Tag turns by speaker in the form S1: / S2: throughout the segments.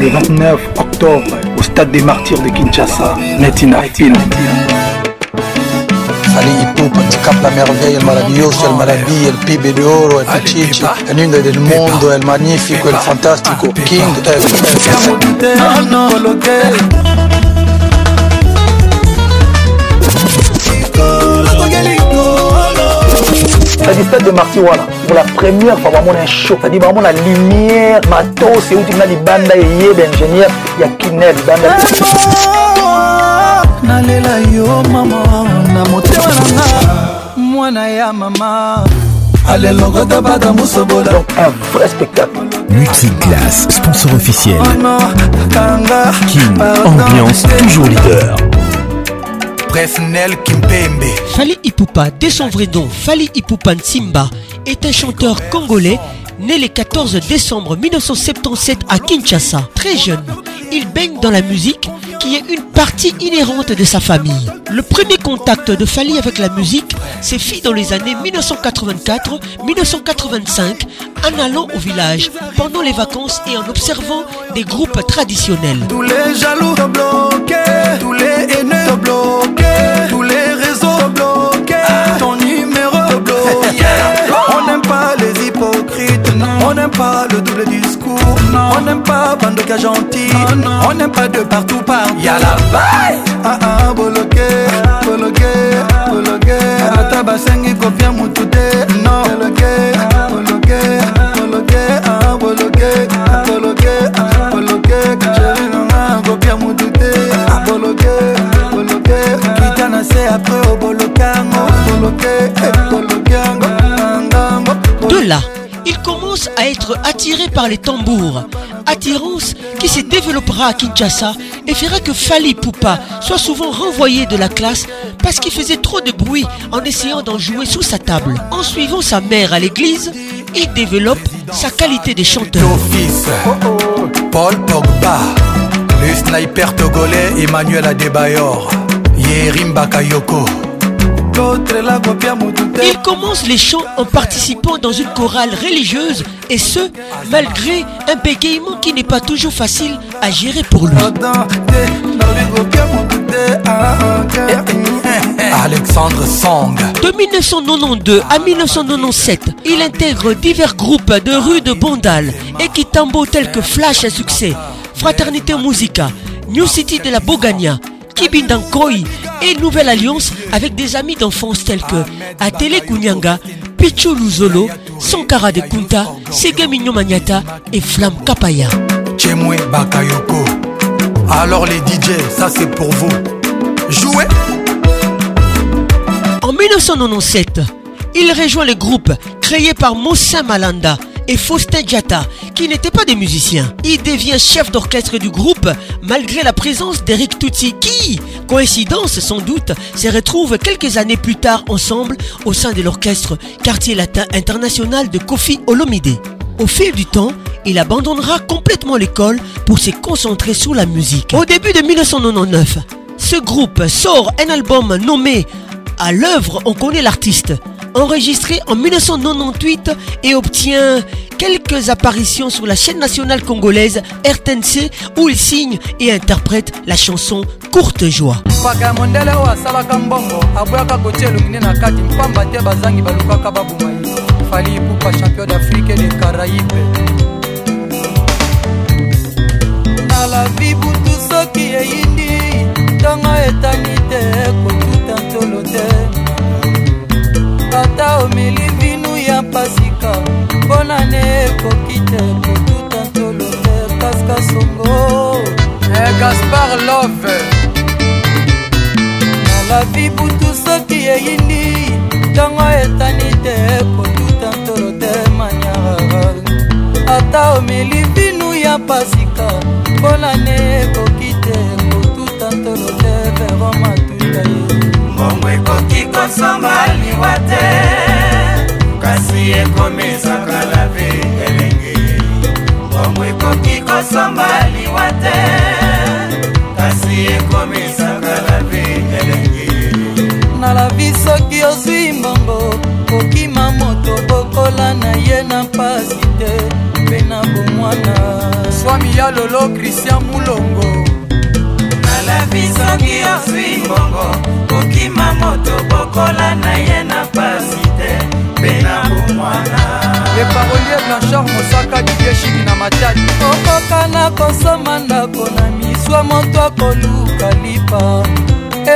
S1: le 29 octobre au stade des martyrs de Kinshasa. Netina Film. علي يبوب تكابلا ميرفيا المارابيوس المارابي البيبي دي اورو البيتشيتشي النيندا ديل موندو المانيفيكو الفانتاستيكو كينج cest du de stade de pour la première fois, vraiment, on un show. C'est-à-dire, vraiment, la lumière, matos, c'est où tu m'as dit bandes, il y a il y a Kinel, Banda. un vrai spectacle
S2: Multiclass, sponsor officiel. King, ambiance toujours leader.
S3: Bref, Kimpembe. Fali Ipupa, de son vrai nom, Fali Ipupa Simba, est un chanteur congolais né le 14 décembre 1977 à Kinshasa. Très jeune, il baigne dans la musique qui est une partie inhérente de sa famille. Le premier contact de Fali avec la musique s'est fait dans les années 1984-1985 en allant au village pendant les vacances et en observant des groupes traditionnels. On n'aime pas le double discours. Non. On n'aime pas Bandoka gentil. Non, oh, non. On n'aime pas de partout par. Y'a la vaille. Ah ah, boloké, boloké, boloké. Anataba sengi kofia mutute. Non. Boloké, boloké, boloké. Ah boloké, boloké, ah, boloké. Chérie, non, ah, kofia mutute. Boloké, boloké. Kitana se après au bolokango. Boloké. à être attiré par les tambours. Attirance qui se développera à Kinshasa et fera que Fali Poupa soit souvent renvoyé de la classe parce qu'il faisait trop de bruit en essayant d'en jouer sous sa table. En suivant sa mère à l'église, il développe sa qualité de chanteur. Fils, Paul Pogba, le sniper togolais Emmanuel Adebayor, Yerim Bakayoko. Il commence les chants en participant dans une chorale religieuse et ce, malgré un bégaiement qui n'est pas toujours facile à gérer pour lui. Alexandre Sang. De 1992 à 1997, il intègre divers groupes de rue de Bondal et qui tels que Flash à succès, Fraternité Musica, New City de la Bogania, Kibindankoi et nouvelle alliance avec des amis d'enfance tels que Atele Kunyanga, Pichu Luzolo, Sankara de Kunta, Sege et Flamme Kapaya. Bakayoko. Alors les DJ, ça c'est pour vous. Jouez En 1997, il rejoint le groupe créé par Moussa Malanda et Faustin qui n'était pas des musiciens. Il devient chef d'orchestre du groupe malgré la présence d'Eric Tutsi, qui, coïncidence sans doute, se retrouve quelques années plus tard ensemble au sein de l'orchestre Quartier Latin International de Kofi Olomide. Au fil du temps, il abandonnera complètement l'école pour se concentrer sur la musique. Au début de 1999, ce groupe sort un album nommé À l'œuvre, on connaît l'artiste enregistré en 1998 et obtient quelques apparitions sur la chaîne nationale congolaise RTNC où il signe et interprète la chanson Courte Joie. ata omeli vinu ya pasika mpo na ne ekoki te kotuta tolofe paska songo eh, gaspar love nalavi butu soki eyindi ntongo etani te kotuta ntolo te manyara ata omeli vinu ya pasika mpo na ne ekoki te kotuta ntolo te vero matunda ye bongo ekoki kosomba liwa te kasi ekomisaka lave elenge bongo ekoki kosomba liwa te kasi ekomisaka lave elenge na lavi soki ozwi mbongo kokima moto bokola na ye na mpasi te mpe na bomwana swami ya lolo kristian mulongo biso kiosi mbongo kokima moto bokola na ye na pasi te mpe na bomwana leparolier blanchard mosaka didieshiki na matadi okoka na kosoma ndako na miswa moto akoluka lipa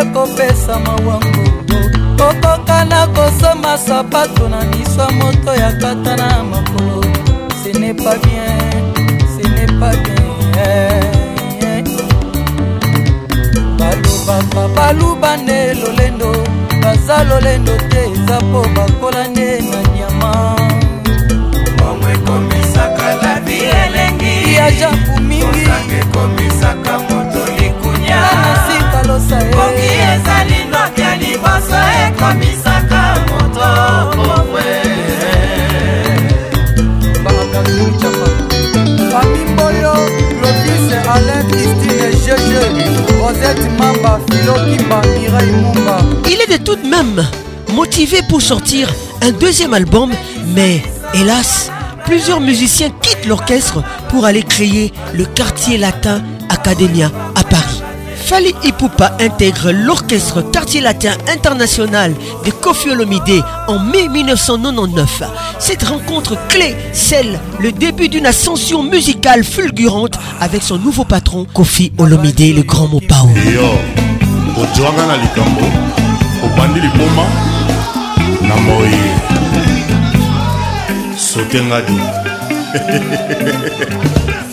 S3: ekopesa mawango okoka na kosoma sapato na miswa moto yakata na makolo ce n'est pas bien eza lolendo te eza mpo bakola nde na nyama omwekomisaka labi elengi ya japu mingiaekomisaka moto likunya nasika losaoki ezali nokia liboso ekomisa Il est de tout de même motivé pour sortir un deuxième album, mais hélas, plusieurs musiciens quittent l'orchestre pour aller créer le quartier latin Academia à Paris. Khalid Ipupa intègre l'orchestre Quartier Latin International de Kofi Olomide en mai 1999. Cette rencontre clé scelle le début d'une ascension musicale fulgurante avec son nouveau patron Kofi Olomide, le grand Mopao.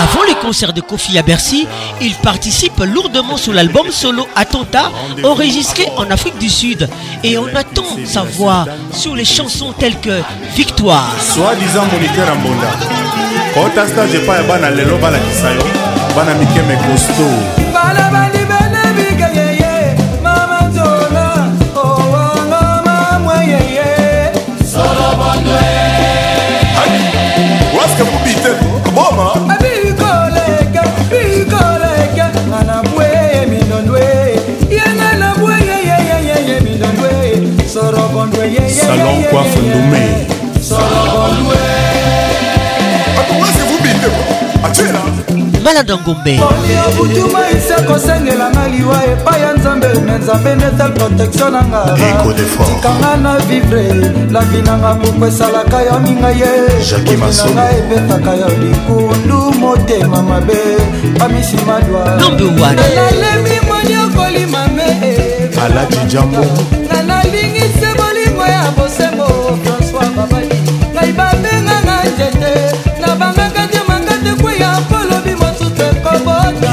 S3: Avant les concerts de Kofi à Bercy, il participe lourdement sur l'album solo Attentat enregistré en Afrique du Sud et on attend sa voix sur les chansons telles que Victoire. soit disant koleka kubi te aboma bikoleka bikoleka nga na bweye mindondwe yenga na bweyeyeyeye mindondwe sorokondwe salon coiffe ndumei sorokondwe bato wasi kubi te atie balada ngombe obutuma isi kosengelanga liwa epai ya nzambe me nzambe netel protektio na ngaatikanga na vivre lavi nanga buku esalaka yo minga ye nanga ebetaka yo likundu motema mabe pamisimadwanalemi moni okolima me aladi jambo nga nalingise bolingo ya bosembo françois babali ngai babenganga njete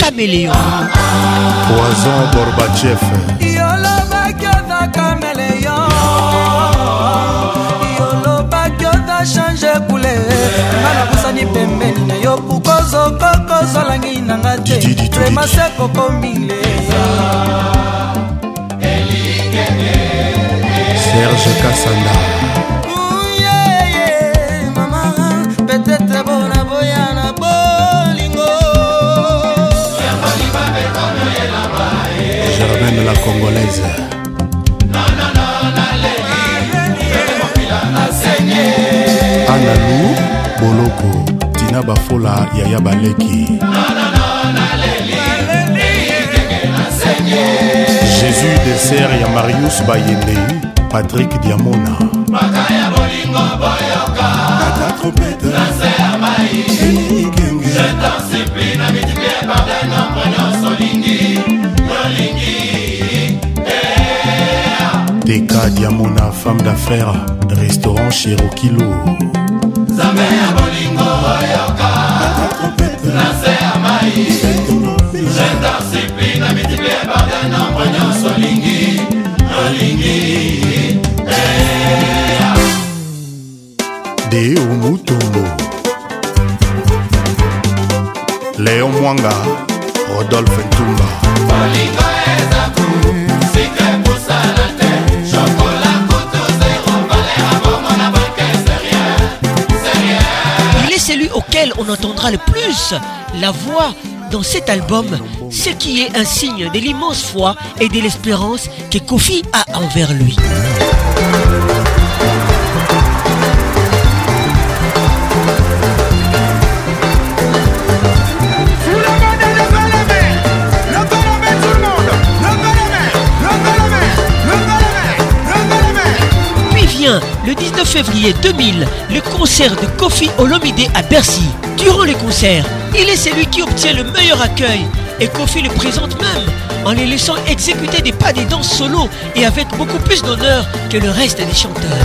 S3: kabeleyo ah, ah. poison gorbachev yolobaki oza kameleyo yolobaki oza change kule nga nabusani pembeni na yo kukozokokozolangi nanga te remase kokomile serge kasanda germaine la congolaise analu boloko tina bafola yaya baleki jésus deser ya marius bayembe patrik diamona maka ya bolingo boyoka ata trompete nase ya mai je t'en supplie na mitiki ya pardon nombre nyonso lingi Deka Diamona, femme d'affaires, restaurant chez Rokilo. Zame ya bolingo oyoka, na se ya mai. la voix dans cet album, ce qui est un signe de l'immense foi et de l'espérance que Kofi a envers lui. le 19 février 2000, le concert de Kofi Olomide à Bercy. Durant les concerts, il est celui qui obtient le meilleur accueil et Kofi le présente même en les laissant exécuter des pas des danses solo et avec beaucoup plus d'honneur que le reste des chanteurs.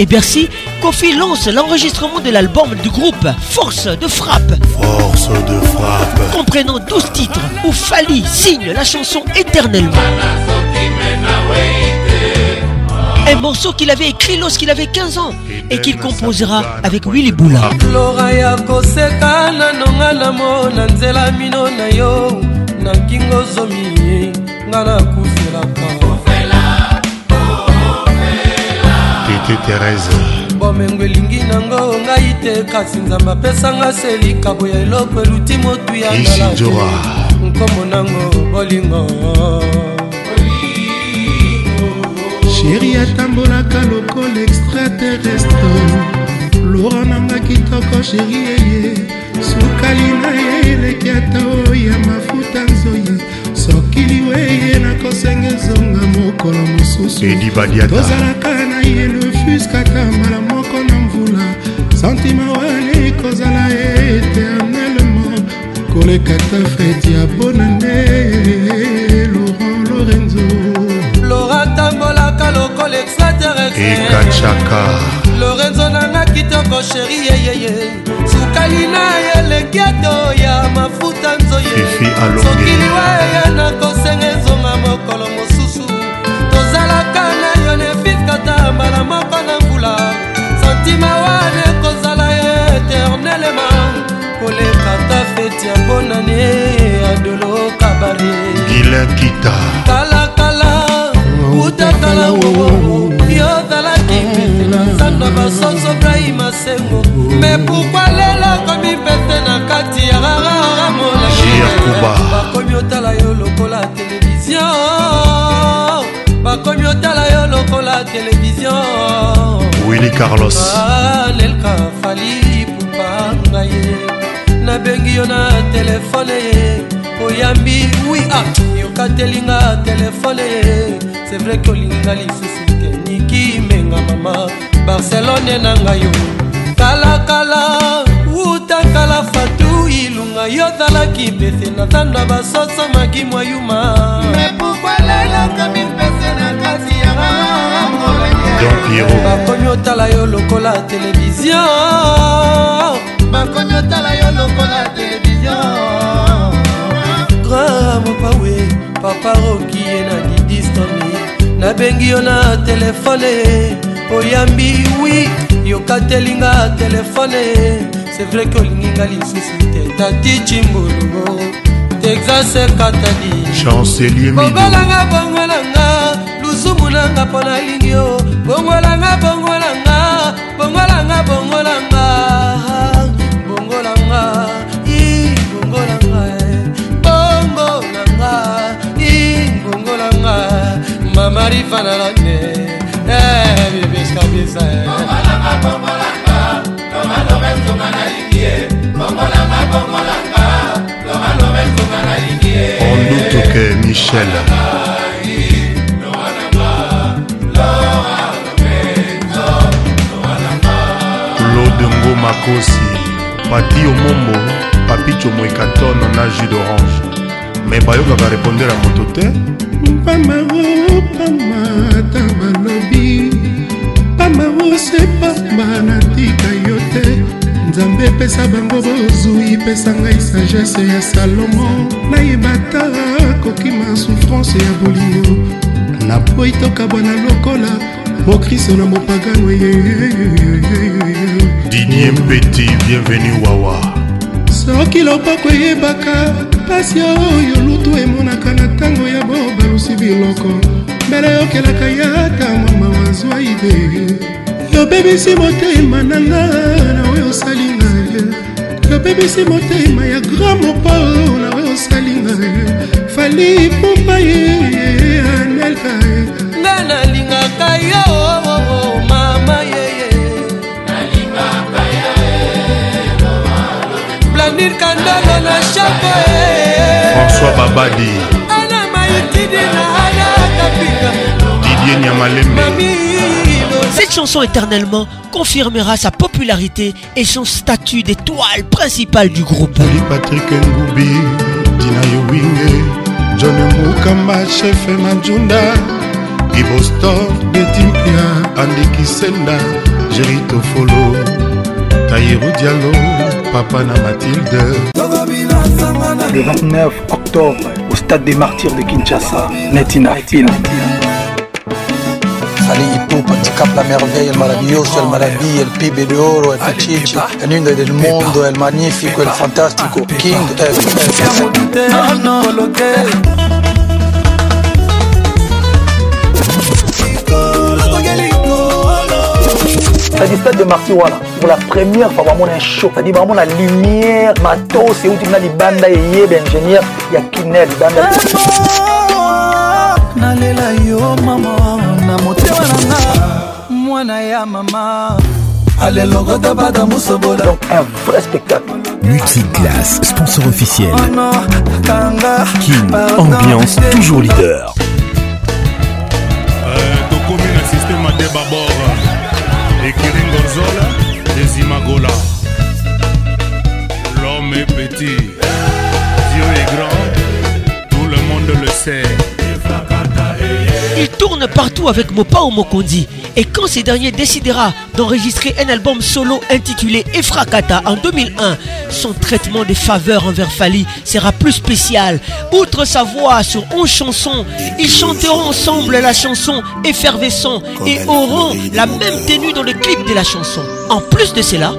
S3: et Bercy, Kofi lance l'enregistrement de l'album du groupe Force de Frappe. Force de Frappe. Comprenant 12 titres où Fali signe la chanson éternellement. Un morceau qu'il avait écrit lorsqu'il avait 15 ans et qu'il composera avec Willy Boula. te terese bomengo elingi nango ngai te kasi nzambe apesanga se likabo ya eloko eluti motu ya ngalajora nkombo nango bolingo sheri atambolaka lokola extraterrestre lora nanga kitoko sheri eye sukali na ye eleki ata oya mafuta nzoyi sokili weye nakosenge ezonga mokolo mosusu tozalaka na yelo refuskaka mbala moko na mvula santima wani kozala eternellement koleka ta feti ya mpona nde laurent lorenzo lora tambolaka lokola extraterrestre lorenzo nanga kitoko sheri yeyeye sukali na ye lengiato ya mafuta nzoye sokiliwa eya na kosenga ezonga ata mbala moko na mbula santima wana ekozala eternelema koleka ta feti ya bonani ya dolo kabari gilakita kalakala utatala wowowo yozalaki pete na nzando basoso brai masengo me pukwa lelo komi pete na kati ya rarara molaa bakomi otala yo lokola televizio bakomi otala yo lokola televizio willi carlos lelka ah, fali pupa ngaye nabengi yo na telefone oyambi wi a ah, yokatelinga telefone c'est vrai ke olinginga lisusu te niki menga mama barcelone na ngai yo kalakala utakala fatu ilunga yo zalaki pese na zando basoso magimwa yuma bakomi otala yo lokola televizio bakomi otala yo lokola televizio grand mopawe papa rokie na didistomi nabengi yo na telefone oyambi wi yokatelinga telefone c'est vrai ke olinginga lisusu te tati cimbuluo texase katali chanceliebobelanga bongolanga luzumunanga mpo na lingi o bongolanga bongolanga bongolanga bongolanga bongolanga i bongolanga bongolanga i bongolanga mamarifana lande eh, bebeska bisa ondutuke michel claude ngomakosi pati omombo papicho moekatone na jus d'orange me bayokaka repondela moto te mpamao pama ta malobi pamao se pama na tika nzambe epesa bango bozwi pesa ngai sagesse ya salomo nayeba ta kokima souffrance ya bolio napoyi tokabwana lokola mokristo na mopagano dinie mpeti bienvenu wawa soki loboko eyebaka pasi oyo lutu emonaka na ntango ya bobalusi biloko mbele yokelaka yata mwa mawazwa ide yobebisi motema na nga na oyo osali nga yobebisi motema ya grand mopao na oyo osali nga fali pompa ye anelka nga nalingaka yo mama yeye planir kandolo na chapo françois babadi ana maitidi na ana kapika didier nyamalembe Cette chanson éternellement confirmera sa popularité et son statut d'étoile principale du groupe. Le
S1: 29 octobre, au stade des martyrs de Kinshasa, Netina Allez la merveille, le maravilloso, le maravilla, el pibe de oro, le pichichi, el lindo del mundo, el magnífico, el fantástico, King, el, cest ça stade de Martiwala, pour la première fois vraiment un show. choc. cest vraiment la lumière, tosse, c'est où tu m'as dit banda et yé, ben, ingénieur, il y a Kinel, banda. Nalela yo maman
S2: ya mama un sponsor officiel. King, ambiance toujours leader. Euh,
S3: l'homme est petit dieu est grand tout le monde le sait il tourne partout avec Mopa ou Mokondi et quand ces derniers décidera d'enregistrer un album solo intitulé Efrakata en 2001, son traitement des faveurs envers Fali sera plus spécial. Outre sa voix sur 11 chansons, ils chanteront ensemble la chanson Effervescent et auront la même tenue dans le clip de la chanson. En plus de cela,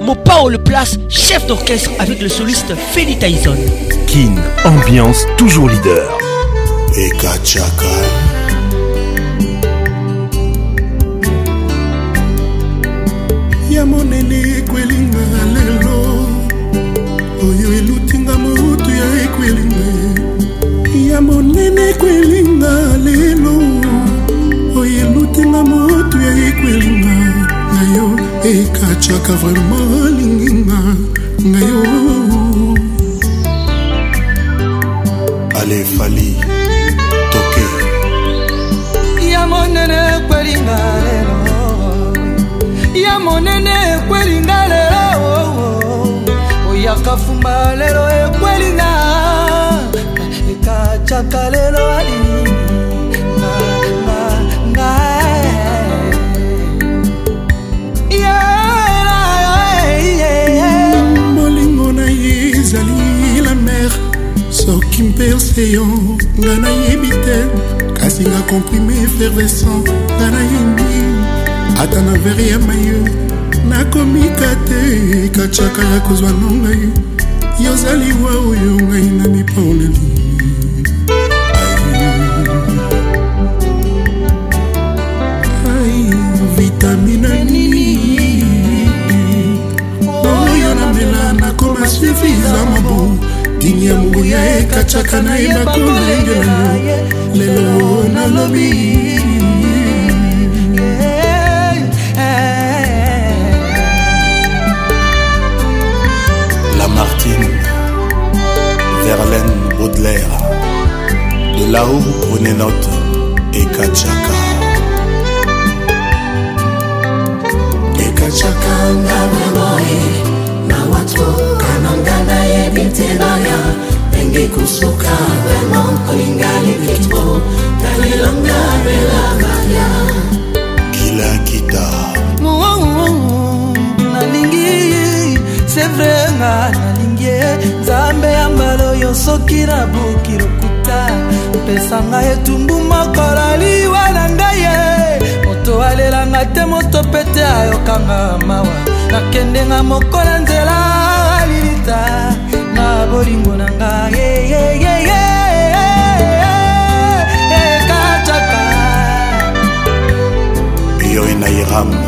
S3: Mopao le place chef d'orchestre avec le soliste Feli Tyson.
S2: Kin, ambiance toujours leader. Et na monene
S3: ekwelinga lelo oyo elutinga motu ya ekwelinga ya monene ekwelinga lelo oyo elutinga motu ya ekwelinga na yo ekataka vraimen alinginga na yo alefali ya monene ekweli nga lelo oyaka fumba lelo ekweli nga ekataka lelo alini soki mperse yo nga nayebi te kasi nga komprime efervescent nga nayembi ata na veri ya maye nakomika te katiaka ya kozwa no ngai yozaliwa oyo ngai na mipaoleli vitamina nini oyo namela nakoma suffisa mabo dini ya mobuya ekatiaka nayeba kolengela yo lelo nalobi Verlaine Baudelaire. De là-haut, prenez note et Kachaka. ekachaka nga na boye na watoka na nga nayebi te baya ndenge kosuka vrema kolinga likito talelanga rela baya kilakita nalingi sevrenga nalingi nzambe ya mbalo yo soki na buki lokuta pesa ngai etumbu mokola liwa na ngai ye moto alelanga te moto pete ayokanga mawa nakendenga mokola nzela alilita na bolingo na ngai yeyeyeye ekataka yo ena yerama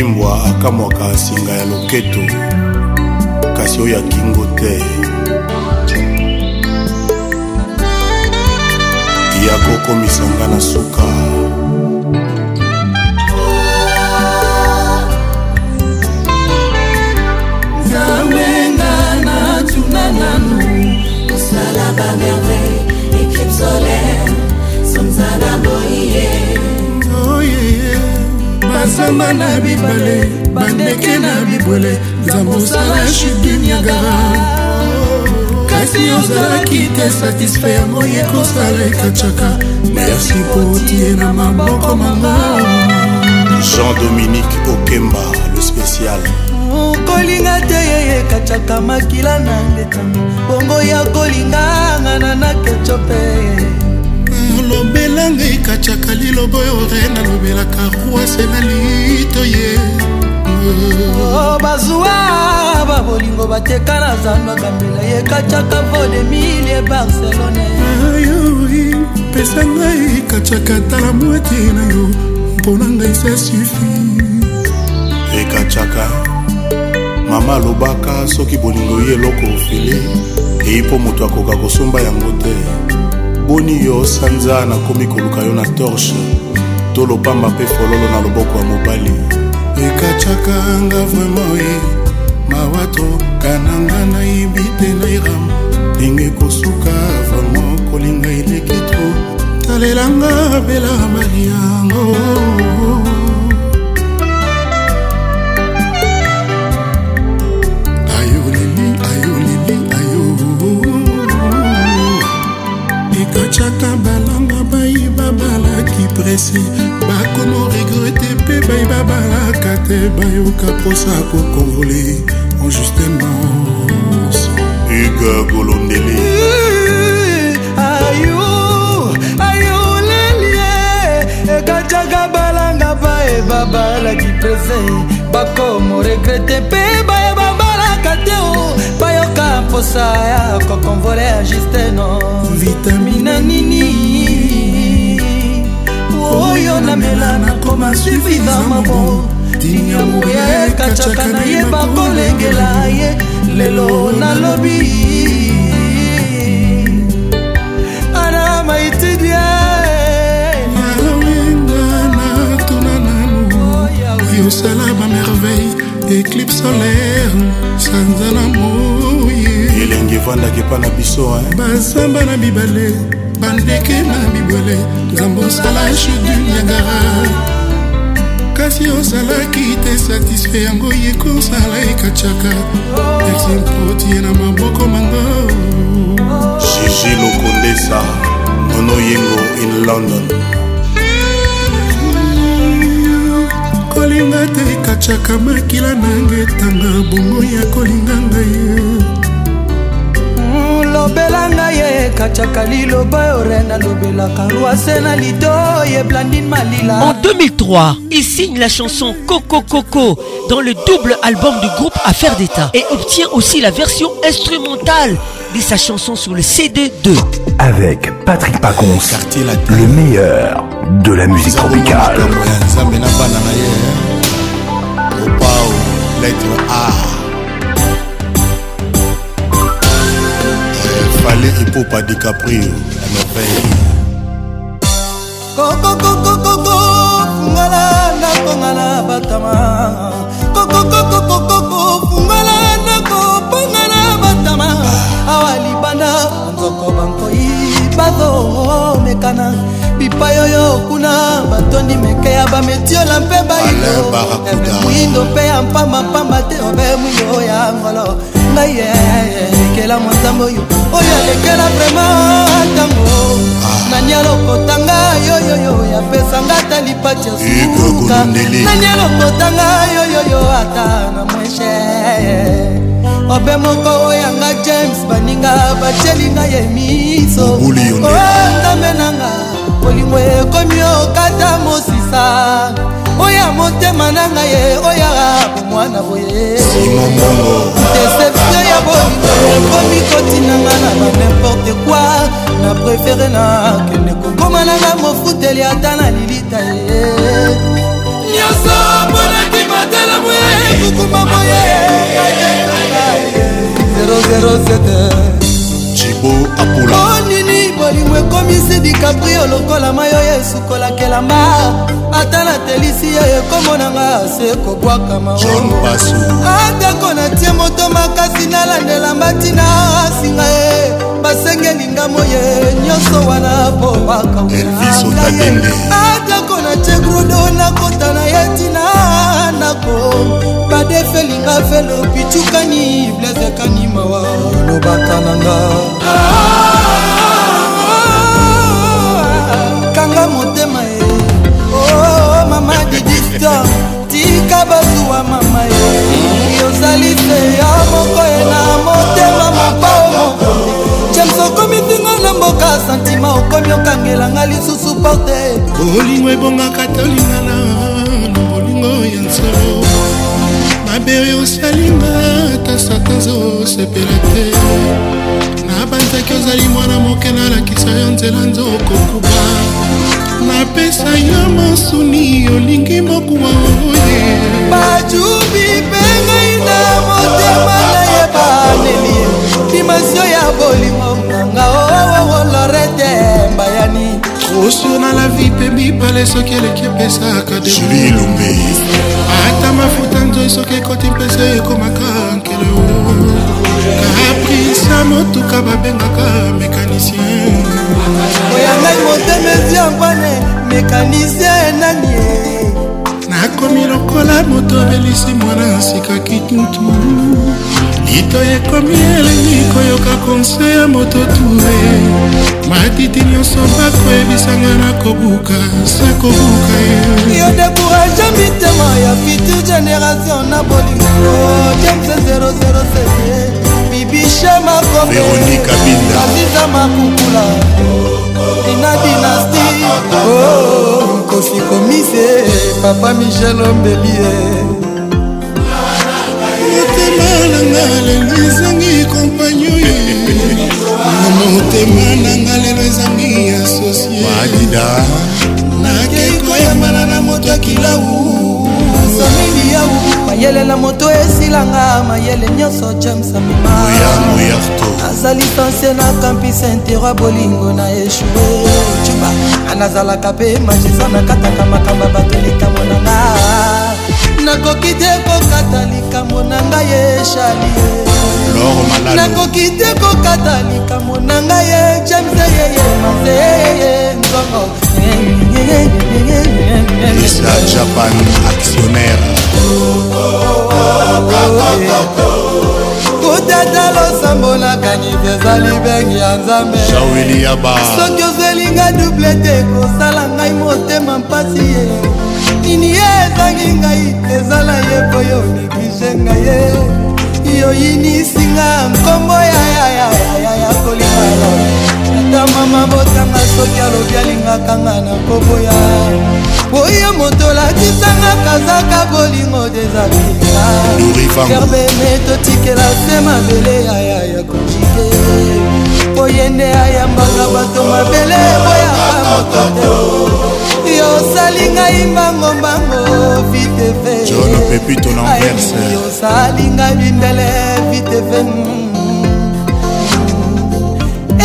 S3: imbwa akamwaka singa ya loketo kasi oyo akingo te ya kokomisa nga na suka nzambenga na tuna nanu osala bamerveille équipe solaire somzala boye bazamba na bibale bandeke na bibwele nzambe osala chibiniagara kasi ozalaki te satisfai yango ye kosala ekacaka merci po otie na maboko mama jean-dominique okemba le spécial kolinga te ye ekacaka makila na ngetanga bongo ya kolinga ngana na kecope lobelanga ekacaka lilobo oyo re nalobelaka rwase na lito ye Oh, bazwa babolingo bateka na zamba bambela yekacaka vodemilie barcelone ayoi pesa ngai kacaka tala mwete na yo mpona ngai se sufi ekacaka mama alobaka soki bolingo ye eloko ofele eyi mpo moto akoka kosomba yango te boni yo sanza nakomi koluka yo na torshe to lopamba mpe fololo na loboko ya mobali ekatiaka nga vraimen e mawa tokananga nayebi te nairam ndenge kosuka vraimen kolinga eleki to talelanga bela mariango oh, oh, oh. depresi bakoma regrete mpe bayeba balaka te bayoka mposa kokongole enjustement uga golondeli ayo ayo lelie ekataka balanga bayeba balaki prese bakoma regrete mpe bayeba balaka te o oh. bayoka mposa ya kokonvole ya justeno vitamina nini namela nakoma suiviva mabo diniamu ye kacaka nayeba kolengela ye lelo nalobi ana maitidia nalowinga natuna nano yosala bamerveille eclipse solaire sanza na moi elenge evandaki epa na biso bazamba na bibale ndeke na bibwele nzambe osala chute du niagara kasi ozalaki te satisfait yango ye kosala ekacaka merci mpotie na maboko mango jiji lokondesa nono yengo in london kolinga te ekacaka makila nange etanga bongo ya kolinga ngai en 2003 il signe la chanson coco coco dans le double album du groupe Affaire d'état et obtient aussi la version instrumentale de sa chanson sur le CD2
S2: avec Patrick Pacons le meilleur de la musique tropicale fallait et pour pas DiCaprio à merveille fungala nakongala batama fungala nakopongala batama awa libanda nzoko bankoi bazomekana bipai oyo kuna batondi
S3: meke ya bametiola mpe bailo mwindo mpe ya mpambapamba te obe mwindo ya ngolo ngai kobundela mosambo oyo oyo alekela vrema ntango ah. nani alokotanga yoyoyo apesanga ata lipati ya eh, suka nani alokotanga yoyoyo ata na mweshe obe moko oyanga james baninga bacelinga ye miso o oh, nzambe nanga bolingo ekomi okata mosisa oya motema na ngai ye oya bomwana boye deception ya bolingo ekomi kotinanga na banimporte kua na prefere nakende kokoma nanga mofuteli ata na lilita ye nyonso mponaki matalamu ye kokuma moye 007 cibo apula bolingo ekomisi dikaprio lokola mai oyo esukolakela-mba ata natelisi yo ekomonanga se kobwakama atako natie moto makasi nalandela mbatina singa ye basenge ninga moye nyonso wana mpo bakaunaaye atako natie grudo nakota na ye tina nako badefelinga felo pitukani blazekani mawa lobaka nanga ah! victor tika bazuwa mama yo yozali te yo moko ye na motema mopao mokoni james okomi ntingo na mboka santima okomi okangelanga lisusu porte olingo ebongaka tolingana na bolingo ya nsolo mabe oyo osalinga ata satanza osepela te nabanzaki ozali mwana moke nalakisa yo nzela nzo okokuba napesa yo mosuni olingi mokuwa oye bajubi mpe ngai na motema na ye baneli dimasio ya bolingo nanga oo lorete mbayani osio na la vi mpe mibale soki eleki epesaka delilumbe
S4: ata mafuta nzoi soki ekoti mpesa ekomaka nkele na motuka babengaka mécanicien oyangai motemezi angwane mécanicien enani
S5: nakomi lokola moto belisi mwana sikaki tutu lito ekomi elengi koyoka konse ya moto ture matiti nyonso bakoyebisanga na kobuka se kobuka ye yo dekourage mitema ya future génération na bolingo
S6: james 007 michel makoveronika binda aziza makukula ina dinasti oh, kosi komise papa michel ombelie motema nanga lelo ezangi kompanyo
S7: motema nanga lelo ezangi asosie nakeko ya
S8: mbala na moto ya kilau yau mayele na moto esilanga mayele nyonso james amima aza lisansie na campi saintero bolingo na eshue cuba anazalaka mpe magisa nakataka makambo bato likambo na nga nakoki te kokata likambo na ngai eshalie nakoki te kokata likambo na ngai e james eyeye
S9: mazeyeye nzongo Lisa Japan actionnaire kutata losambolakani ezali bengi ya nzambeawiliyaba soki ozwelinga duble te kosala ngai motema mpasi ye nini ye ezangi ngai ezala ye boyo neglige ngai ye yoyinisinga nkombo yayayaya ya kolinga ata mama botanga soki alobi alingaka nga na koboya oye moto olakisanga kazaka bolingo dezakiaerbene totikela se mabele aya ya kojike oye nde ayambaka bato mabele boyaka moto te yosali ngai mbangombango vitefe yosali ngai bindele vitefe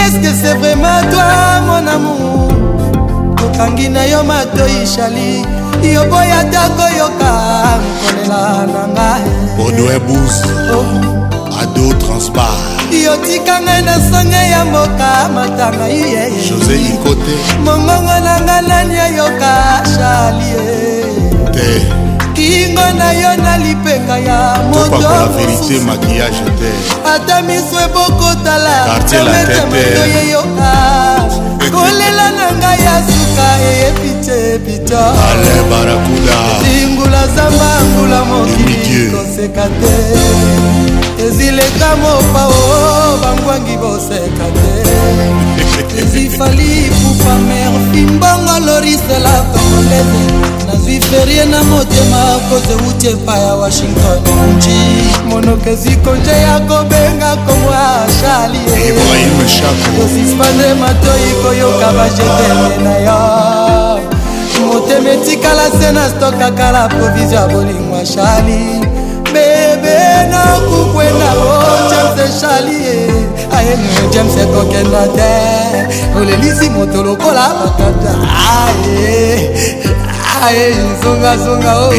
S9: est-ce que c'est vraiment toi mon amour tokangi na yo matoi shali yoboya ta koyoka nkolela na ngai odoebus
S10: oh. ado
S11: transbar yotika ngai na songe ya mboka matanga ye josé ikote mongongo na ngai nani ayoka shalie
S10: te bolingo na yo na lipenga ya motoata
S11: miso ebokotala
S10: permete mayoyeyo nzela na ngai ya suka eyebi te bitolingula zamba
S11: ngula mokili koseka te ezileka mopa o bangwangi boseka te ezifali pupa merfi mbongo lorisela kongolese nazwi ferie na motema kozeuti epai ya washington nji monokezwi konje
S10: ya kobenga komwa shalie kosispande matoi koyoka ba jetele na
S11: yo motema etikala se na stokakala provizio ya bolingwa shali bebe nakukwenda o james shalie aye james ekokenda te olelisi moto lokola bakata aye aye zongazonga oh.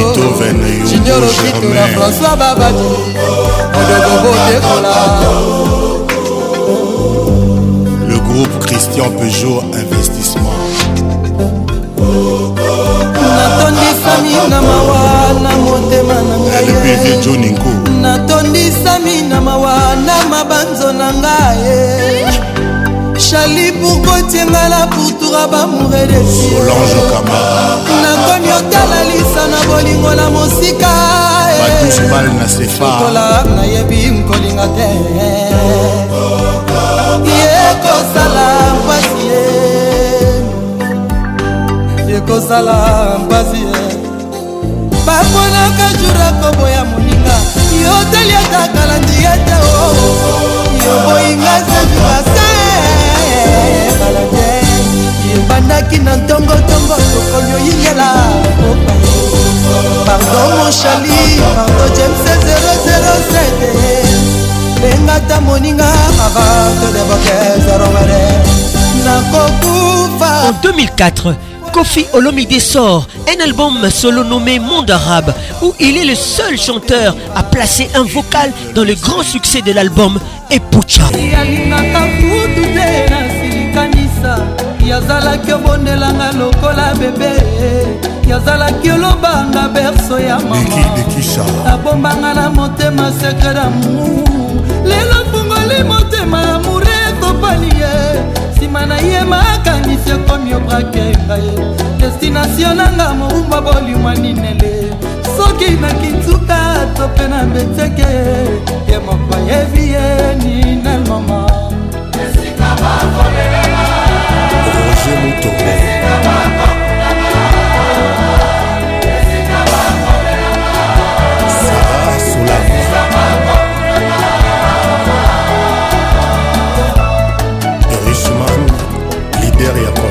S11: junior okito na françois babadi modogo botekola
S10: groupe christian peugeot investissement natondisami na mawa na motema na ngai joningo
S11: natondisami na mawa na mabanzo na ngai chali pourkotiengala pourtoura bamoure desolange kamara nakomi otala lisa na bolingo na mosika batusbal eh. na sefa nayebi nkolinga te kozala mpasi ye baponaka jura koboya moninga yo teliata kalandiata o yo boyinga sejurase balande ebandaki na ntongotongo tokoli oyingela kopa pardon monchali pardon james 007 bengata moninga avant de deboke zeromere nakokufa en
S3: 2004 Kofi Olomide sort un album solo nommé Monde Arabe où il est le seul chanteur à placer un vocal dans le grand succès de l'album Epucha.
S11: motema na ye makanisi ekomi obrake ngaye destinatio nanga mobumba bolimwa ninele soki na kinzuka to mpe na mbeteke ye moko
S10: ayebi ye ninel mama roger mutombe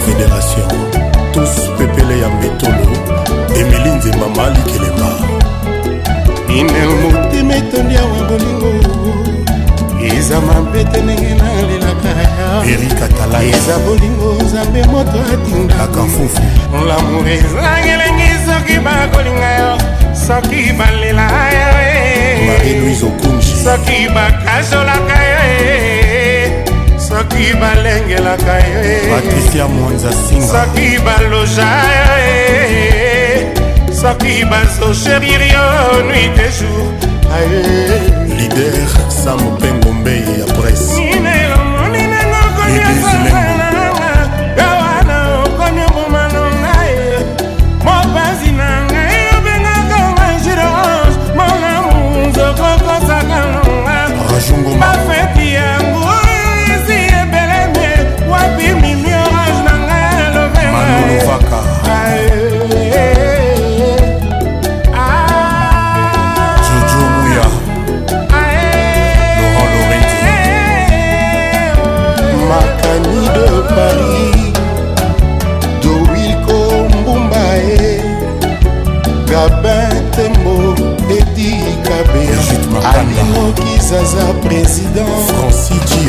S10: fédération tous pepele ya mbetolo emili nzemba malikelemba inel
S11: motema
S10: etondi
S11: awa bolingo eza mapete
S10: ndenge nalelaka yaeza bolingo
S11: nzambe moto atindakafufu lamour ezangelengi soki bakolinga yo soki balela yo eh. soki bakazolaka yo soki balengelaka
S10: yopatricia mwanza singa soki
S11: baloja yo soki bazosherir yo nuit de jour aye
S10: lider sa mopengo mbei
S11: ya presse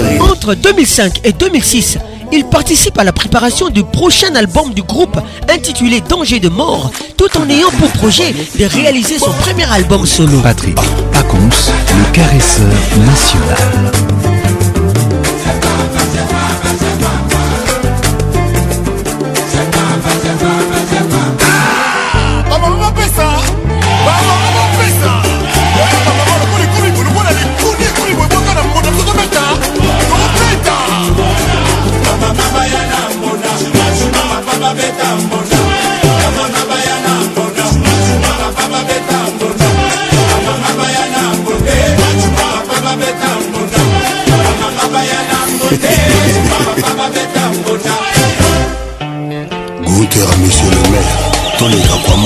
S3: E oh, Entre 2005 et 2006 il participe à la préparation du prochain album du groupe intitulé Danger de mort, tout en ayant pour projet de réaliser son premier album solo.
S2: Patrick Pacons, le caresseur national.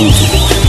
S10: music.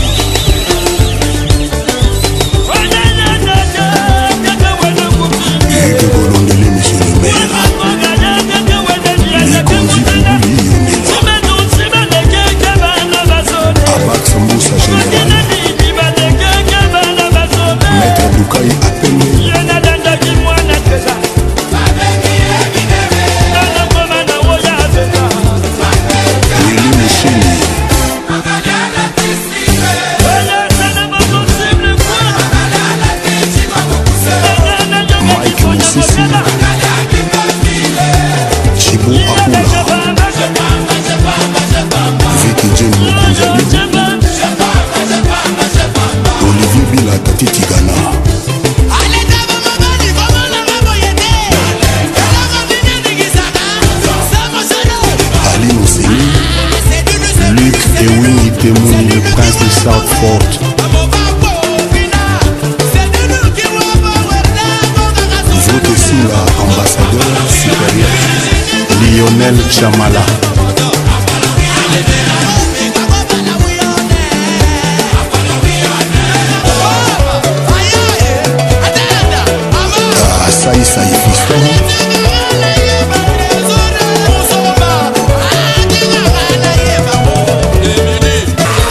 S10: Ah, hein.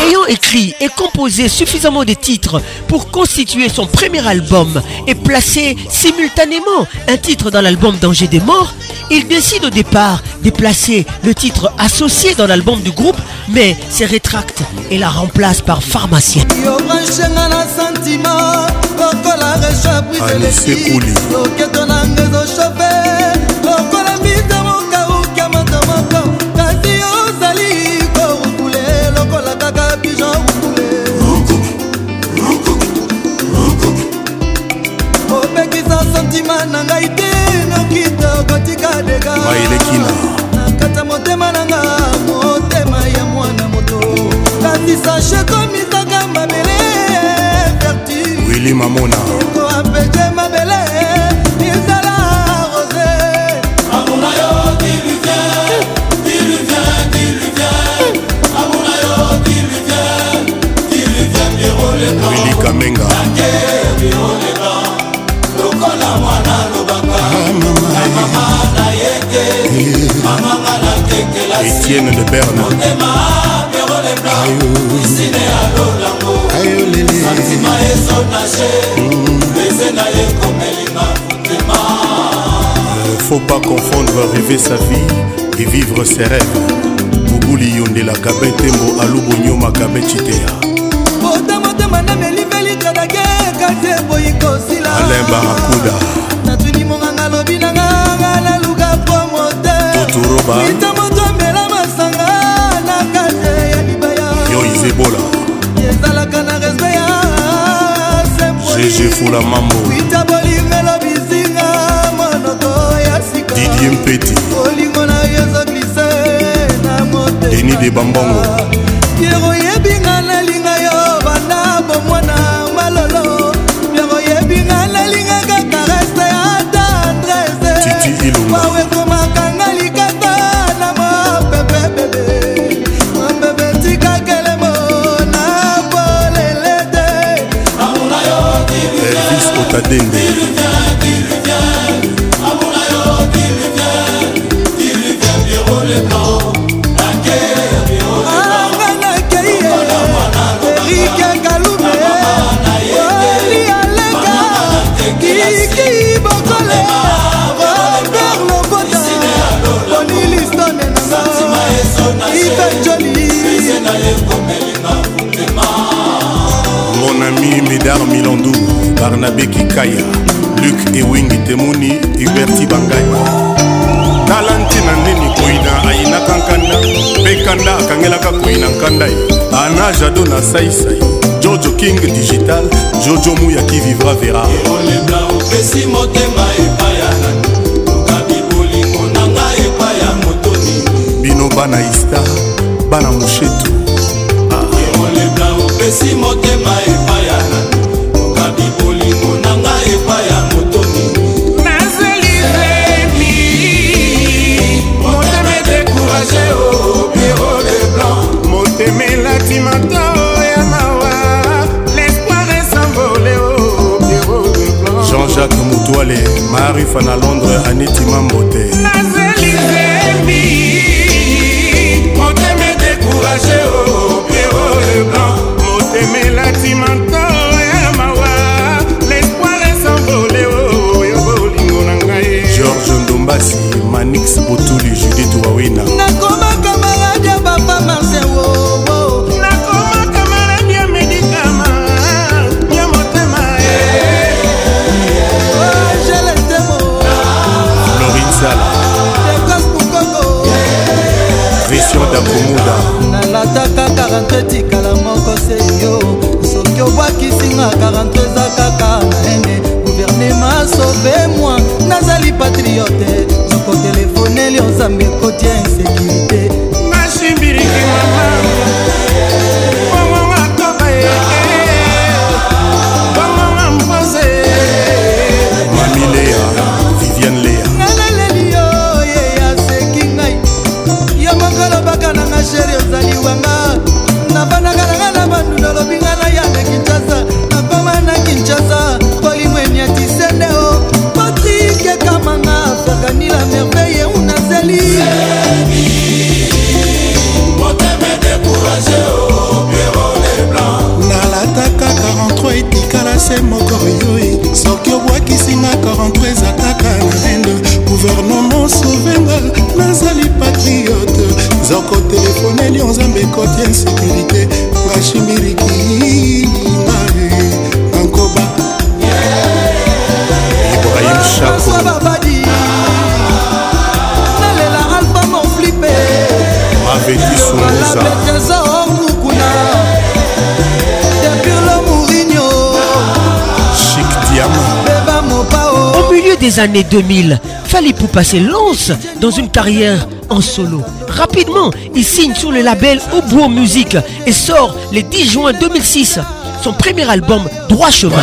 S3: Ayant écrit et composé suffisamment de titres pour constituer son premier album et placer simultanément un titre dans l'album Danger des morts, il décide au départ déplacer le titre associé dans l'album du groupe, mais se rétracte et la remplace par Pharmacien.
S11: sentima na ngai te noki tokotika degaelekina na kati ya motema na nga motema ya mwana moto kasi sache komisaka mabele vertu wili mamona ekoapeje mabele izala rose amona yo diluvien diluvien diluvien amona yo diluvien diluvien biroleka wili kamenga biroleka
S10: Étienne de Berne santima ezonage pese na ye komelinga motema faut pas confondre rêver sa vie et vivre ses rêves bobuli yondela gabe ntembo alubonyoma gabe citeya bota motema na meliveli kadage kati eboyi kosila alain barakuda natuni monganga lobi nanga nga naluka po motema yo izebola ezalaka na respe ya gg fula
S11: mambo itabolingelo bizinga monoko ya sika didie
S10: mpeti olingo na yo ezoglise na motema
S11: deni de bambongo piero yebinga nalinga yo banda bomwana malolo piero yebinga nalingaka karese ya tendrese titi ilunga kadende mon ami Médard
S10: Milandou barnabe kikaya luke ewingi temuni huberti bangaya tala ntina ndeni koina ayinaka nkanda mpe kanda akangelaka koina nkanda ye ana jado na saisai jojo king digital jojo muyaki vivra vera
S11: olebla opesi motema epaya nani okabi bolingo na ngai epaya moto nini
S10: bino bana istar bana moshetu
S11: olebla opesi motema
S10: mobale marifa na londres aniti mambote
S11: moteme dekourage o oh, pero oh, leblanc oh, motemelati manto ya mawa l'espoir esambole o yo bolingo na ngai george
S10: ndombasi manix botuli judith wawina Nako komuda komuda
S11: nalataka karanto etikala moko seyo soki obwakisinga karanto eza kaka naene guvernema sobe mwa nazali patriote sokotelefone lio nzambe kotienga
S3: années 2000, fallait pour passer lance dans une carrière en solo. Rapidement, il signe sur le label Obo Music et sort le 10 juin 2006 son premier album Droit Chemin.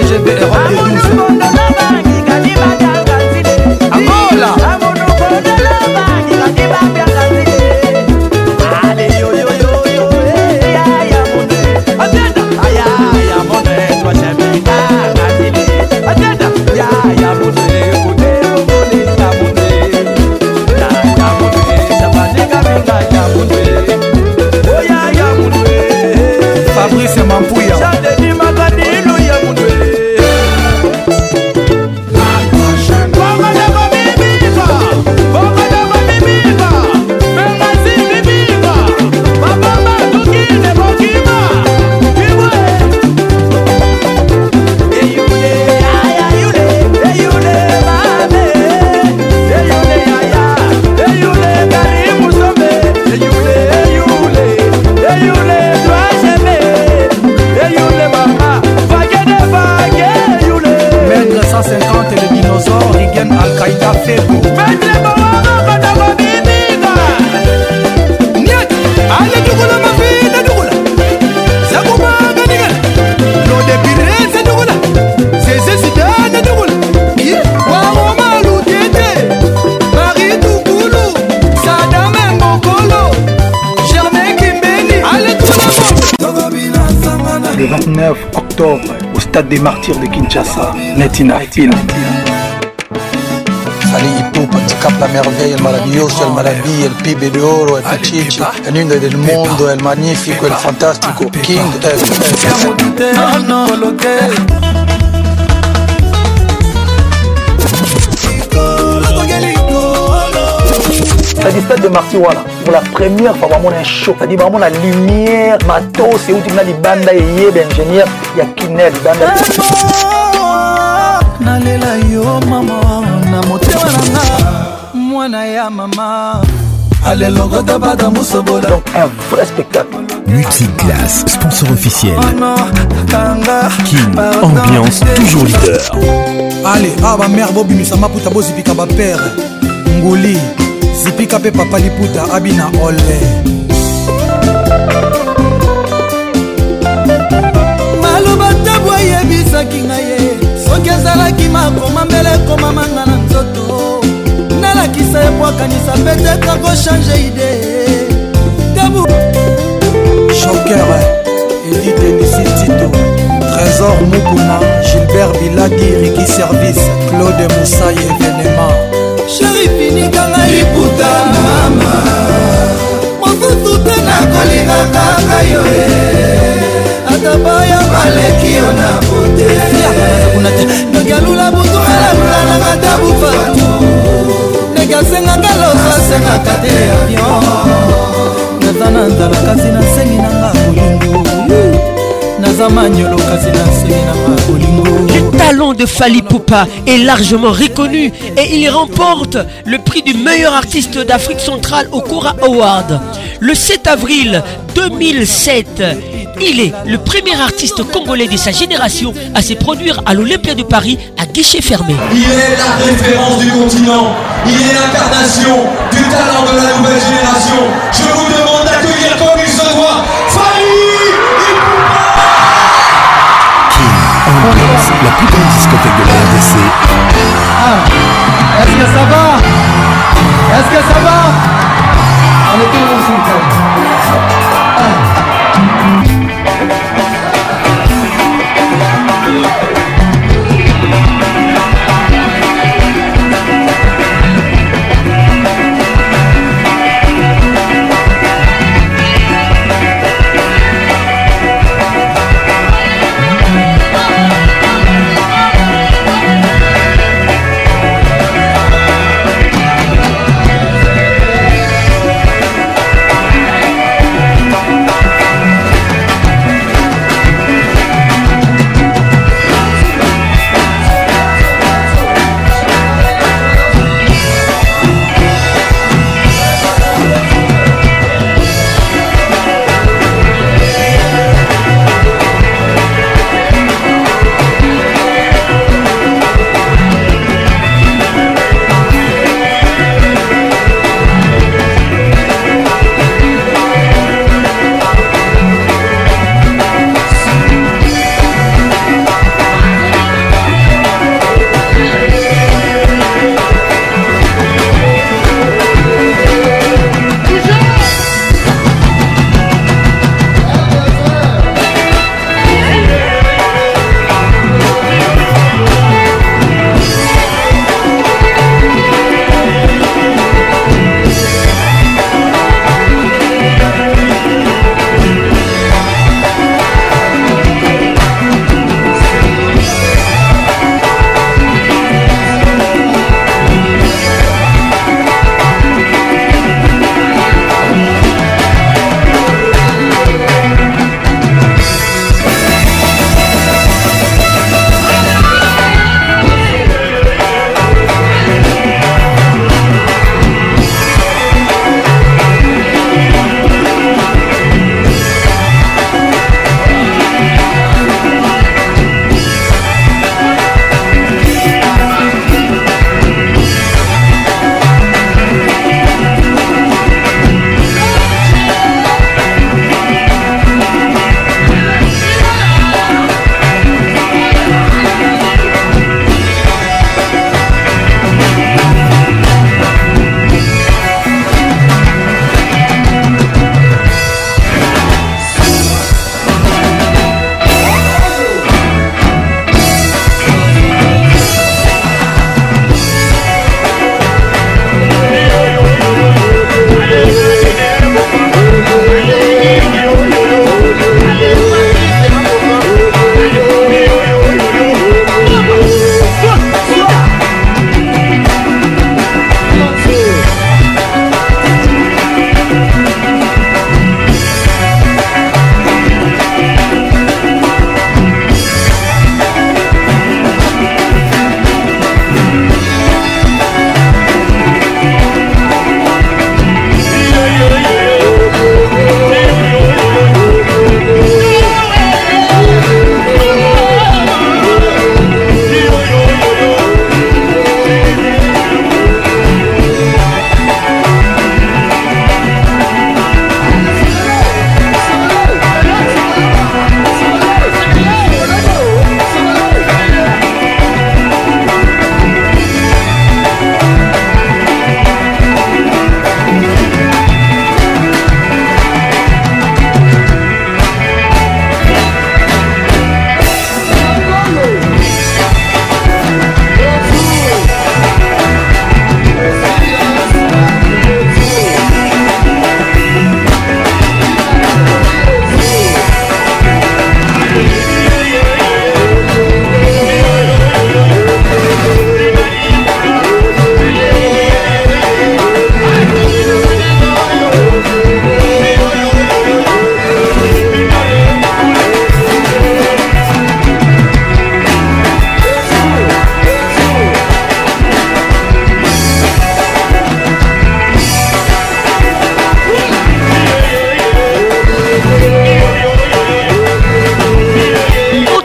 S10: que je
S11: vais stade des martyrs de Kinshasa, Netina Hill. tu
S2: Pupa, la Merveille, el
S11: maravilloso, el
S2: maravilla, elle pibe de oro, el
S11: pichichi, el lindo del mundo, elle magnifique, elle fantástico, King cest Ça dit stade de Marty, voilà. Pour la première fois, vraiment, un show. Ça dit dire vraiment, la lumière, matos, c'est où tu m'as dit bandes et les ingénieur. ya kinel banda nalela yo mama na motema nanga mwana ya mama Donc
S2: un vrai spectacle. Multiclass, sponsor officiel. King, ambiance toujours leader. Allez, ah ma mère bobimisama
S11: puta bozipika bapere ngoli zipika mpe papa liputa abina ole ayebisaki ngai ye soki ezalaki makoma mbele ekomamanga na nzoto nalakisa ebwakanisa petetre kochange ide tabu shoker editenisitito trésor mukuna gilbert biladi riki service claude mosai evenema sherifinikanga liputa mama mosusu te nakolingaka yo e ata baya baleki yo na kuna te noki alula butu
S3: alalulanaka ta bufatu ndeke asengaka loso asengaka te avion naza na nzala kasi nasengi nanga bolingo naza manyolo kasi nasengi nanga bolingo talent de Fali Poupa est largement reconnu et il remporte le prix du meilleur artiste d'Afrique centrale au Cora Award. Le 7 avril 2007, Il est le premier artiste congolais de sa génération à se produire à l'Olympia de Paris à guichet fermé.
S12: Il est la référence du continent. Il est l'incarnation du talent de la nouvelle génération. Je vous demande d'accueillir comme il se doit Fanny
S3: Ipupa la plus belle discothèque de la RDC.
S13: Ah, est-ce que ça va Est-ce que ça va On est tous ensemble.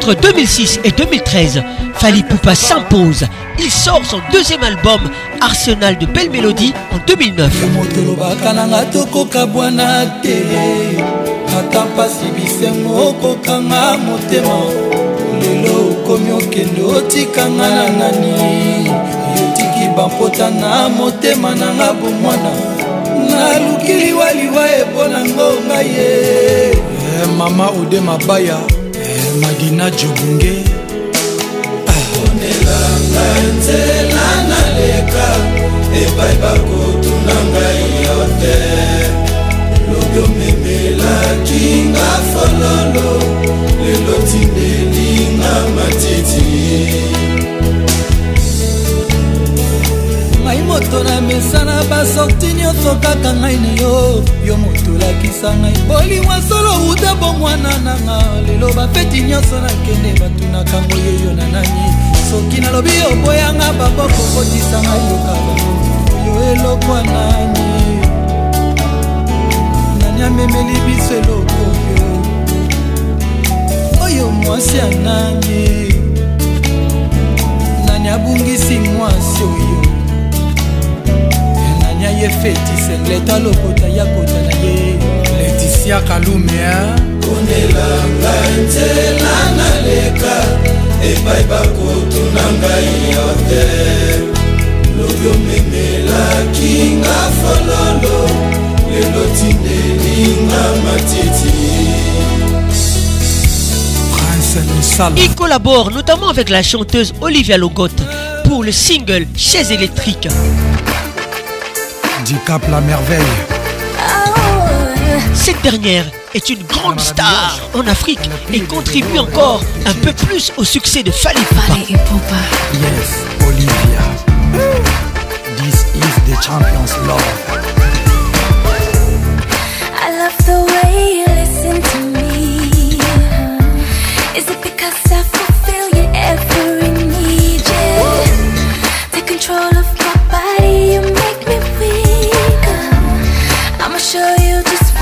S3: Entre 2006 et 2013, Fali Poupa s'impose. Il sort son deuxième album, Arsenal de belles
S11: mélodies, en 2009.
S13: mama ma baya. madina jobunge
S14: ponelanga nzela naleka epai bakotuna ngai yo te lobi omemelaki nga fololo lelo tindelinga matiti
S11: moto na mesana basorti nyonso kaka ngai na yo yo moto lakisa ngai bolingwa solo uta bomwana nanga lelo bafeti nyonso nakende batunaka ngoyoyo na nani soki nalobi oboyanga baboko kotisa ngai yoka bango yo eloko nani nani amemeli biso eloko yo oyo mwasi ya nani nani abungisi mwasi oyo ye fetise leta lokota
S14: ya kota na ye letisia kalumea eh? konelanga nzela naleka epai bakotuna ngai yo te lobi omemelaki nga fololo lelo tindelinga matiti Il collabore
S3: notamment avec la chanteuse Olivia Logotte pour le single Chaise électrique.
S13: Du Cap la merveille.
S3: Cette dernière est une grande star en Afrique et contribue encore un peu plus au succès de Fally Poupa.
S13: Yes, Olivia. This is the champion's love. I
S15: love the way you listen to me. Is it because I fulfill your every need? Yeah. The control of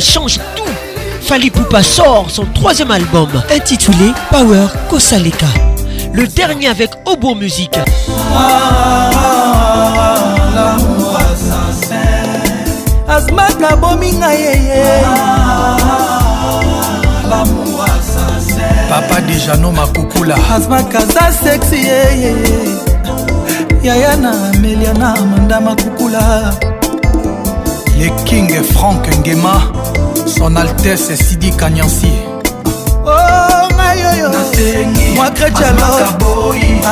S3: change tout. Fali Poupa sort son troisième album intitulé Power Kosaleka. Le dernier avec Obo Music.
S13: papa dijano makukula
S11: azmakaza sexi yeye yaya na amelia na amanda makukula
S13: le king frank ngema son altesse sidi kanyansi
S11: ngayoyo oh, mwa kretialo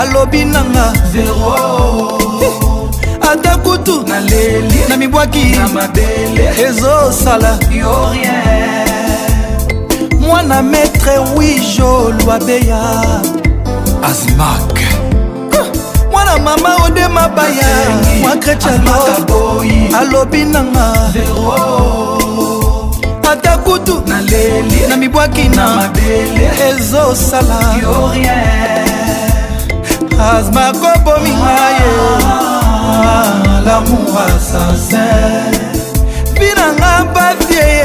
S11: alobi nanga ata kutu na mibwaki ezosala mwana maître wijo lwabeya
S13: azmak
S11: mwana mama ode mabaya mwa kretialo alobi nanga
S14: ata kutu naleli na mibwaki na mabele ezosala azma kobominga ah, ah, oh, ye
S11: lamour assassin binanga bafie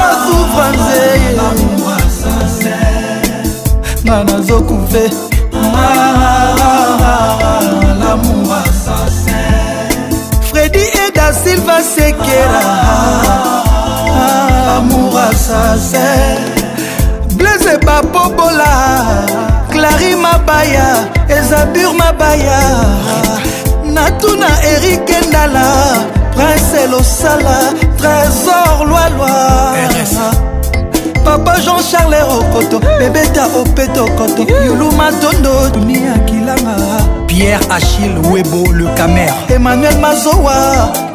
S11: osufa nzeye nga nazokufe ah, fredi eda silva sekera
S14: basaser
S11: blaise bapobola clari mabaya ezabur mabaya natuna erike ndala prince losala trésor lwalwa papa jean charles okoto bebeta opetokoto yulu matondo dunia kilanga
S13: pierre achille webo le camer
S11: emmanuel mazowa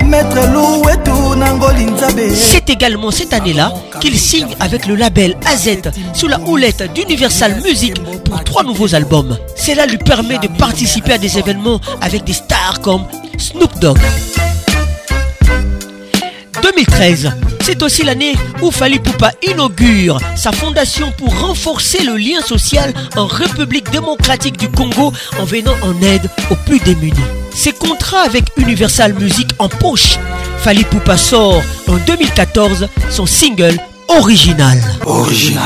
S3: C'est également cette année-là qu'il signe avec le label AZ sous la houlette d'Universal Music pour trois nouveaux albums. Cela lui permet de participer à des événements avec des stars comme Snoop Dogg. 2013, c'est aussi l'année où Fali Poupa inaugure sa fondation pour renforcer le lien social en République démocratique du Congo en venant en aide aux plus démunis. Ses contrats avec Universal Music en poche, Fali sort en 2014 son single original.
S10: Original.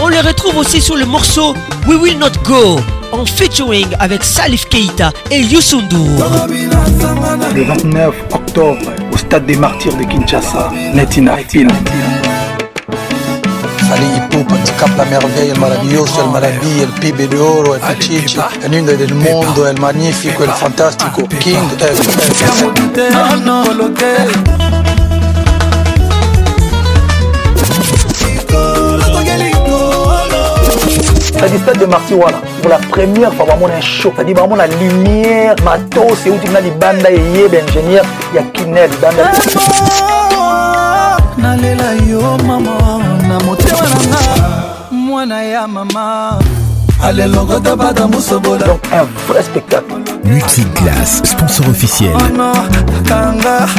S3: On les retrouve aussi sur le morceau We Will Not Go en featuring avec Salif Keita et Youssoundou.
S10: Le 29 octobre au stade des martyrs de Kinshasa, Netina Film.
S13: tu katika la merveille el maravilloso el maravilla el pibe de oro el pichichi el ninde del mundo, el magnifico el fantastico king el, el,
S16: cest à stade de Martiwa, pour la première fois, vraiment, un show. cest dit vraiment, la lumière, matos, c'est où tu m'as dit Banda il y a des ingénieurs, il y a Kinel, Banda. yo donc un vrai spectacle
S3: Multiclass, sponsor officiel.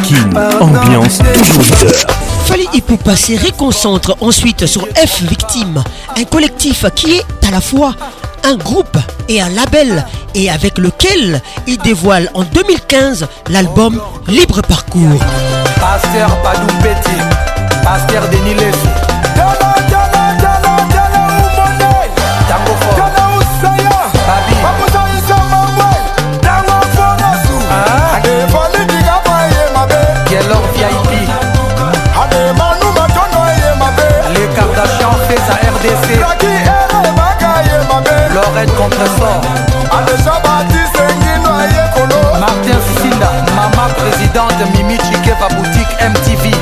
S3: King, ambiance toujours leader. Fali Ipupa se réconcentre ensuite sur F Victime, un collectif qui est à la fois un groupe et un label et avec lequel il dévoile en 2015 l'album Libre Parcours.
S17: Kinshasa RDC Lorette Contresort Martin
S18: Sinda,
S17: maman présidente Mimi Chikeva Boutique MTV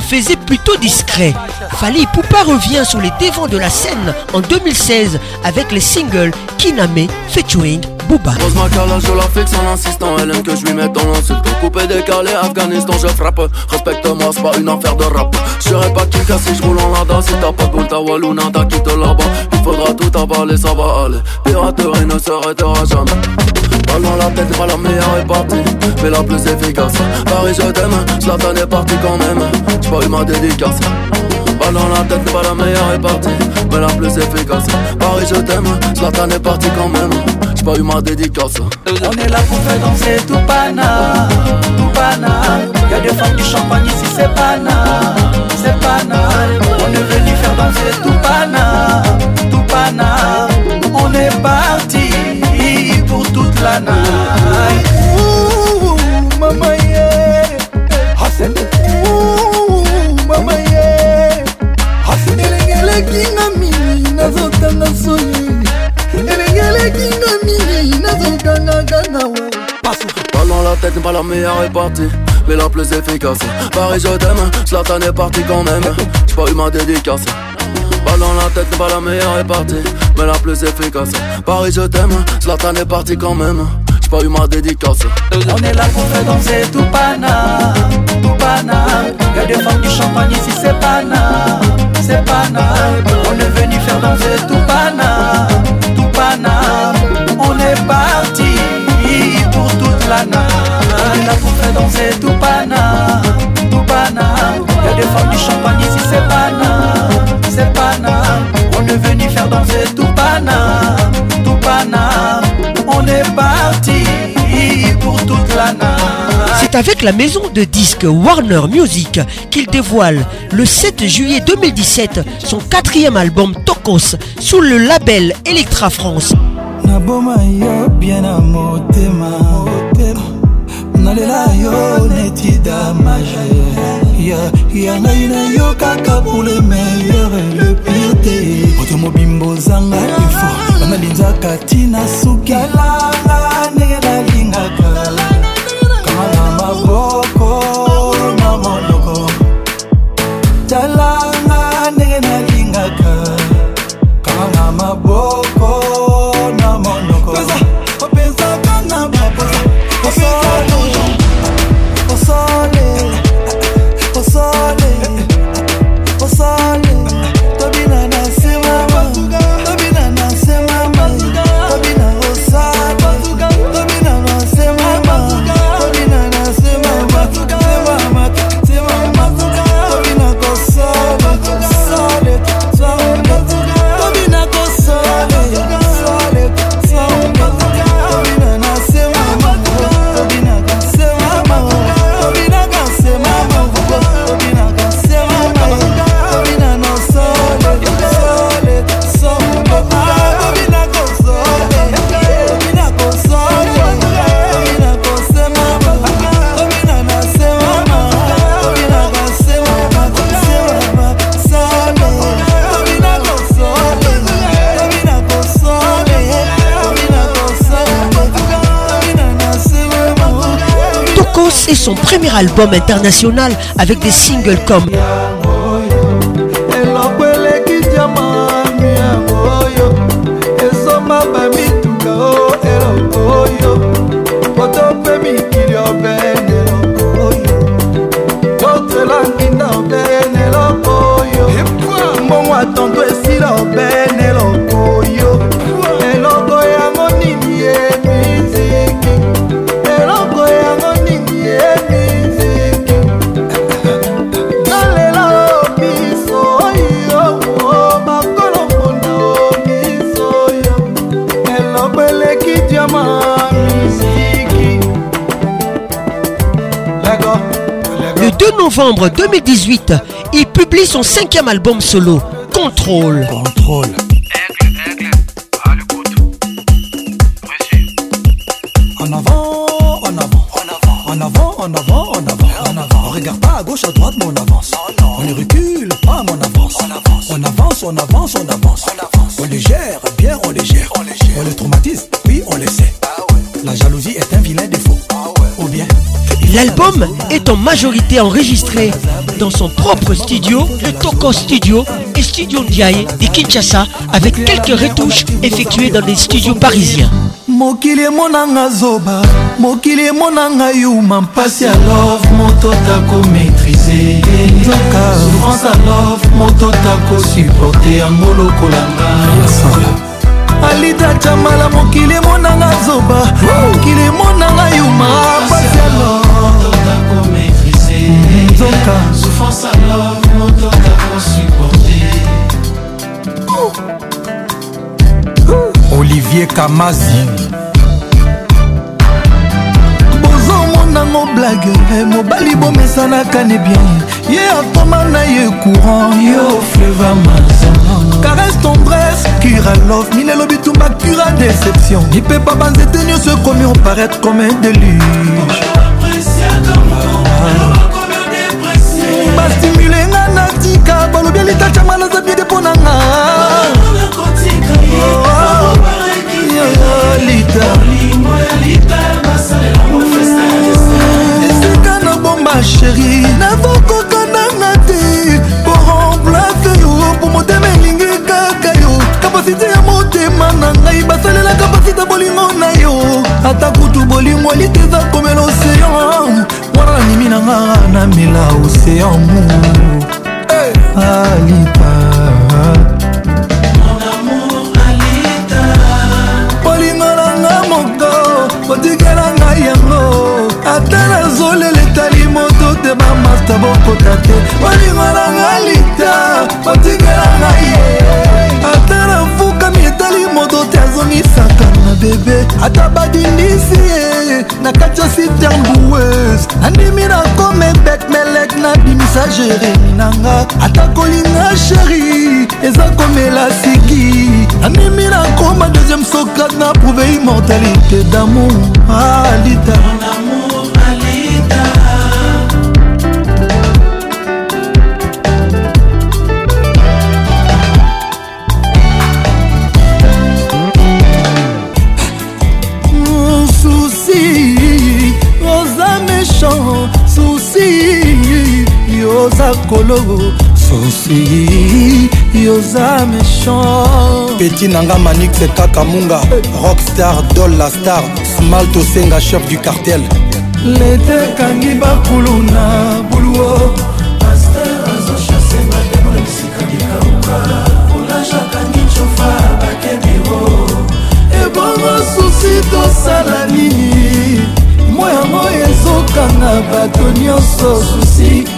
S3: se faisait plutôt discret. Fali Poupa revient sur les devants de la scène en 2016 avec les singles Kiname featuring Booba.
S19: Pose ma cala, je la fixe en insistant. Elle aime que je lui mette dans l'insulte. Coupé, décalé, Afghanistan, je frappe. Respecte-moi, c'est pas une affaire de rap. Je serai pas Kika si je roule en lada. Si t'as pas de boule, ta Waluna, t'as quitté là-bas. Il faudra tout avaler, ça va aller. Piraterie ne s'arrêtera jamais. Pas dans la tête, pas la meilleure partie, mais la plus efficace. Paris, je t'aime, Zlatan est parti quand même. J'ai pas eu ma dédicace. par dans la tête, pas la meilleure partie, mais la plus efficace. Paris, je t'aime, Zlatan est parti quand même. J'ai pas eu ma dédicace.
S20: On est là pour faire danser tout pana, tout pana. Y'a des femmes du champagne ici, c'est pana, c'est pana. On est venu faire danser tout pana, tout pana. On est parti la
S19: tête pas la meilleure partie, mais la plus efficace Paris je t'aime, est parti quand même J'ai pas eu ma dédicace Balle dans la tête pas la meilleure est partie, mais la plus efficace. Paris, je t'aime, Zlatan est parti quand même. J'ai pas eu ma dédicace.
S20: On est là pour faire danser tout pana, tout pana. Y'a des femmes du champagne ici, c'est pana, c'est pas pana. On est venu faire danser tout pana, tout pana. On est parti pour toute la nacht. On est là pour faire danser tout pana, tout pana. Y'a des femmes du champagne
S3: C'est avec la maison de disques Warner Music qu'il dévoile le 7 juillet 2017 son quatrième album Tokos sous le label Electra France. Oh. et son premier album international avec des singles comme novembre 2018, il publie son cinquième album solo, Contrôle. Contrôle. majorité enregistrée dans son propre studio, le Toko Studio et Studio Ndiaye et Kinshasa, avec quelques retouches effectuées dans des studios parisiens.
S21: mokili emonanga zoba mokili emonanga yuma mpasi ya love moto tako maîtrise maîtriser souffrance ya love moto tako supporte yango lokolanga alida camala mokili emonanga zoba mokili emonanga yuma mpasi ya love Souffrance à nzoka mon alors moto supporter olivier kamazi
S22: mon amour blague, eh, mais ça n'a qu'à n'est bien ye atoma na ye courant yo oh, fleva mazon
S23: caresse tendresse cura love minelo bitumba cura déception peut lipepa banzete ce commun paraître comme un déluge
S24: bastimule nga na tika balobi
S23: elitatiama
S24: naza bide mpo na nga esika nabomba sheri navokoka nanga te poremplace
S23: yo po motema elingi kaka yo kapasite ya motema na ngai basalela kapasite bolingo na yo ata kutu bolingo eliteza komela oseyan mpona na mimi na nga namela osean
S24: mu alita bolingo na nga moko otikela ngai
S23: yango ata nazolela etali moto te bamasta bokota te bolingo na nga lita otikela ngai ye etali moto te azongisaka na bebe ata badindisi ye na kati ya siternbues andimi na komebet melek nabimisa jeremi nanga ata kolinga sheri eza komela siki andimi na koma deuxième sokat na prouve immortalité damour alita ah, makolo susi
S25: yoza méchant peti na nga manix kaka munga rockstar dol la star smalt osenga chef du cartel
S23: lete ekangi bakulu na buluo paster azochase matemo na bisika likauka olajakangi cofa bakebiro ebongo susi tosala nini mo yango ezokanga bato nyonso susi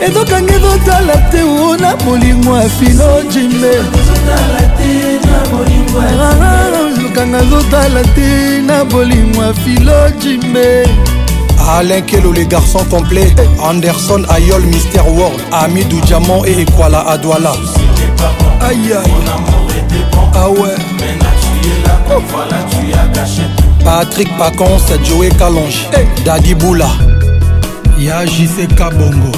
S23: ezokanga
S24: ezotala te o na molingo ya filo jimbe ah, ah, ah, ezokanga ezotala te na bolingo
S23: ya filo jimbe Alain Kelo, les
S25: garçons complets, Anderson, Ayol, Mister World, Ami du Diamant et Ekwala Adwala.
S26: Aïe aïe. Ah ouais. Oh.
S25: Patrick Pacon, Joey Calonge, Daddy Boula. ya jc kabongo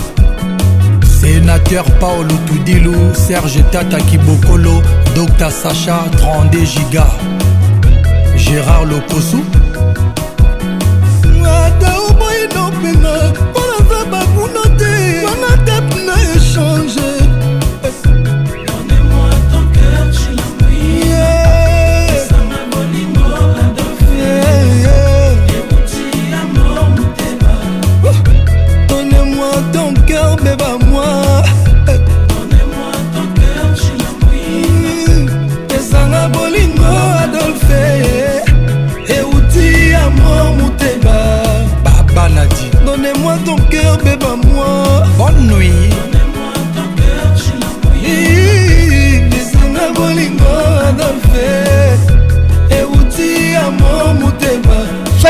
S25: sénateur paolo tudilu serge tata kibokolo dr sacha 32 giga gérard lokosu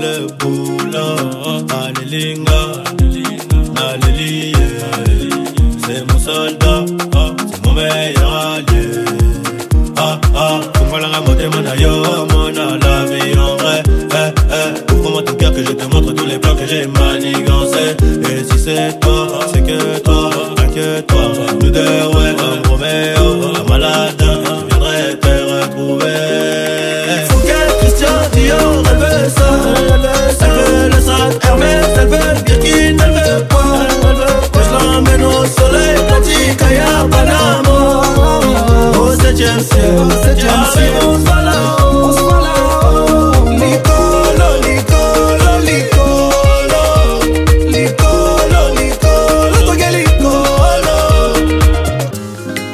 S27: le boulot allélinga Alléluia C'est mon soldat ah, C'est mon meilleur allié Ah ah la ramoter mon aïe Mon a la vie en vrai Eh eh Ouvre-moi tout cœur que je te montre tous les plans que j'ai manigancés Et si c'est toi, c'est que toi Rien que toi, nous deux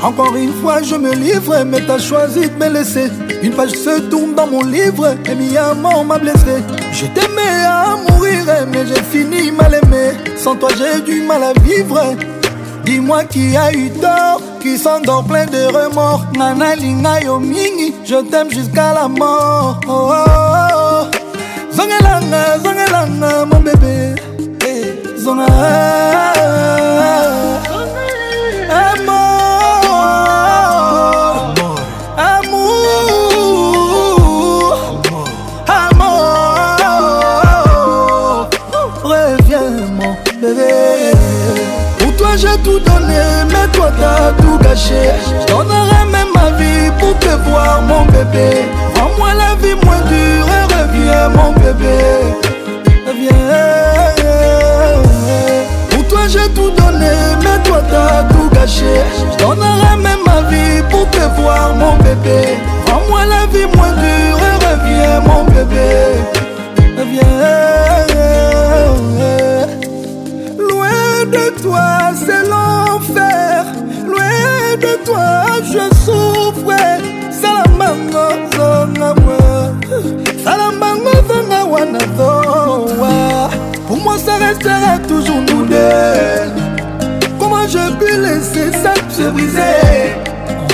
S28: Encore une fois, je me livre, mais t'as choisi de me laisser. Une page se tourne dans mon livre, et mi amour m'a blessé. Je t'aimais à mourir, mais j'ai fini mal aimé. Sans toi, j'ai du mal à vivre. Dis-moi qui a eu tort qui sont dans plein de remords. Nana linga yo mingi, je t'aime jusqu'à la mort. Oh, oh, oh. Zongelanga, mon bébé. Eh, zona. Amour, amour, amour. Reviens, mon bébé. Pour toi, j'ai tout donné, mais toi, t'as cacher. même ma vie pour te voir, mon bébé. vends moi la vie moins dure et reviens, mon bébé. Reviens. Pour toi, j'ai tout donné, mais toi, t'as tout gâché. Je même ma vie pour te voir, mon bébé. vends moi la vie moins dure et reviens, mon bébé. Reviens. de toi je souffre salamango zonga moi salamango zonga wana zowa pour moi ça restera toujours nous deux comment je peux laisser ça se briser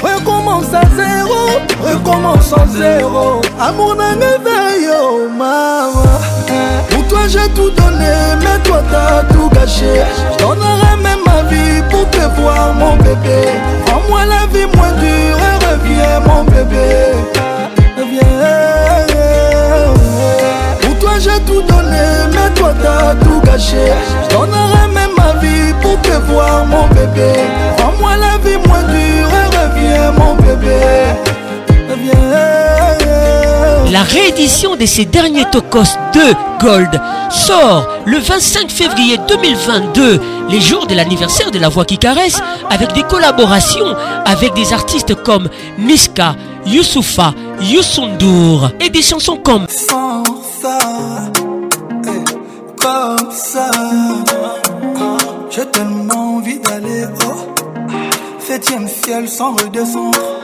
S28: recommence à zéro recommence à zéro amour nanga veille oh mama pour toi j'ai tout donné mais toi t'as tout gâché je donnerai même vie pour te voir mon bébé Rends-moi la vie moins dure et reviens mon bébé Reviens Pour toi j'ai tout donné mais toi t'as tout gâché Je donnerai même ma vie pour te voir mon bébé Rends-moi la vie moins dure et reviens mon bébé
S3: la réédition de ces derniers Tokos 2 Gold sort le 25 février 2022, les jours de l'anniversaire de La Voix qui caresse, avec des collaborations avec des artistes comme Niska, Youssoufa, Youssoundour et des chansons comme
S29: eh, ah, j'ai tellement envie d'aller septième ciel sans redescendre.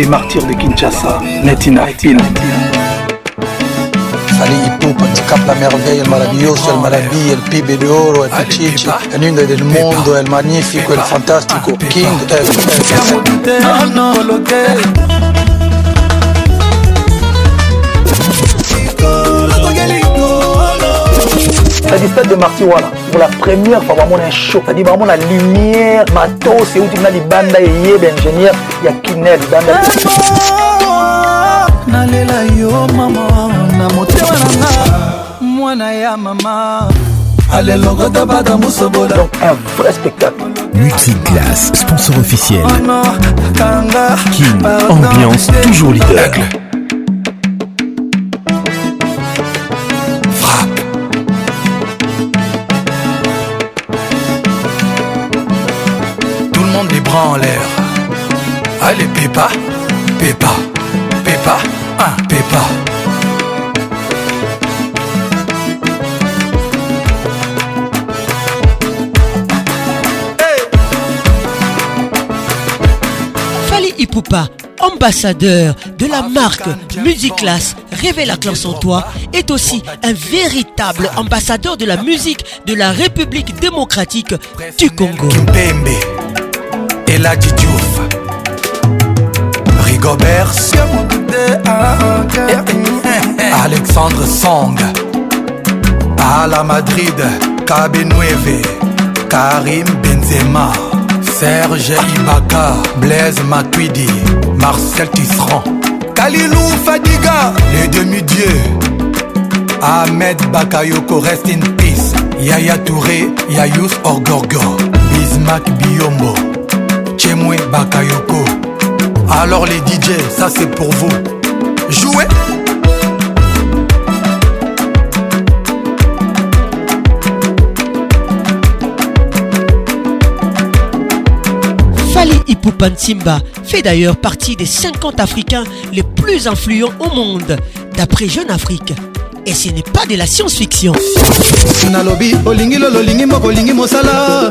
S13: des martyrs de Kinshasa, Netina Hill. Fallait Popa, Cap la merveille, El maravilloso, El Maravi, El Pibe de Oro, El Pichichi, El Nundo del Mundo, El Magnifico, El Fantastico, King, El. cest à stade de marti voilà. pour la première fois vraiment un show c'est-à-dire la lumière ma tosse et où tu ben, ingénieur dit kiner libanda nalela yo mama na a Kinel, mwana ya mama donc
S3: un vrai spectacle Multiclass, sponsor officiel. King, ambiance toujours
S13: leader. Allez, Pépa, Pépa, Pépa un hein,
S3: Fali Ipupa, ambassadeur de la
S30: marque Music la classe en toi, est aussi un véritable ambassadeur de la musique de la République démocratique du Congo. Gobert ah, ah, eh, eh, eh, Alexandre Song à la Madrid Cabenueve Karim Benzema Serge Ibaka Blaise Matuidi Marcel Tisserand Kalilou Fadiga Les demi-dieux Ahmed Bakayoko Rest in Peace Yaya Touré Yayous Orgorgo Bismack Biombo Chemwe Bakayoko Alors les DJ, ça c'est pour vous. Jouez
S3: Fali Ipupan Simba fait d'ailleurs partie des 50 Africains les plus influents au monde, d'après Jeune Afrique. Et ce n'est pas de la science-fiction. pour nous
S31: sala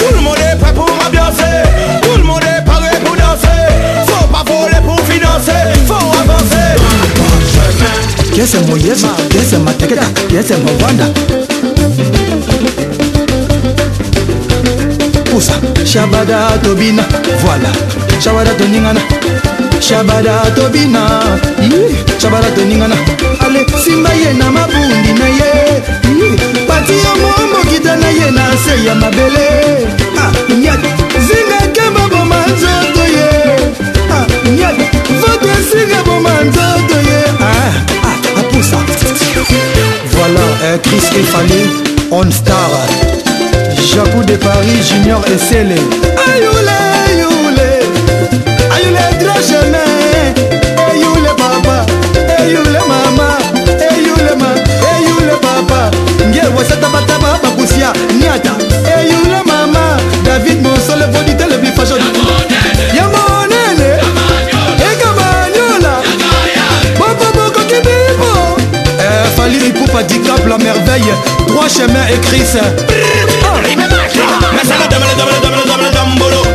S32: piese moyeba piese mateketa piese mavanda kusa shabada tobina voila shabada toningana shabada tobina shabada toningana
S33: ale simba ye na mabundi na ye pati yo momokita na ye na se ya mabele zingaka baboma nzoto ye vote singa boma nzoto ye ah, ah. Voilà ça.
S34: Voilà, Chris et Fanny, On Star. Jacou de Paris, Junior et Sélé.
S35: Ayoule, ayoulé, ayoule, grand jamais. Ayoule, papa, ayoule, maman, Ayoule, ma, ayoule, papa. Ngé, wasata, bataba, bakusia, nyata. Ayoule, maman, David, mon seul
S36: infatigable, la merveille. Trois chemins écrits. Mais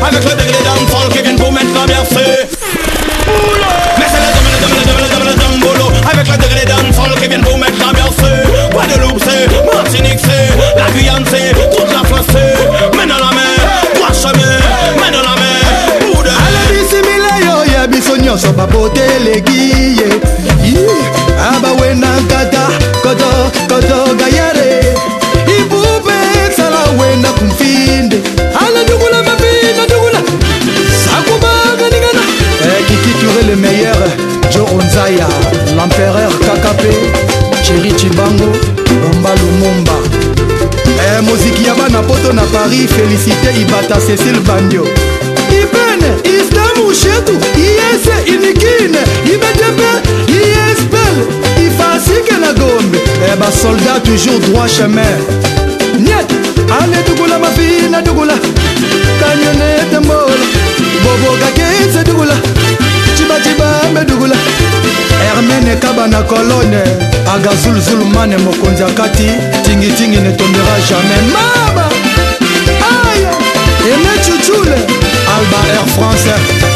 S37: Avec qui viennent pour mettre la Mais Avec qui viennent mettre la c'est Martinique, c'est la Guyane, c'est toute la France, c'est. dans la mer, trois chemins, main dans la mer
S38: kodo kodoga yare ibube sala
S39: wenda kumfinde ala dugula mafina dugula sakubaga ningana eh, kikiture le meilleur joro nzaya l'empereur kakape cheri chibango bomba lumumba eh, moziki ya bana poto na paris félicité ibata cécile bandio
S40: ibene islamu shetu iese inikine ibedepe iye Montréal, ifasike na gombe e eh, basoldat toujours droit chemin niet ane dugula mafi na dugula kanyonete mbola bobokakitse dugula cibacibambe dugula hermene kaba na kolone agazuluzulu mane mokonzi akati tingitingi ne tombera jamais maba aya ene chuchule alba air france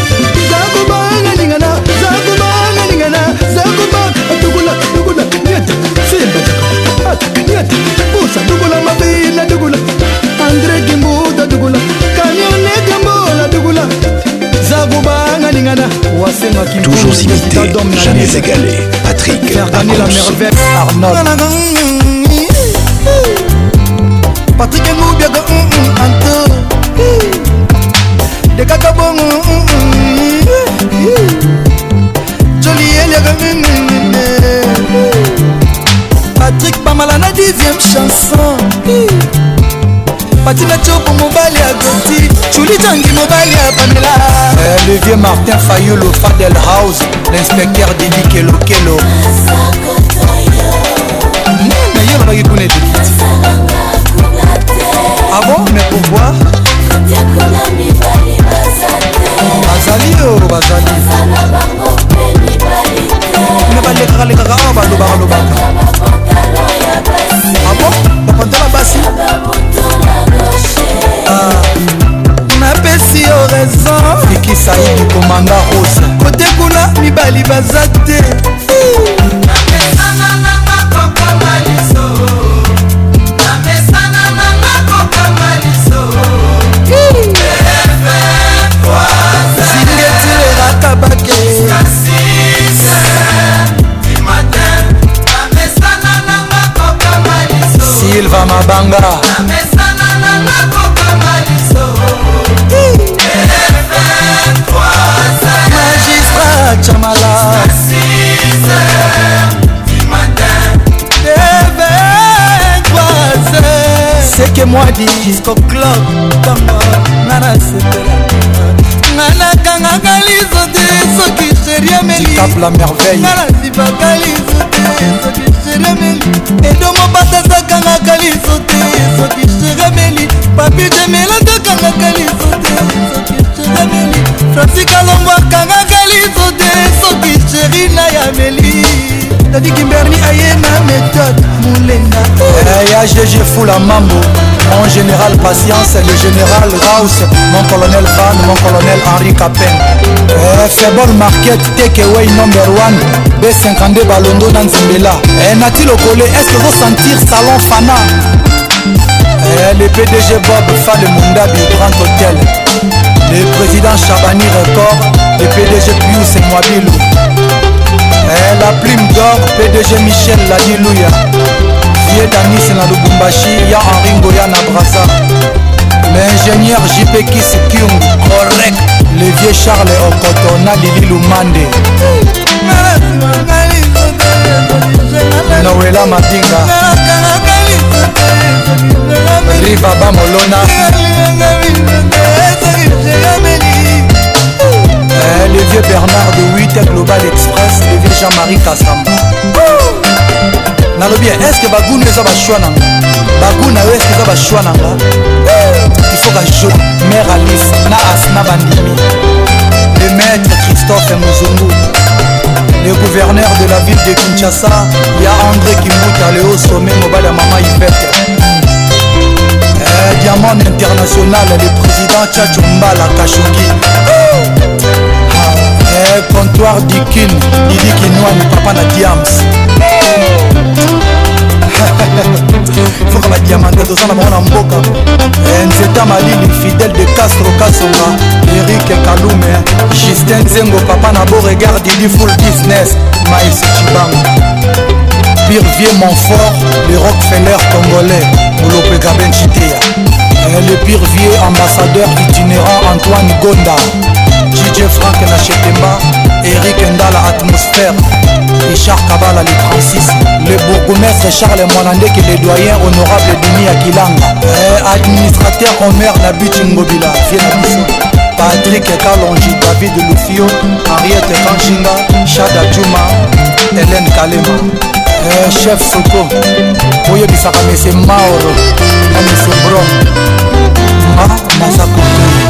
S40: sibetakat pusa dugula mabina dugula andre gimbuda
S41: dugula kanyane gambola dugula zagubanga lingana wasengaki toujours imité
S42: jamais égalé patrick fergani la merveille arnold patrick ngubiaga mm, mm, anto dekaka bongo
S43: komala na 10e chanson pati batoko mobali adopti chulitangi mobali ya pamela
S44: le vieux martin fayolo fadel house l'inspecteur dedi kelokelo
S45: nayo babaki kuna etikiti avant ah mais pourvoir bazali o bazali me balekaka lekaka awa ah, balobaka lobaka
S46: baza fikisa ye komanga osa kote kuna mibali baza te
S47: Silva Mabanga Jessica Chamala
S48: seke mwadi disco club tango nga nasepela
S49: nga nakangaka liso te soki sheri amelianga nasibaka liso te soki sheri ameli edomo batata kangaka liso te soki sheri ameli papi temela kakangaka liso te soki sheri ameli frantika lombo akangakali to te soki sheri na yameli
S40: dadi kimberli aye na méthode molenga aya gg fula mambo mon général patience le général raus mon colonel van mon colonel henri capen eh, febol market tekeway number 1 b52 balondo na nzembela eh, nati lokole estce ozosentir salon fana eh, le pdg bob fa de monda de grand hôtel le président Chabani Record, le PDG Pius et Mwabilou. Et eh, la plume d'or, PDG Michel Ladilouya. Vieux Danis na Lubumbashi, Ya Henri Ngoya na Brasa. L'ingénieur JP Kisikium, correct. Le vieux Charles Okotona Lili Lumande. Noela Matinga. Rivaba Molona. Eh, le vieux Bernard de 8 à Global Express Le vieux Jean-Marie Kasamba nalobi ya eske bagunu eza bashwa na nga bagunu na yo eske eza bashwa na nga ifoka jo mare alice na asna bandimi le maître christophe muzungu le gouverneur de la ville de kinshasa ya andré kimuta le haut sommet mobali ya mama ivete eh, diamond international le président tchacho mbala kashoki comptoir du kin lili kinwani papa na diams foka badiamando toza na bango na mboka nzeta malili fidèle de castro kasonga erik kalume justin nzengo papa na beauregard dili full business mais chibango pirvier montfort le rockefeller congolais olopeka benchitea eh, le pirvier ambassadeur itinérant antoine gonda DJ Frank Nachetemba Eric Ndala Atmosphère Richard Kabala les Francis Le bourgmestre Charles Mwanandeke les doyens honorable Denis Akilanga eh, Administrateur Omer Nabut Ngobila Vietnamison Patrick Kalonji David Lufio Henriette Kanchinga Shada Juma Hélène Kalema eh, Chef Soko oyebisaka mese maoro na mese bro ma ah, masakotoi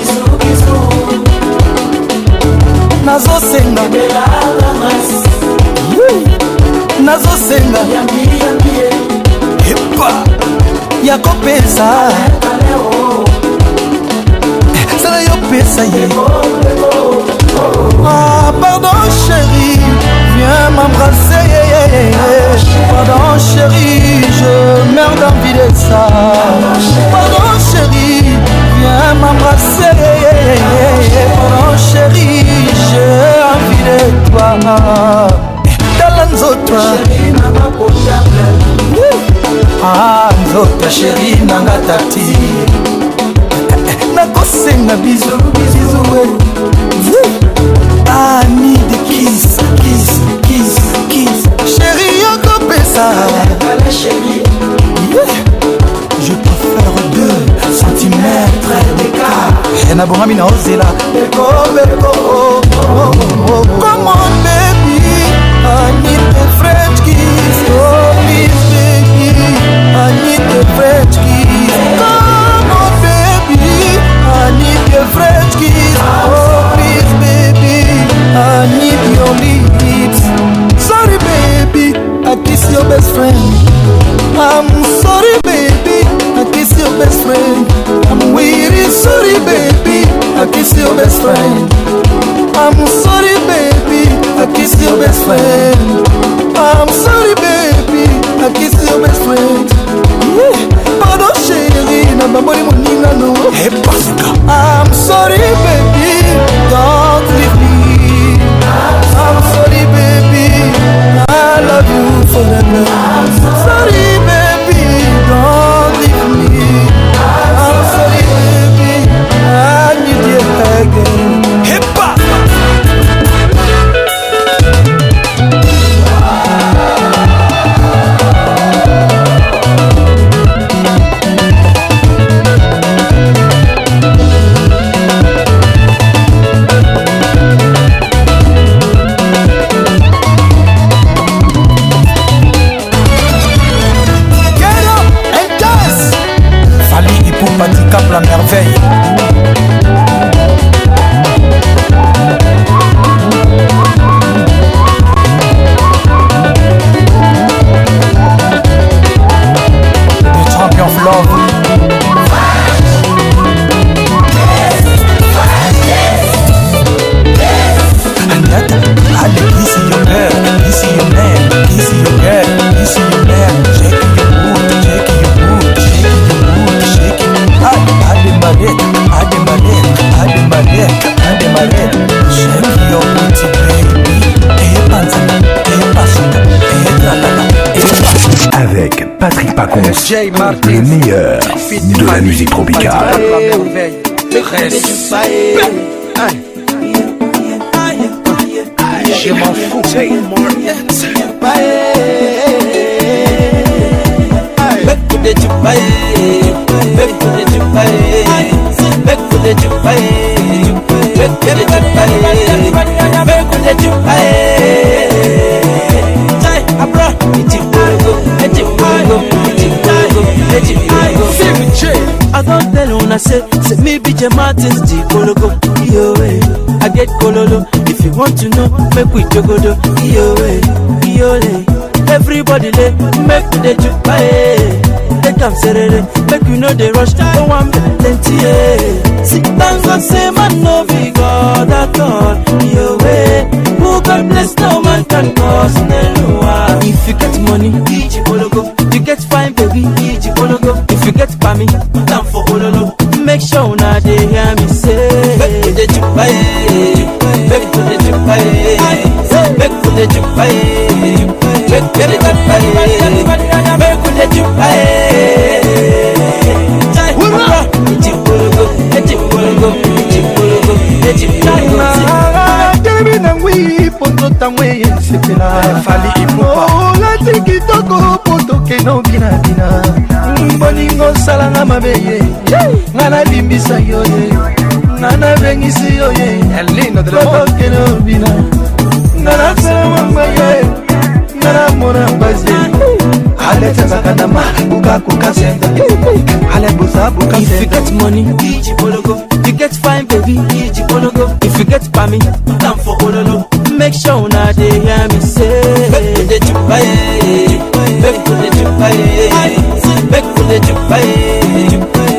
S50: nazosenga
S40: nazosenga epa ya kopesa sala yo pesa ye ah, pardon chéri viens m'embrasser Pardon chérie, je meurs d'envie de ça Pardon chérie, viens m'embrasser Pardon chérie, j'ai envie de toi Tala eh, nzoto Ah nzoto chérie nanga tati nakosenga bizo bizo Ah Je préfère deux centimètres d'écart na bongami na ozela Comment baby I need the French kiss Oh please baby I need the French your best friend. I'm sorry, baby, I kiss your best friend. I'm weary, sorry, baby, I kiss your best friend. I'm sorry, baby, I kiss your best friend. I'm sorry, baby, I kiss your best friend. Yeah. Pardon, chérie, na mamori monina no. Hey, bazooka. I'm sorry, baby, don't leave me. I love you forever. Sorry, baby, don't.
S51: DJ Martin. Le meilleur de la musique tropicale. Je m'en fous.
S52: dj martins di kologo e iyowe i get kololo if you want to know make we jogodo iyowe iyole everybody le make we dey jupa ee take am serere make we no dey rush no wan make plenty ee sit down say man no be god at all iyowe who god bless no man can cause neluwa if you get money iji e kologo you get fine baby iji e kologo if you get pami make sure una dey hear me say. make we dey jumpa ye make we dey jumpa ye make we dey jumpa ye make we dey jumpa ye make we dey
S53: jumpa ye. Wura! Eji bologo, eji bologo, eji bologo, eji bologo. ngai nangwi mpo nzotango eyensepela fali ipopa olati kitoko mpo tokeno binabina bolingo osalanga mabe ye nga nabimbisa yo ye nga nabengisi yo ye kotokele obina nga naselamanga
S52: ye nga namona mpasi aletsenzaka
S53: na ma kukakuka senza alebusa buka
S52: If you get fine, baby, if you get pami, come for Ololo. Make sure now they hear me say, Baby, they chupaye, baby, they chupaye. Make me look like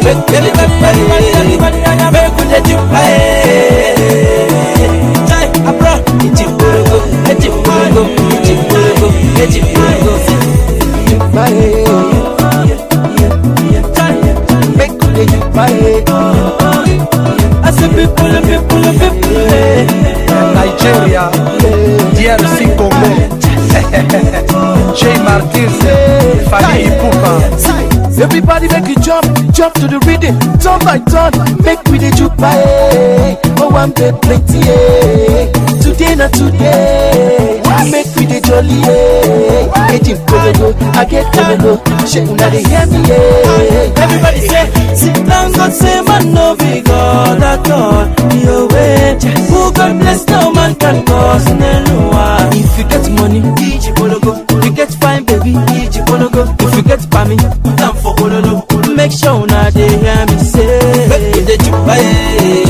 S40: body make you jump jump to the rhythm turn by turn make we the juke by oh am dey plenty eh. today na today make we the jolly eh. ejin kololo i get kololo
S52: shey una dey hear me eh. everybody say sit down God say man no be God at all your way who God bless no man can cause neluwa if you get money DJ Bologo you get logo. If you get by me, put am for Ololo. Make sure una dey hear me say. Make you dey chupa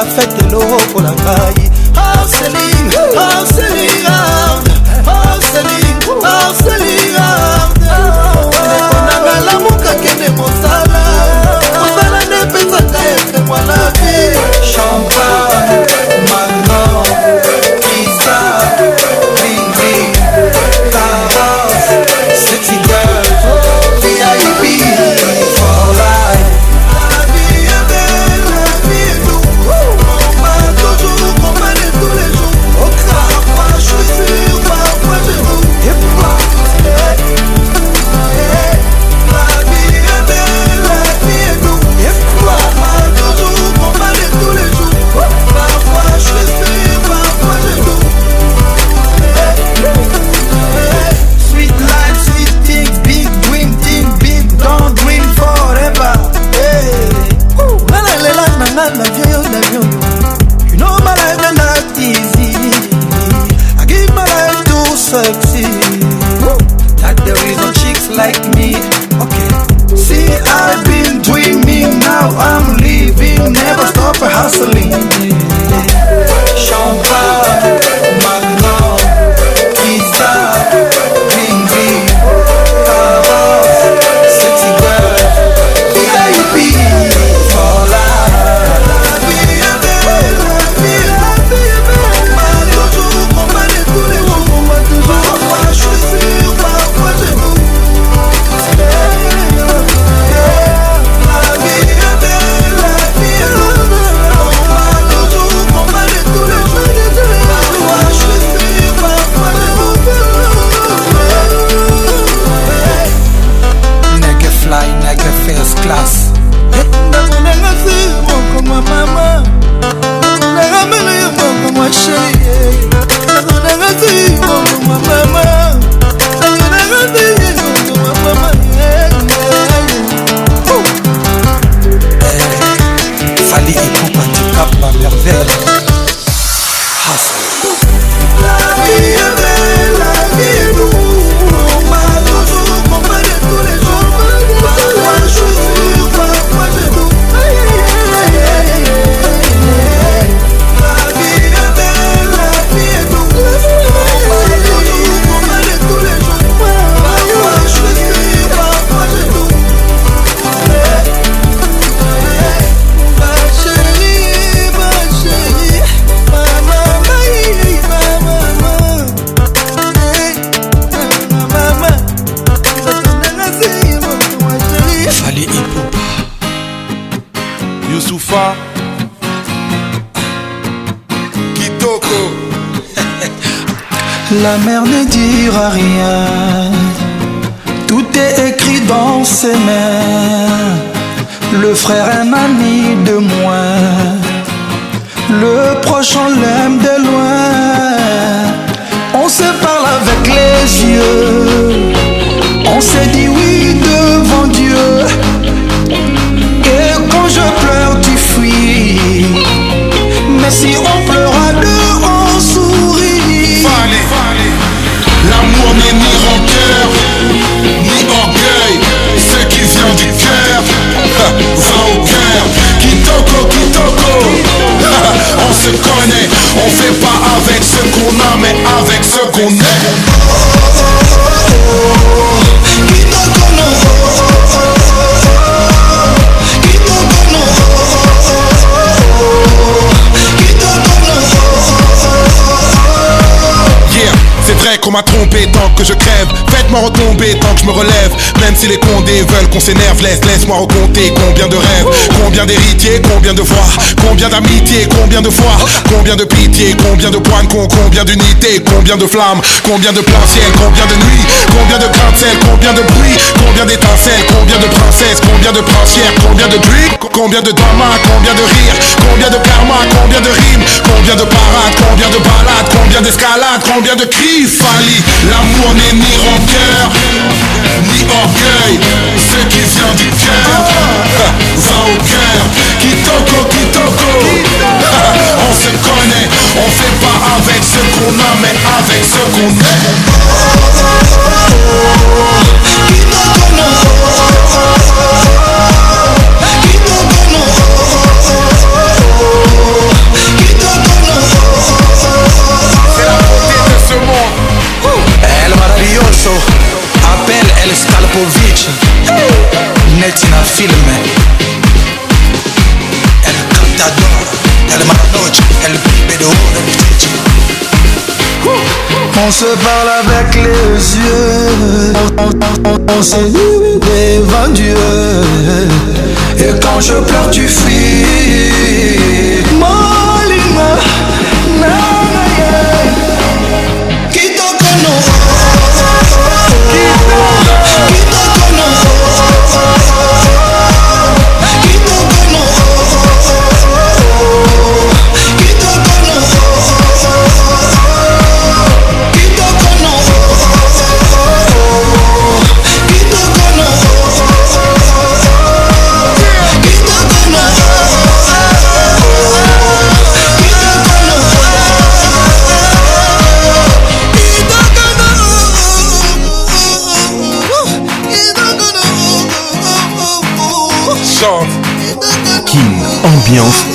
S53: la fête
S54: que je crée Faites-moi retomber tant que je me relève Même si les condés veulent qu'on s'énerve Laisse, laisse-moi recompter combien de rêves Combien d'héritiers, combien de voix Combien d'amitiés, combien de fois, Combien de pitié, combien de points con Combien d'unités, combien de flammes Combien de plein ciel, combien de nuits Combien de pincelles, combien de bruits, Combien d'étincelles, combien de princesses Combien de princières, combien de bruits Combien de damas, combien de rires, Combien de karma, combien de rimes Combien de parades, combien de balades Combien d'escalades, combien de cris Fali, l'amour n'est ni ni orgueil. Ce qui vient du cœur, va au cœur. Kitoko, Kitoko, on se connaît, on fait pas avec ce qu'on a, mais avec ce qu'on est.
S55: m'a El cantador, el manoche, el de el DJ.
S56: On se parle avec les yeux, on, on, on s'est devant Dieu. Et quand je pleure, tu fuis.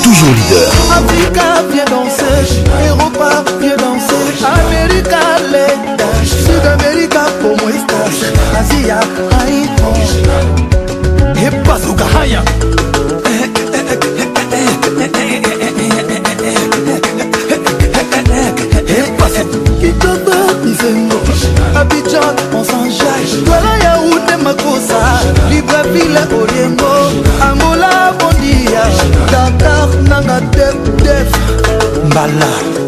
S51: toujours leader. Africa, Europa, sud pour Et dakar nanga def def mbala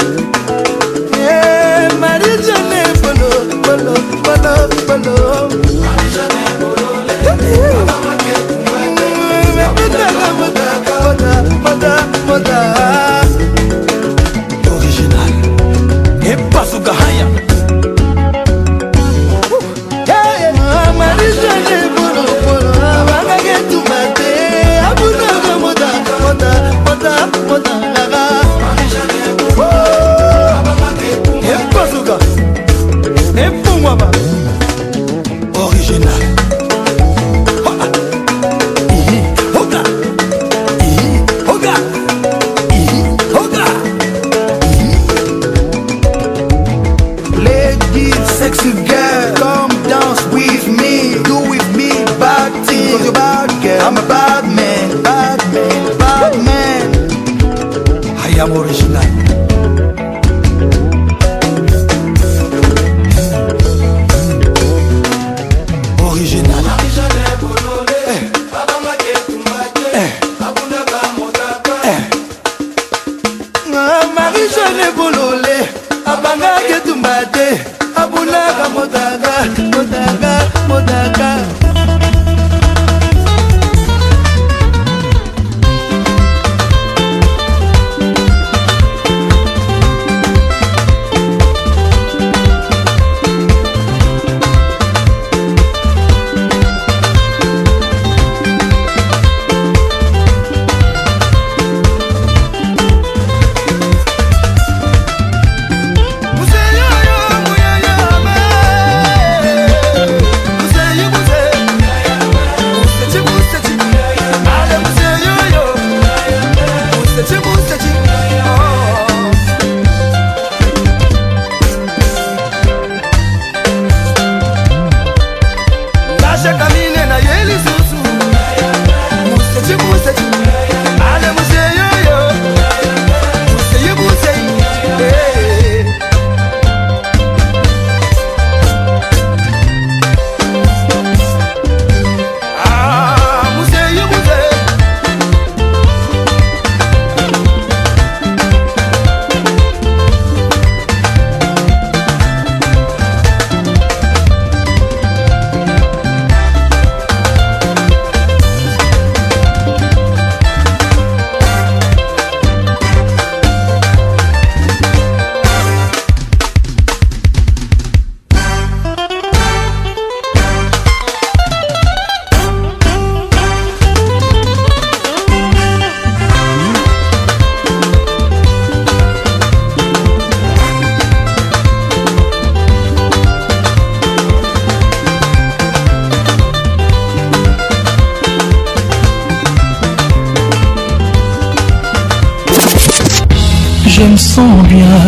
S57: me sens bien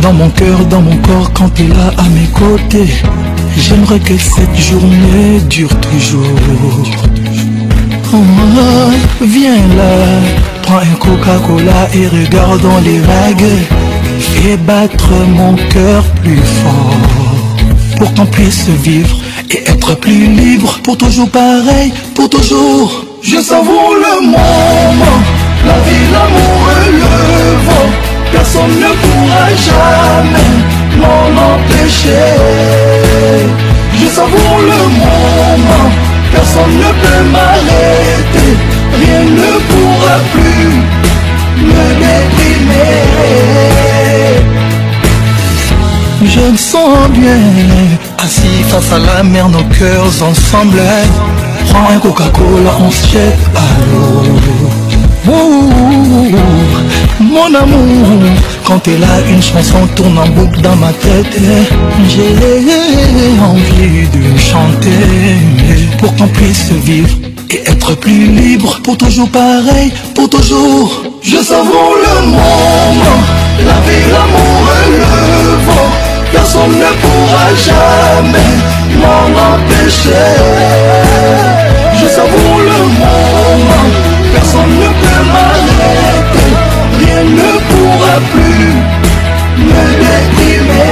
S57: dans mon cœur, dans mon corps quand tu es là à mes côtés. J'aimerais que cette journée dure toujours. Ah, viens là, prends un Coca-Cola et regarde dans les vagues et battre mon cœur plus fort pour qu'on puisse vivre et être plus libre pour toujours pareil, pour toujours.
S58: Je savoure le moment, la vie, l'amour et le vent personne ne pourra jamais m'en empêcher. Je savoure le moment, personne ne peut m'arrêter, rien ne pourra plus me déprimer.
S57: Je me sens
S58: bien,
S57: assis face à la mer, nos cœurs ensemble. Prends un Coca-Cola, on se jette à l'eau mon amour Quand es là, une chanson tourne en boucle dans ma tête J'ai envie de chanter Pour qu'on puisse vivre et être plus libre Pour toujours pareil, pour toujours
S58: Je savoure le moment La vie, l'amour et le vent Personne ne pourra jamais m'en empêcher Je savoure le monde plus me déprimer.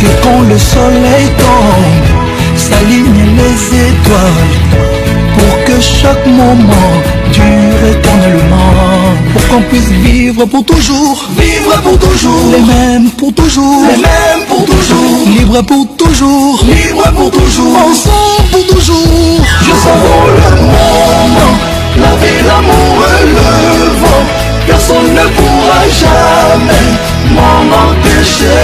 S57: Que quand le soleil tombe, s'alignent les étoiles pour que chaque moment dure éternellement. Pour qu'on puisse vivre pour toujours,
S58: vivre pour toujours,
S57: les mêmes pour toujours,
S58: les mêmes pour toujours,
S57: libre pour toujours,
S58: libre pour toujours,
S57: ensemble pour toujours.
S58: Je savoure le monde la vie, l'amour le vent Personne ne pourra jamais m'en empêcher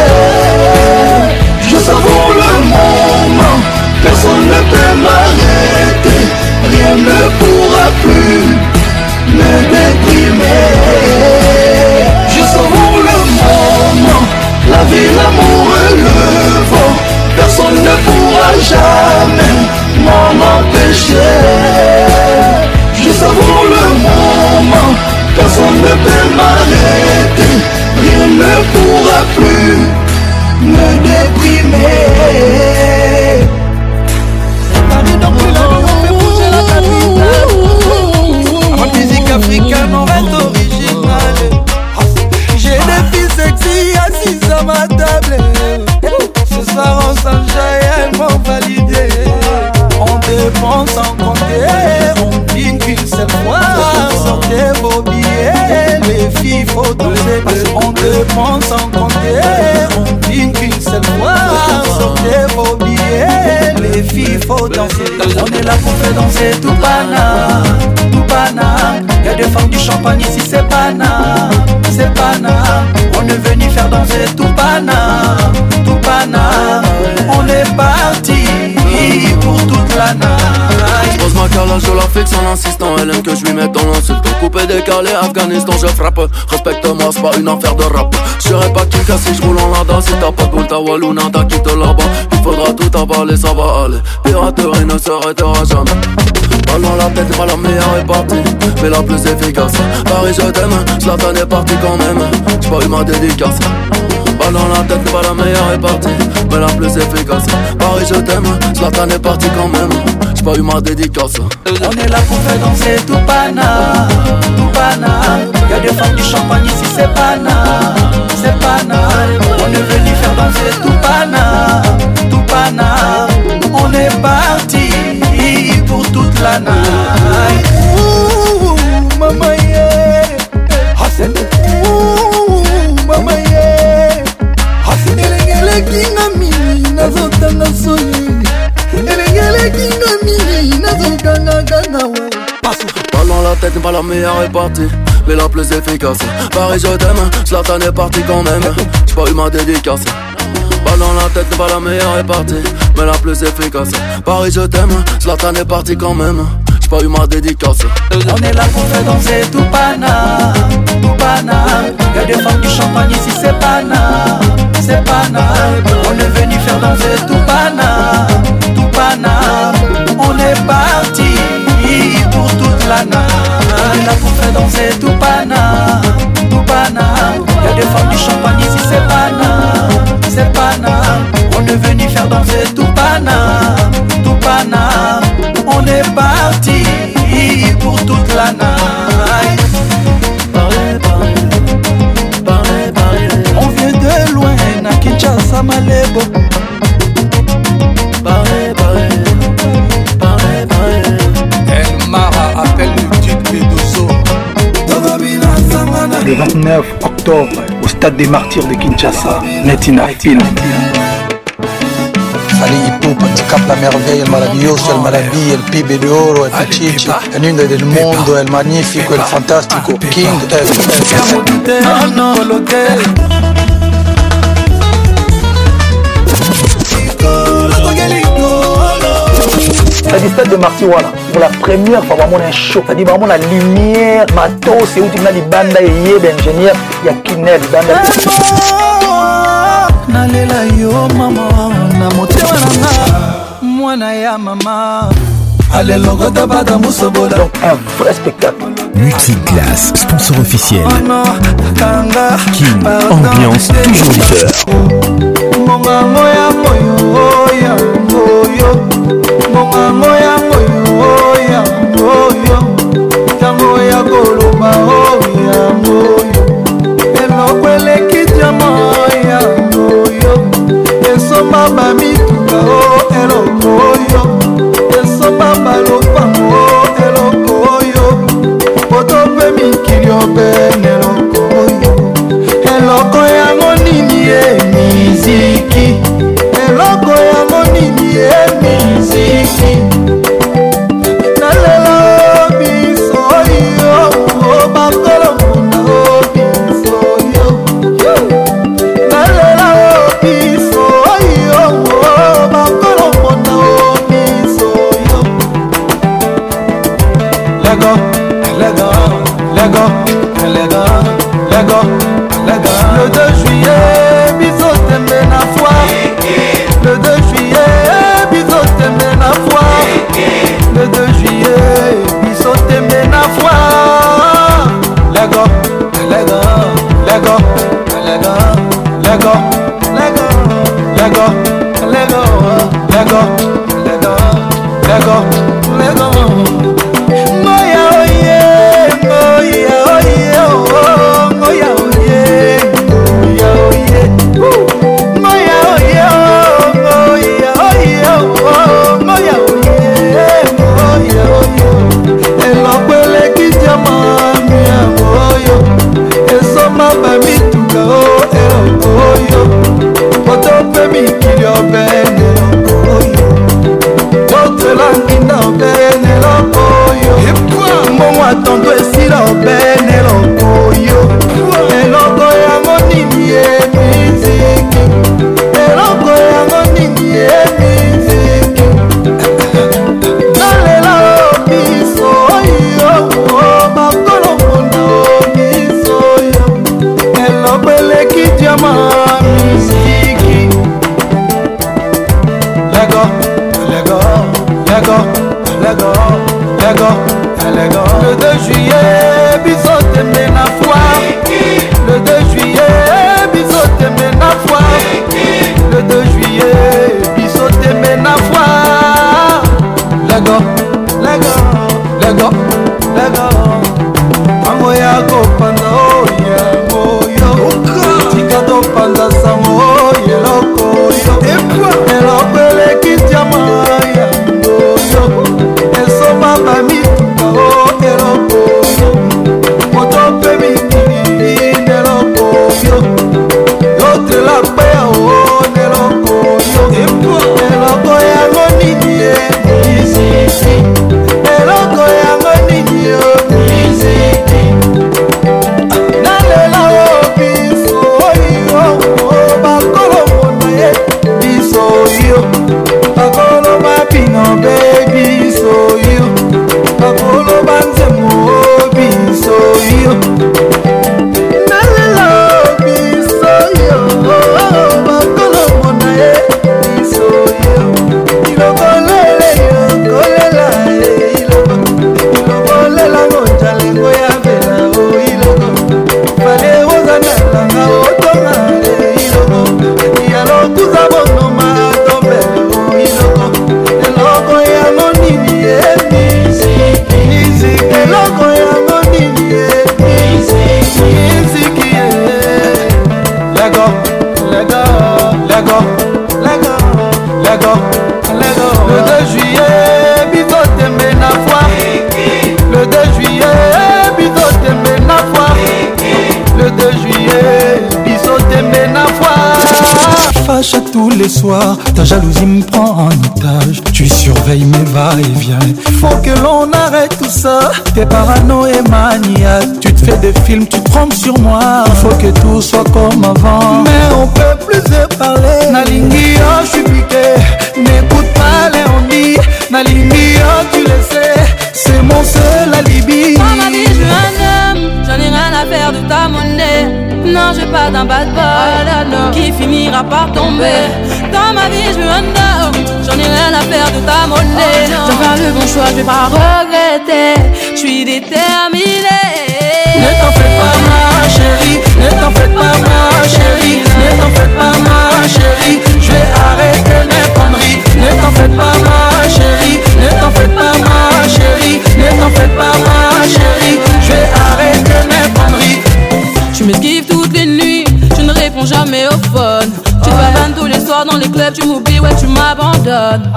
S58: Je savoure le moment Personne ne peut m'arrêter Rien ne pourra plus me déprimer Je savoure le moment La vie, l'amour le vent Personne ne pourra jamais m'en empêcher vaut le moment. Personne ne peut m'arrêter. Rien ne pourra plus me déprimer.
S59: Ma musique africaine en J'ai des fils sexy assis à ma table. Ce soir on s'enjaille, elles m'ont validé. On défend en compter. autant On dépense sans compter On vit qu'une seule fois Sortez vos billets Les filles faut danser On est là pour faire danser tout pana Tout pana Y'a des femmes du champagne ici c'est pana C'est pana On est venu faire danser tout pana Tout pana On est parti pour toute la night Pose
S60: ma calage, je la fixe en insistant. Elle aime que je lui mette dans l'insulte. Coupé, décalé, Afghanistan, je frappe. Respecte-moi, c'est pas une affaire de rap. J'serai pas Kika si j'roule en Lada. Si t'as pas de boule, t'as Walunada, quitte là-bas. Il faudra tout avaler, ça va aller. Piraterie ne s'arrêtera jamais. Balle dans la tête, pas la meilleure est partie, mais la plus efficace. Paris, je t'aime, Zlatan est parti quand même. J'ai pas eu ma dédicace. Balle dans la tête, pas la meilleure est partie, mais la plus efficace. Paris, je t'aime, Zlatan est parti quand même. J'ai pas eu ma
S59: dédicace. On est là pour faire danser tout pana, tout pana. Y'a des femmes du champagne ici, c'est pana, c'est pana. On est venu faire danser tout pana, tout pana. On est parti pour toute la night.
S58: Ouh, maman,
S60: tête n'est pas la meilleure partie, Mais la plus efficace Paris je t'aime, Slatan est parti quand même J'ai pas eu ma dédicace Balle dans la tête pas la meilleure répartie Mais la plus efficace Paris je t'aime, Slatan est parti quand même J'ai pas eu ma dédicace
S59: On est là pour faire danser tout pana Tout pana Y'a des femmes du champagne ici c'est pana C'est pana On est venu faire danser tout pana Tout pana On est pas Solana La confrère dans c'est tout pana Tout pana Y'a des femmes du champagne ici c'est pana C'est pana
S61: 9 octobre au stade des martyrs de Kinshasa. Netina Film. Aliitupa la merveille, el maravilloso, el maravilla, el pibe de oro, el pichicho, el lindo del mundo, el magnífico, el fantástico, King
S62: le stade de Marty, pour la première fois bamona un show cest à dire bamona lumière matos euti na libanda eyeba ingénieur ya kine ya libanda
S54: nalela yo mama na motema nanga mwana ya mama donc un vrai spectacle Multiclass, sponsor officiel. King, ambiance toujours leader. ngongango ya moyo oya oyo ngongango ya moyo oya oyo ntango ya koloba oya oyo eloko eleki tyama ya oyo esomba bamituka o eloko You.
S57: na foi le 2 juillet biso tembe na foi
S54: lego lego lego lego lego lego lego lego lego
S58: moto mpe mikili obende oyo totela nginda obenela oyo ebwa mongo atondo esila obenela oyo
S57: Yeah. tous les soirs. Ta jalousie me prend en otage. Tu surveilles mes va-et-vient. Faut que l'on arrête tout ça. T'es parano et maniaque. Tu te fais des films, tu te trompes sur moi. Faut que tout soit comme avant. Mais on peut plus se parler. Nalingi, oh, je suis piqué. N'écoute pas les ondis. Nalingi, oh, tu le sais. C'est mon seul alibi.
S63: Dans ma vie, je suis un homme. J'en ai rien à faire de ta monnaie. Non, j'ai pas d'un bad boy ah, qui finira par tomber. Dans ma vie, je un j'en ai rien à faire de ta monnaie. Oh, j'en fais le bon choix, je vais pas regretter. Je suis déterminé.
S64: Ne t'en fais pas ma chérie, ne t'en fais pas ma chérie, ne t'en fais pas ma chérie, je vais arrêter mes conneries. Ne t'en fais pas ma chérie, ne t'en fais pas ma chérie, ne t'en fais pas ma chérie.
S65: dans les clubs, tu m'oublies, ouais, tu m'abandonnes.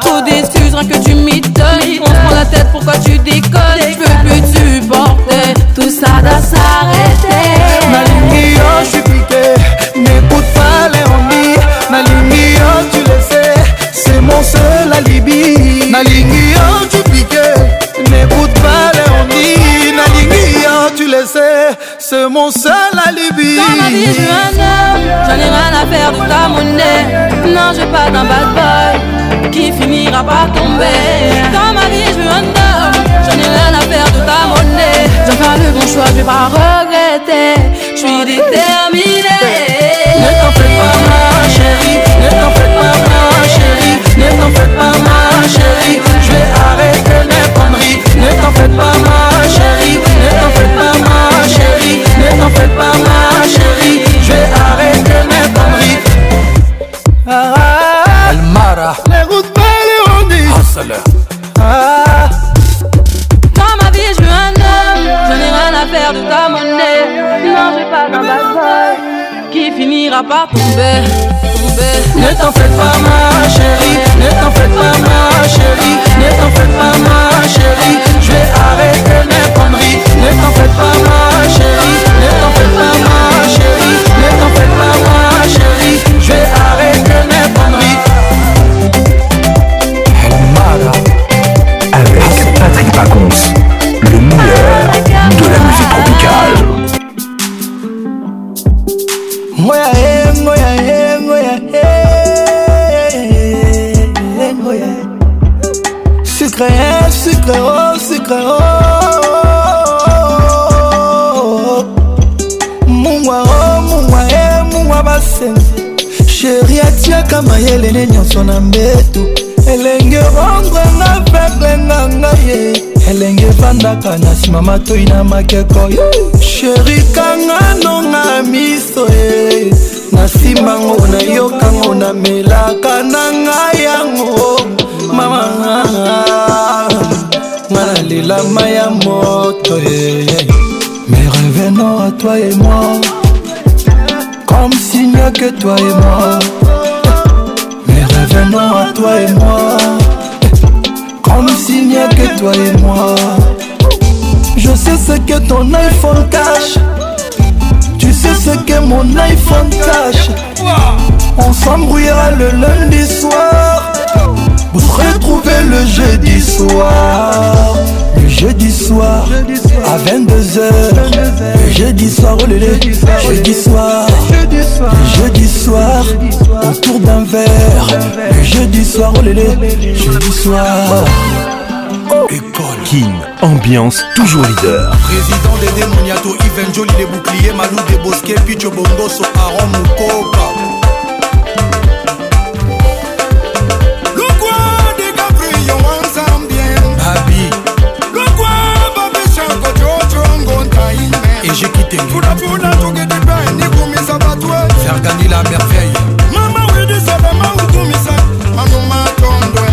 S65: Trop d'excuses, rien que tu donnes On se prend la tête, pourquoi tu déconnes? Je peux plus supporter, tout ça doit s'arrêter.
S57: Malignant oh, je suis piqué, n'écoute pas les ennuis. Maligno, oh, tu le sais, c'est mon seul alibi. Maligno, oh, tu laisser, c'est mon seul alibi.
S63: Dans ma vie, je suis un homme, j'en ai rien à faire de ta monnaie. Non, je pas d'un bad boy qui finira par tomber. Dans ma vie, je suis un homme, j'en ai rien à faire de ta monnaie. Je vais faire le bon choix, je vais pas regretter. Je suis déterminé.
S54: Ah. Le ah.
S63: Dans ma vie, je veux un homme. Je n'ai rien à faire de ta monnaie. Non, j'ai pas d'un bad qui finira par tomber. Ne
S64: t'en fais pas, ma chérie. Ne t'en fais pas, ma chérie. Ne t'en fais pas, ma chérie. Je vais arrêter mes conneries. Ne t'en fais pas, ma chérie. Ne t'en fais pas, ma chérie. Ne t'en fais pas, ma chérie. Avec mes
S54: Avec Patrick le meilleur de la musique tropicale.
S58: Eh, eh, eh, sucre, sucre, oh, sucre, oh. sheri atiaka mayelene nyonso na mbeto elenge rondrenga feblenga ngai ye elenge evandaka na nsima matoi na makeko sheri kanga nonga miso ye nasimbango nayokango namelaka na ngai yango mama nga nalela
S57: ma ya moto ye mais revenons à toi et moi S'il n'y a que toi et moi, mais revenons à toi et moi. Comme s'il n'y a que toi et moi. Je sais ce que ton iPhone cache. Tu sais ce que mon iPhone cache. On s'embrouillera le lundi soir. Vous retrouver le jeudi soir. Jeudi soir, à 22h. Jeudi soir, au lélé. Jeudi soir, jeudi soir, autour d'un verre. Jeudi soir, au lélé. Jeudi soir.
S54: Oh. École. Kim, ambiance toujours leader.
S66: Président des démoniato, Ivan Jolie, les boucliers, Malou des Bosquets, Picho Bongo, Aaron Mukoka.
S67: dj kitengepunapuna tukidimba
S68: nikumisa batwe ferganila merveille mama widisalema ukumisa manumatondwe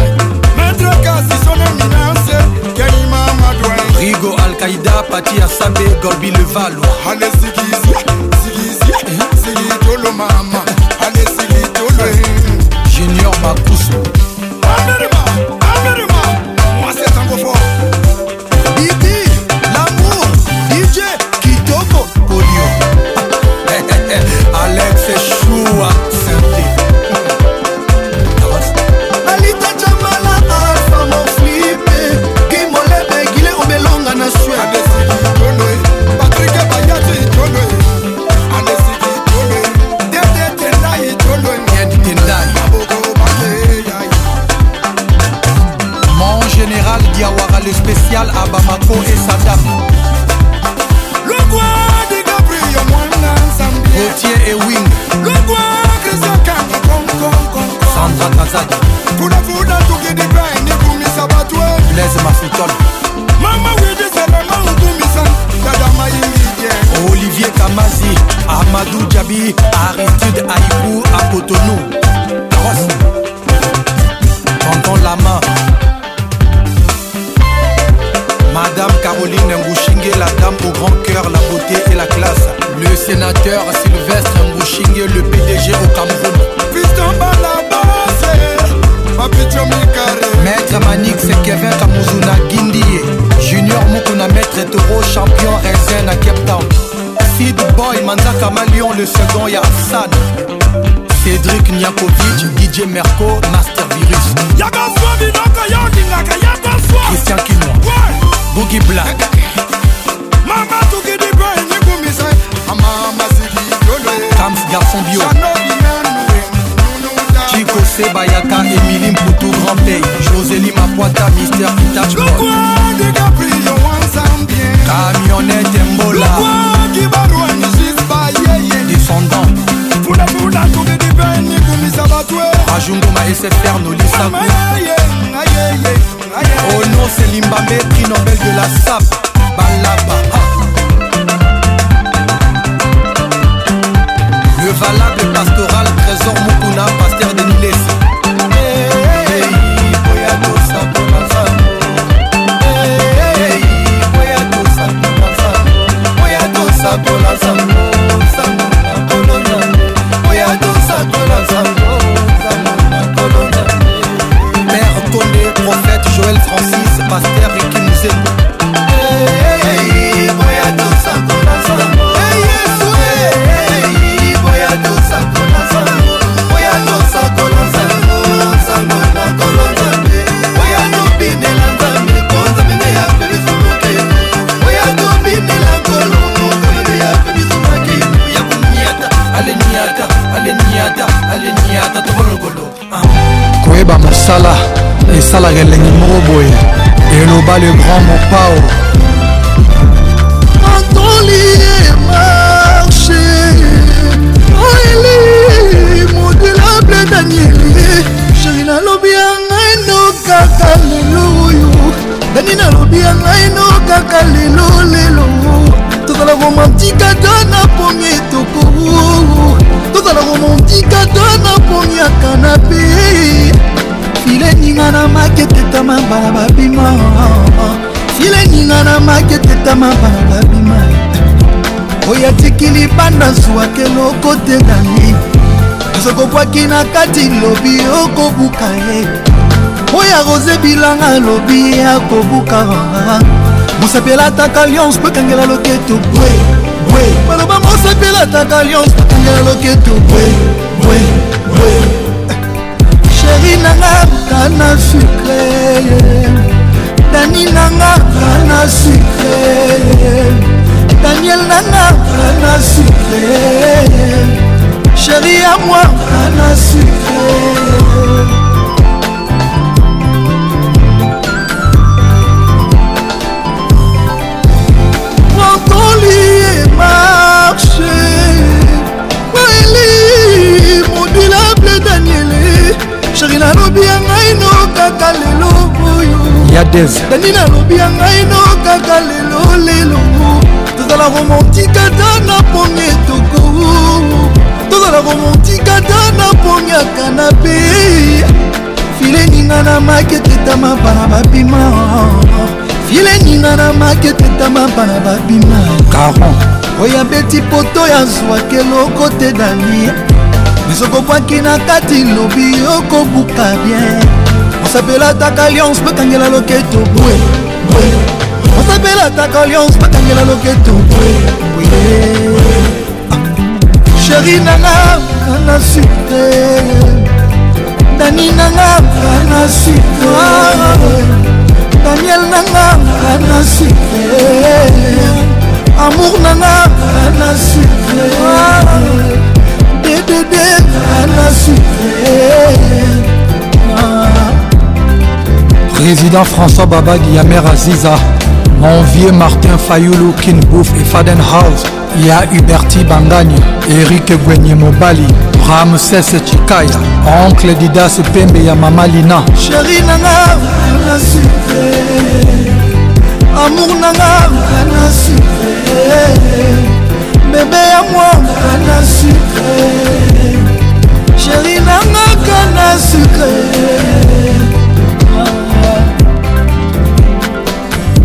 S68: maître kasisone minase kelima madwe rigo
S67: alkaida pati asambe golbi levaloa alesikisi sikisi sikitolomama Transazai kudafuna tukidipai nigumisa batwe Blaise Mafikon mama widiselanga utumisa dada mayingije Olivier Kamazi Amadou Djabi Aristide Aïkou à Cotonou Carrosse Tonton Lama Madame Caroline Ngouchingue, la dame au grand cœur, la beauté et la classe. Le sénateur Sylvestre Ngouchingue, le PDG au Cameroun. Piston Bala maître manix kevin kamuzu na gindi ye junior moko na maître toro champion rsn na cape town sid boy manzaka malion le second ya san cédrik niakovic dj merco master virus christian kinoa boogie black Mama,
S68: tu qui dit, bah, il n'y a pas
S67: de Tams garçon bio José Bayaka, Emily Mputu, Grand Play, Josélie Mapoita, Mister Itach. Le roi
S68: des Gabriel, Wanzambien.
S67: Camionnette Mbola. Le roi qui baroua, Nishisba, Yeye. Descendant. Pula pula, tourne
S68: des peines, Kumisa Batoué.
S67: Rajungoma, SFR, Nolisa. Oh non, c'est l'Imbamé, prix Nobel de la SAP. Balaba. Ah. valable pastoral trésor mokuna paster denilesi
S68: sakola sango sango na kolonya oya tosakola sango sango na
S67: kolonya mère konde prophète joël francis paster rikimuzebu Ah. koyeba mosala esalaka elengi moko boye eloba le grand mopao
S58: antolie marche oeli modelable daniele sheri nalobi ya ngai no kaka lelo oyo dani nalobi ya ngai no kaka lelo lelo tozala romantika ta na ponge toko ozala komontika to nakomi ya kanape file ninga na maketetama bana babima file ninga na maketetama bana babima oyo atikili banda zwwaka eloko te dani ozokobwaki na kati lobi okobuka ye oyo arose bilanga lobi akobuka mosapi elataka lyonse po ekangela loketo bwe bwe baloba mosepelataka lyonse angela loketo bwe bwe bwe sheri nanga kana sucre dani nanga kana sucre daniel nanga kana sucre sheri ya mwa kana sucre sheri nalobi ya ngai no kaka lelo oyo dani nalobi ya ngai no kaka lelo lelo tozala romantika ta na pongi etoko tozala romantika ta na pongi ya kanape fileninga na maketetama bana babima fileninga na maketetama bana babima oya beti poto ya zwaka eloko te dania lisokobwaki na kati lobi okobuka bien osapelataka alliance bakangela loketo bwe bwe osapelataka alliance bakangela loketo bwe bwe sheri nanga kana sute dani nanga kana sute daniel nanga kana sute amour nanga kana sute l'aider à la suivre. Président François Baba Guillamer Aziza, mon vieux Martin Fayoulou, Kinbouf et Fadenhouse, il y a Huberti Bangagne, Eric Gwenye Mobali, Ramses Chikaya, oncle Didas Pembe ya Mama Lina. Chérie Nana, Nana Sucre, Amour Nana, Nana Sucre. bebe ya mwanga na sukre sheri nangaka na sukre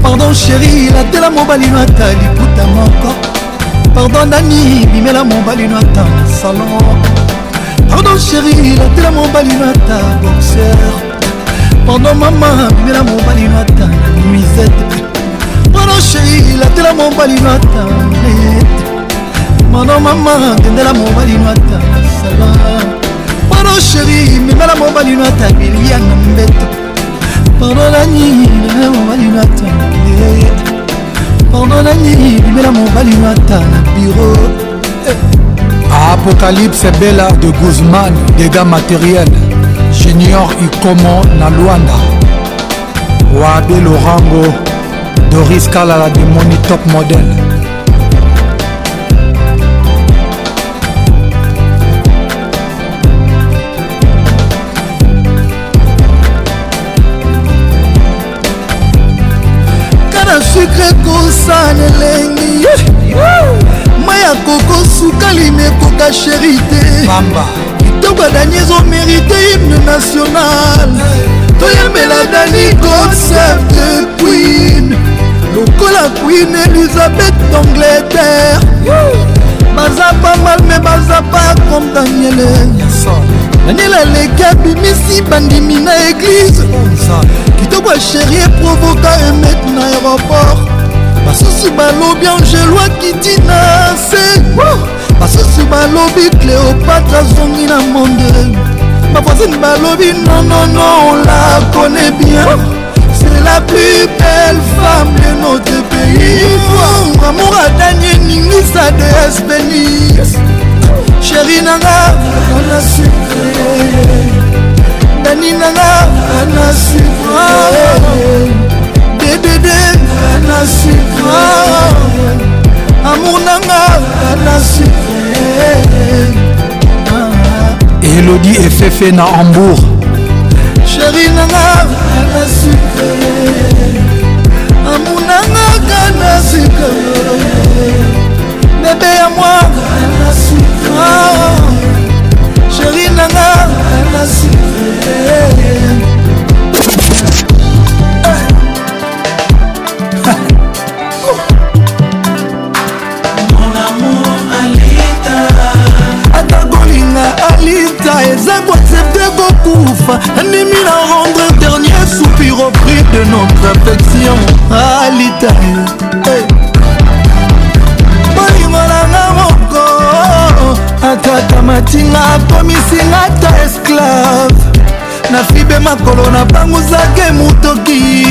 S58: pardon chéri latela mobali no ata liputa moko pardon nani bimela mobali no ata na salon pardon chéri latela mobali no ata boxer pardon mama bimela mobali no ata na nuisette pardon chéri latela mobali no ata nete mano mama ndendela mobali no ata sala pano sheri memela mobali no ata milia na mbeto pano nani ndendela mobali no ata pano nani memela mobali no ata na biro eh. apocalypse bela de guzman dégâts matériels junior ikomo na lwanda wabe lorango doris kalala de moni top modèle motane elengi mai akokosuka lime ekoka sheri te kitoko dani ezomerite hymne national toyembela dani concept queen lokola queen elizabeth d'angleterre baza pa malme baza pa comme daniele daniele aleki abimisi bandimi na église kitoko asheri eprovoka emet na aéroport basusu balobi angelo akiti na se basusu balobi cléopatre azongi na monde bavoisine balobi nonono ola kone bien c'est la plus belle femme de notre pays amour adanie ningisa de espénis sheri nanga ana sucre dani nanga ana sucre dedede na sucre amour nanga na sucre elodie efefe na hambourg chéri nanga na sucre amour nanga na sucre bebe ya mwa na sucre chéri nanga na sucre eza koaccepte kokufa andimi na rendre dernier soupir au prix de notre affection alita ah, bolingo nanga moko akata matinga akomisinga ta esclave nafibe makolo napangusaka emutoki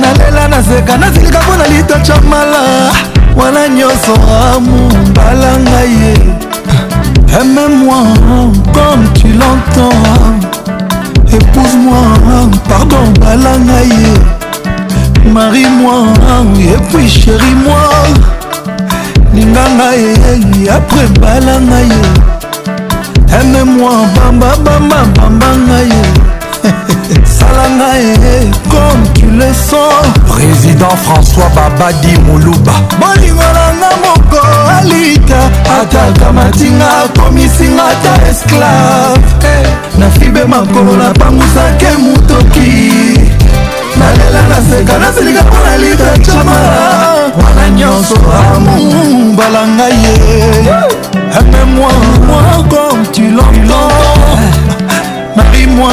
S58: nalela naseka nasilika mpo na litocha mala wana nyonso amumbalanga ye Aime-moi comme tu l'entends Épouse-moi, pardon, balangaye Marie-moi, et puis chérie-moi
S69: Linganga et après balangaye Aime-moi, bamba, bamba, bamba ngaye Salangaye comme leso président françois babadi moluba bolingo nanga moko alika ataka matinga akomisinga ata esclave eh. nafibe makolo napangusake motoki nalela naseka nasilika mpona libecama wana nyonso amumbala ngai ye amemoi moko tu eh. lentends marie moi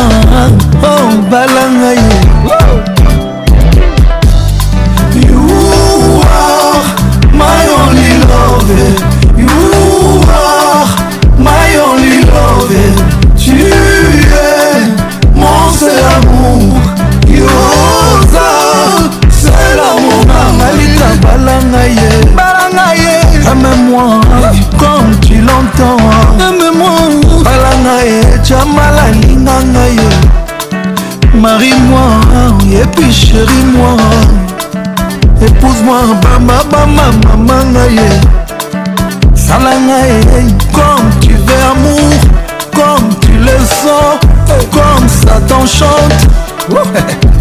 S69: ombala oh, ngai ye love. You are my only love. Tu es mon seul amour. Yoza, ah, c'est l'amour. Malika Balangaye. Balangaye. Aime-moi comme tu l'entends. Aime-moi. Balangaye. Jamala Lingangaye. Marie-moi et puis chérie-moi. épouse-moi bama bama mama ngaye sala ngai comme tu veux amour comme tu le sens comme ça t'enchante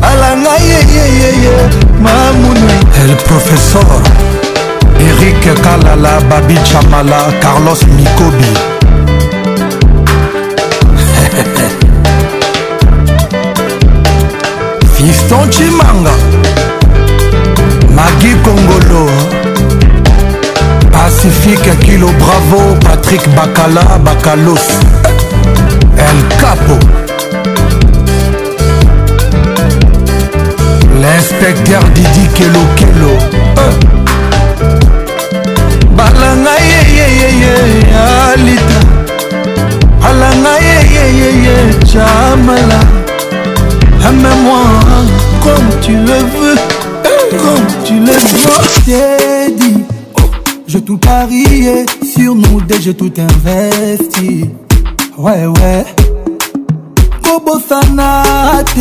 S69: alanga yeyeyeye mamunu el professeur erik kalala babi chamala carlos mikobi fiston chimanga magi kongolo pacifique kilo bravo patrick bakala bakalos el capo l'inspecteur didi kelo kelo eh. balanga yeyeyeye alita balanga yeyeyeye chamala amène-moi comme tu le veux comme tu le dois J'ai tout parié sur nous deux, j'ai tout investi. Ouais, ouais. Oh, Bobo Sanate,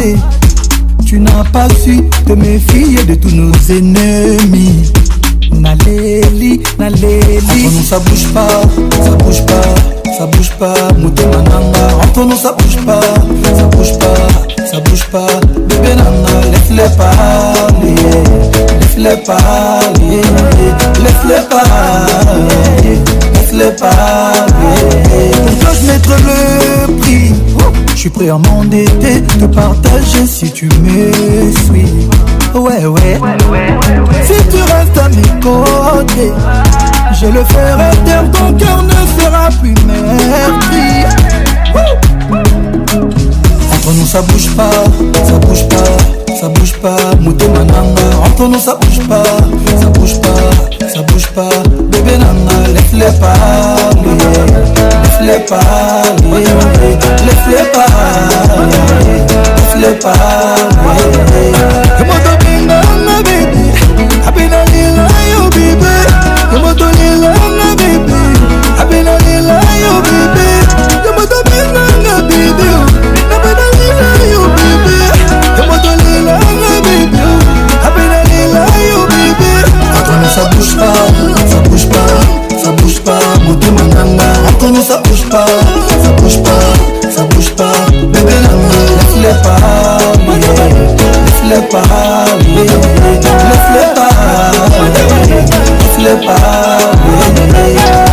S69: tu n'as pas su te méfier de tous nos ennemis. naleli naleli entre nous ça bouge pas ça bouge pas ça bouge pas motema nanga entre nous ça bouge pas ça bouge pas ça bouge pas. Bébé Nana, laisse-les parler, laisse-les parler, laisse-les parler, laisse-les parler. Quand je mettrai le prix Je suis prêt à m'endetter, te partager si tu me suis. Ouais, ouais, Si tu restes à mes côtés, je le ferai taire, ton cœur ne sera plus meurtri. entre nous ça bouge pas ça bouge pas ça bouge pas motema nanga entre nous ça bouge pas ça bouge pas ça bouge pas bébé nanga laisse-les parler laisse-les parler laisse-les parler laisse-les parler connu, ça bouge pas, ça bouge pas, ça bouge pas. Bébé, ne fleur pas, ne fleur pas, ne fleur pas, ne fleur pas.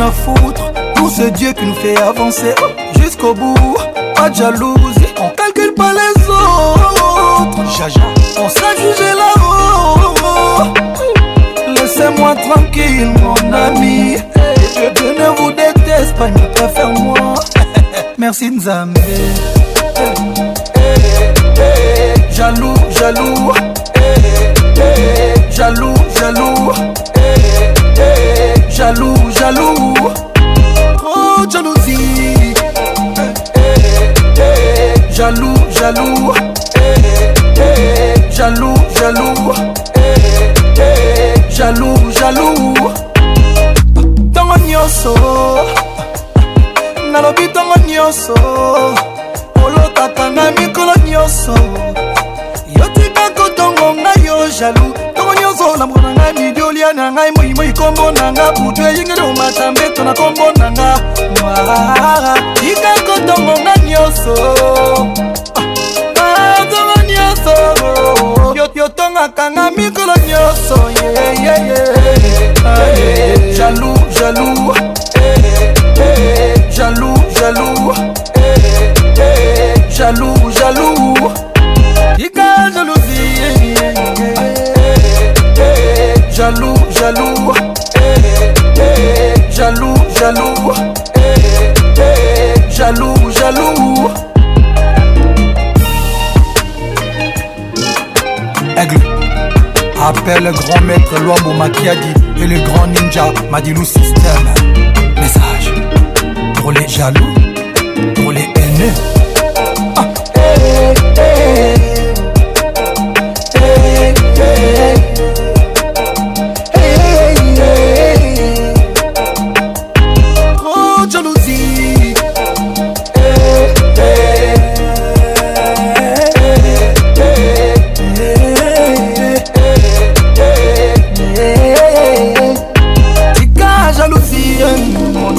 S70: à foutre pour ce Dieu qui nous fait avancer oh, jusqu'au bout. Pas de jalousie, on calcule pas les autres. Jaja, on sait juger là-haut. Laissez-moi tranquille, mon ami. Je ne vous déteste pas, ne préfère moi. Merci Nzambe. Jaloux, jaloux. Jaloux, jaloux. jaloux, jaloux. Trop oh, de jalousie. Eh, eh, eh, jaloux, jaloux. Jaloux, jaloux. Jaloux, jaloux. Tongo nyonso. nalobi tongo nyonso olotaka nga mikolo nyonso yotika kotongo ngai yo jaloux loso na mbuka na ngai midiolia na ngai moimoi kombo na nga butu eyingeli omatambeto na kombo na nga tika kotongo nga nyonso atongo ah, nyonso yotongaka nga mikolo nyonso jalou ah, jalou jalou eh, eh, eh. jalou jalou jalou tika jalou jaloux, jaloux, eh, eh, jaloux, jaloux, eh, eh, jaloux, jaloux.
S71: Aigle, appelle le grand maître a Makiadi et le grand ninja Madilou System. Message pour les jaloux, pour les haineux.
S70: Ah. Eh,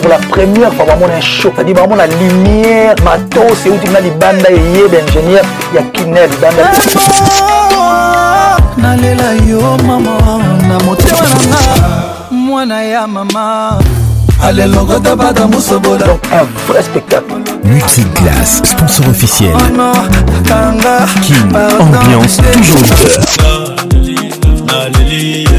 S72: pour la première fois bamona un show c'est-à-dire bamona lumière matos euti na libanda eyeba ingénieur ya kina ya libanda eh, nalela yo mama na motema nanga mwana ya mama Donc un vrai spectacle. Multiclass,
S71: sponsor officiel. Ah, King, ambiance toujours
S73: leader.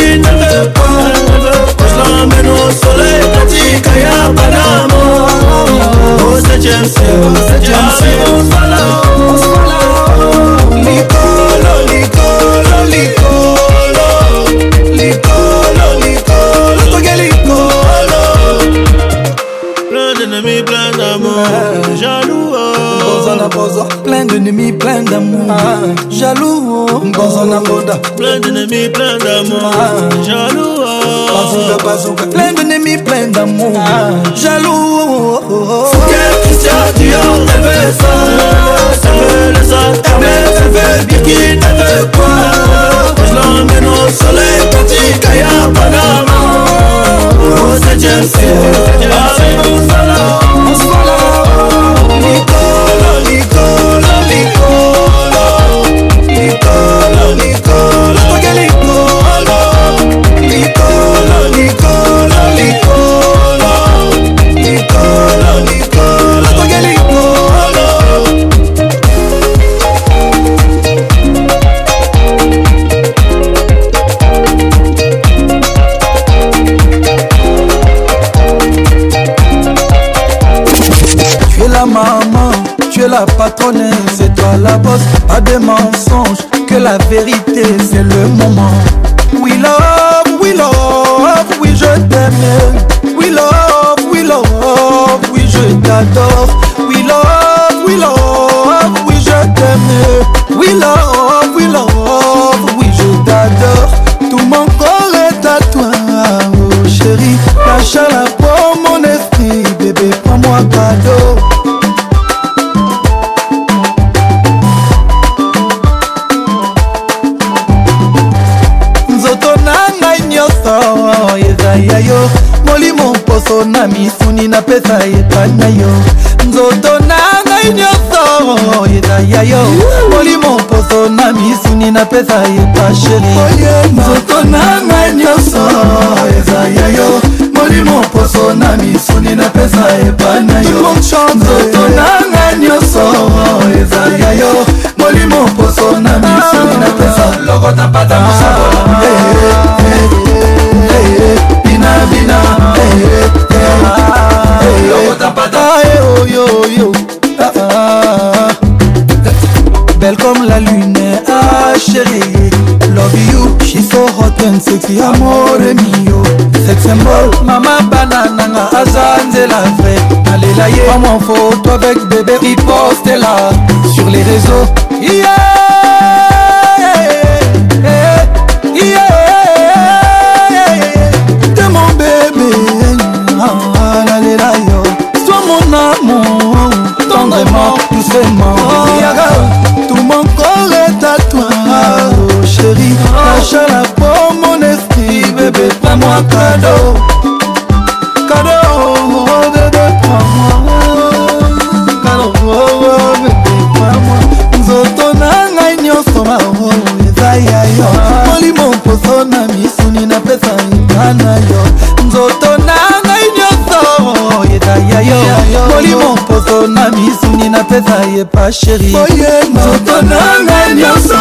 S74: mène au soleil katika ya panama oh, septième ciel septième ciel likolo likolo likolo likolo likolo toke likolo
S75: plein d'ennemis plein d'amour Plein de plein plein d'amour. jaloux, dans de boda. Plein d'ennemis, plein d'amour. Ah. jaloux, oh. Plein d'ennemis, d'amour. Ah. jaloux.
S74: tu as rêvé ça. veut veut veut quoi. Je l'emmène au soleil, petit Panama. Oh, c'est avec mon
S76: la patronne, c'est toi la bosse. Pas des mensonges, que la vérité, c'est le moment. eza ye pasheri oye nzoto na ngai nyonso eza ye yo molimo poso na misuni napesa epana yo nzoto na ngai nyonso eza ye yo molimo poso na misuni napesa lokota patama amore mio sexembol mama bana nanga aza nzela vrai nalela ye pamwa photo avec bébé ipostela sur les réseaux de mon bébé ah, nalela yo sois mon amour tendrement doucement prends-moi cadeau Cadeau, oh bébé, prends-moi Cadeau, oh bébé, prends-moi Nzoto na ngai nyonso mao eza ya yo Molimo poso na misuni napesa ita na yo Nzoto na ngai nyonso eza ya yo Molimo poso na misuni napesa ye pa chéri Nzoto na ngai nyonso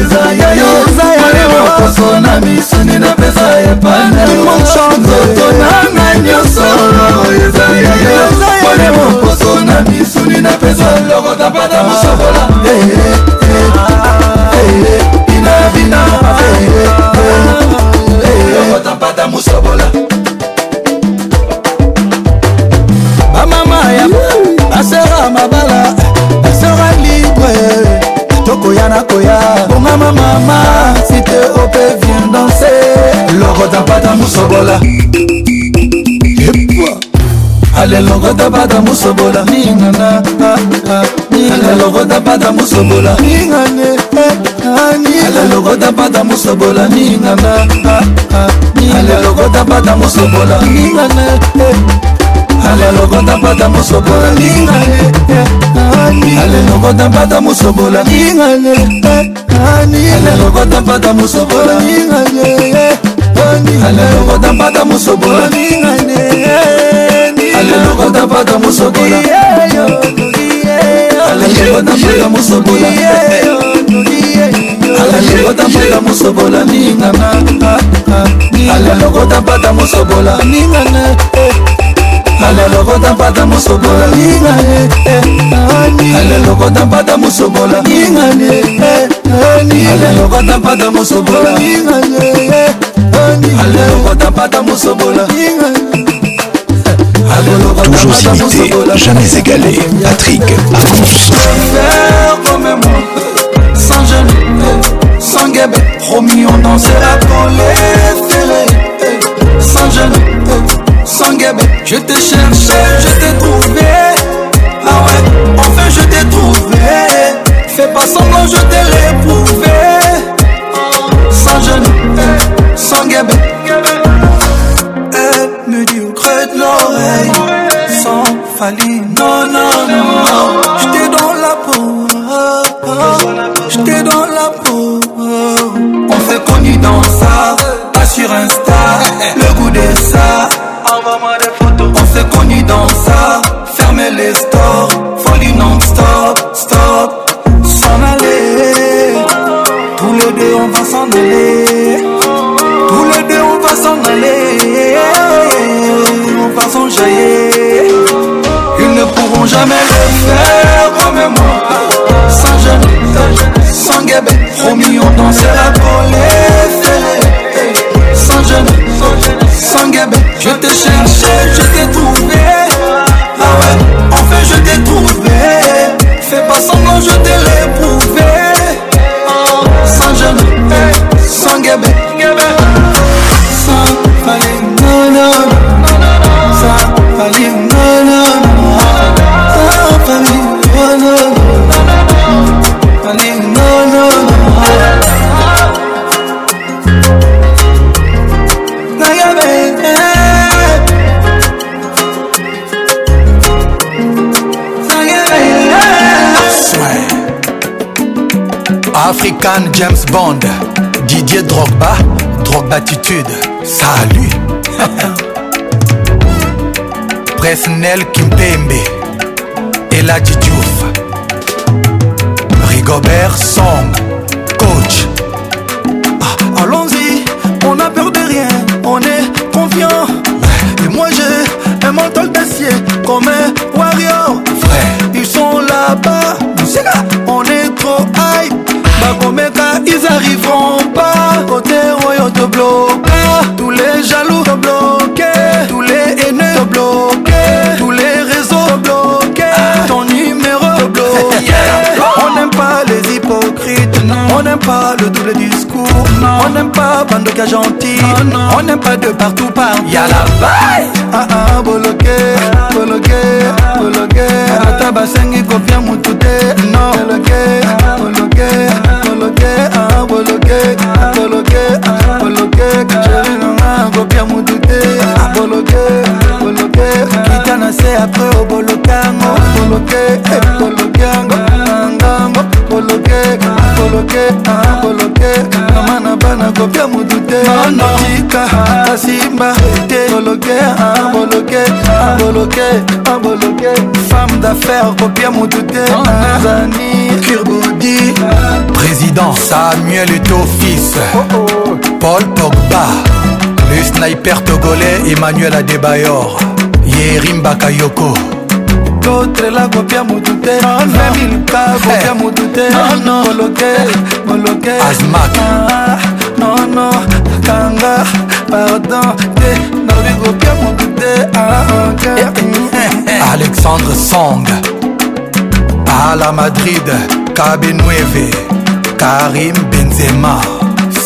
S76: eza ya yo Molimo poso na misuni ndenge napesa epandaoto nanga nyonso ezayapone moposo na misuni napesa lokota pata mosokola inabina lokota pata mosokola longota bata musobola ale longota bata musobola ningana ale longota bata musobola ningane ale longota bata musobola ningana ale longota bata musobola ningane ale longota bata musobola ningane ale longota bata musobola ningane ale longota bata musobola ningane alelokotampata mosobolaalelokotampata mosobola alelokotampata mosobola alalekotampata mosobola ningana alalekotampata mosobola ningana alelokota mpata mosobola alelokota mpata mosobola alelokota mpata mosobola
S71: Toujours imité, jamais égalé. Patrick
S77: Faire comme sans jeûne sans guébé, promis on en pour les Sans jeûne sans guébé, je t'ai cherché, je t'ai trouvé. Ah ouais, enfin je t'ai trouvé. Fais pas semblant, je t'ai réprouvé. Sans jeûne sans guébé. Elle me dit au creux de l'oreille, sans faline, non, non, non. non. jamais le faire comme moi Sans jeune, sans guébé, promis on dansera
S78: Khan James Bond Didier Drogba Drogbatitude Salut Presnel Kimpembe Ella Diouf Rigobert Song
S79: bloquer tous les jaloux te bloquer tous les haineux te bloquer tous les réseaux te bloquer ton numéro te bloquer on n'aime pas les hypocrites on n'aime pas le double discours on n'aime bandoka gentil oh non. On n'aime pas de partout par Y'a la vaille Ah ah boloké boloké boloké Ata basengi kofia mutute Non Boloké boloké boloké Ah boloké boloké ah, boloké Chéri nanga kofia mutute ah, Boloké boloké Kita na se après au bolokango Boloké oh. boloké eh, akoloke akoloke ah, mama na bana kopia motu te oh, notika asimba ah, te koloke akoloke ah, akoloke akoloke femme d'affaire kopia motu te oh, tanzani kirbodi président samuel eto fils oh, paul pogba le sniper togolais emmanuel adebayor yerim bakayoko kotrela kopia motu te femilka kopia motu te moloke moloke nono kanga pardon te nabi kopia motu te alexandre song ala madrid kabe 9 karim benzema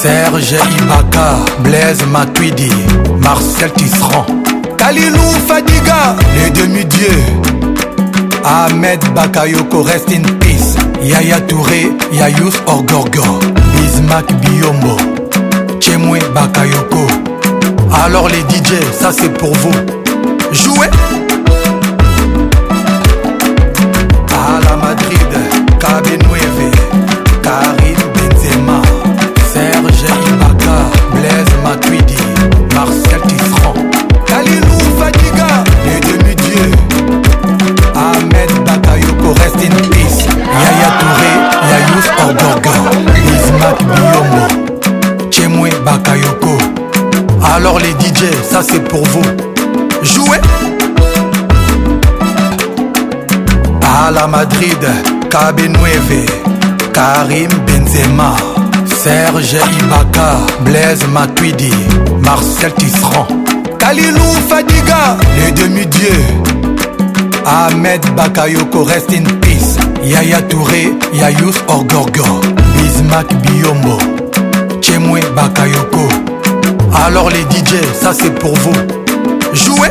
S79: serge ibaka blaise matuidi marcel tisserand kalilou fadiga les demi-dieux Ahmed Bakayoko rest in peace Yaya Touré Yayous Orgorgor Bismack Biombo Chemwe Bakayoko Alors les DJ ça c'est pour vous Jouez Alors les DJ, ça c'est pour vous. Jouez à la Madrid, kb Karim Benzema, Serge Ibaka, Blaise Matuidi, Marcel Tisserand, Kalilou Fadiga, les demi-dieux, Ahmed Bakayoko, rest in peace, Yaya Touré, Yayous Orgorgo, Bismack Biombo, Chemwe Bakayoko, alors les DJ, ça c'est pour vous. Jouez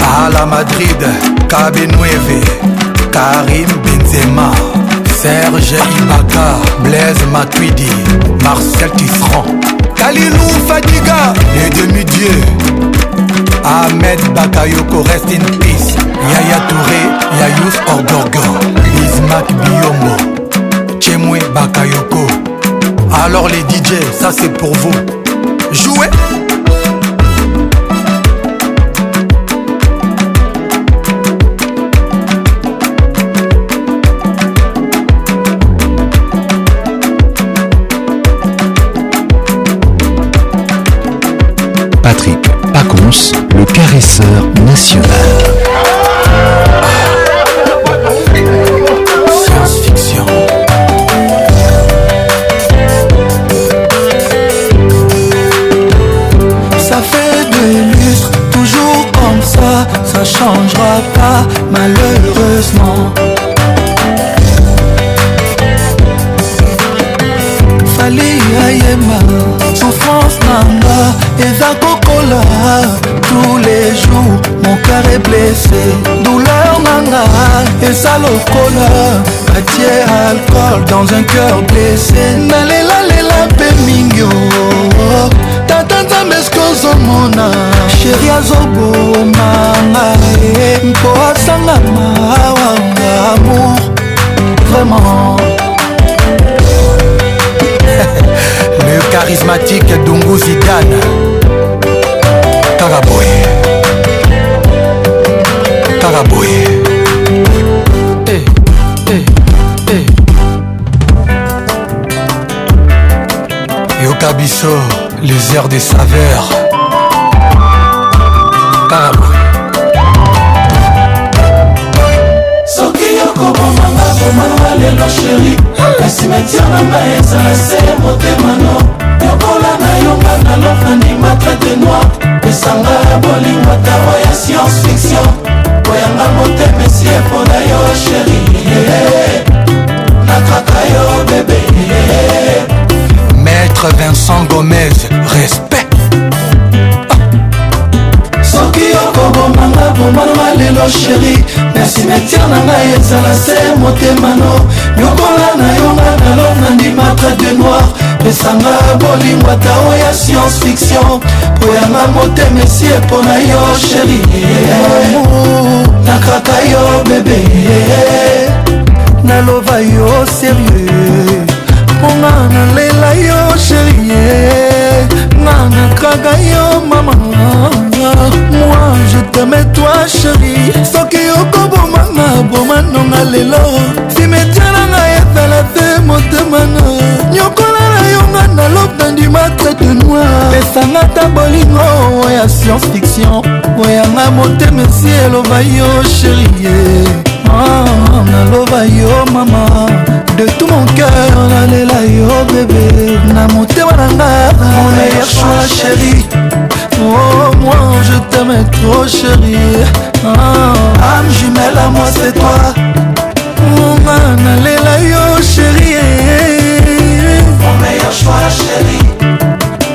S79: à la Madrid, Nueve, Karim Benzema, Serge Ibaka, Blaise Matuidi, Marcel Tisserand, Kalilou Fadiga, les demi-dieux, Ahmed Bakayoko, rest in peace, Yaya Touré, Yayous Orgorgo, Bismack Biombo, Chemwe Bakayoko, alors les DJ, ça c'est pour vous. Jouez
S71: Patrick Pacons, le caresseur national.
S80: ne changera pas malheureusement fali ayema souffrance nanga eza kokola tous les jours mon cœur est blessé douleur nanga eza lokola atie alcool dans un cœur blessé nalelalela mpe mingi na nzambe eske ozomona sheri azobomanga e mpo asangama wanga amour vraiment
S71: le charismatique dungu zidane kaka boye kaka boye eh, hey, eh, eh. hey, hey. yoka biso Les airs des saveurs. Carabou.
S81: soki yokobomanga bomanga lelo sheri esimetiere na ngai ezala se motema no yokola na yonga na lofandi matre de noir esanga ya bolingo tawa ya science fiction soutien na ngai ezala se motemano nyokola na yonga nalo nandimaka de noir pesanga bolingwa tao oh, ya science fiction po yanga motema esie mpo na yo sheri nakaka yo bebe naloba yo serieux mponga nalela yo sheri nga nakaka yo mama moi je t'aime toi chéri soki okobomanga bomanonga lelo simetia na ngai ezala te motemana nyokola na yonga na lobe ndima tete noir pesanga ta bolingo oya science fiction oyanga motema esi eloba yo chérie ah, naloba yo mama de tout mon cœur nalela yo bébé na motema na nga mon meilleur choix chéri oh. je t'aime trop chérie ah. Âme jumelle à moi c'est toi Mon oh, man, là, yo chérie Mon meilleur choix chérie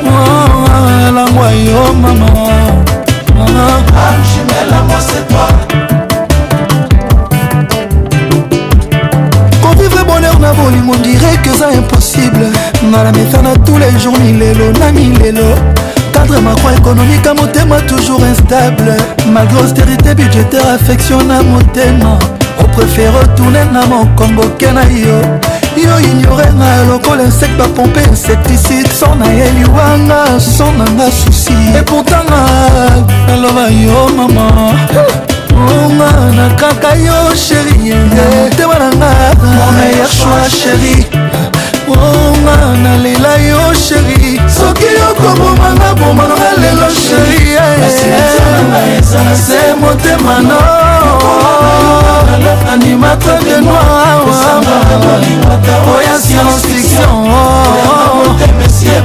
S81: Oh, moi yo maman ah. Âme jumelle à moi c'est toi bonheur na on dirait que c'est impossible Mais la à tous les jours il est il est là pauvre macroéconomique à motema toujours instable malgré austérité budgétaire affection na motema opréfére retourne na mokongo ke na yo yo ignore nga lokola insecte bapompe insecticide son na ye liwanga son na nga susi eportanga naloba yo mama onga na kaka yo sheri eh, motema na nga momeilleur choix sheri ponga nalela yo sheri soki yokomomanga bomananga lelo sheri eh. se motema no animateur de noir oya science fiction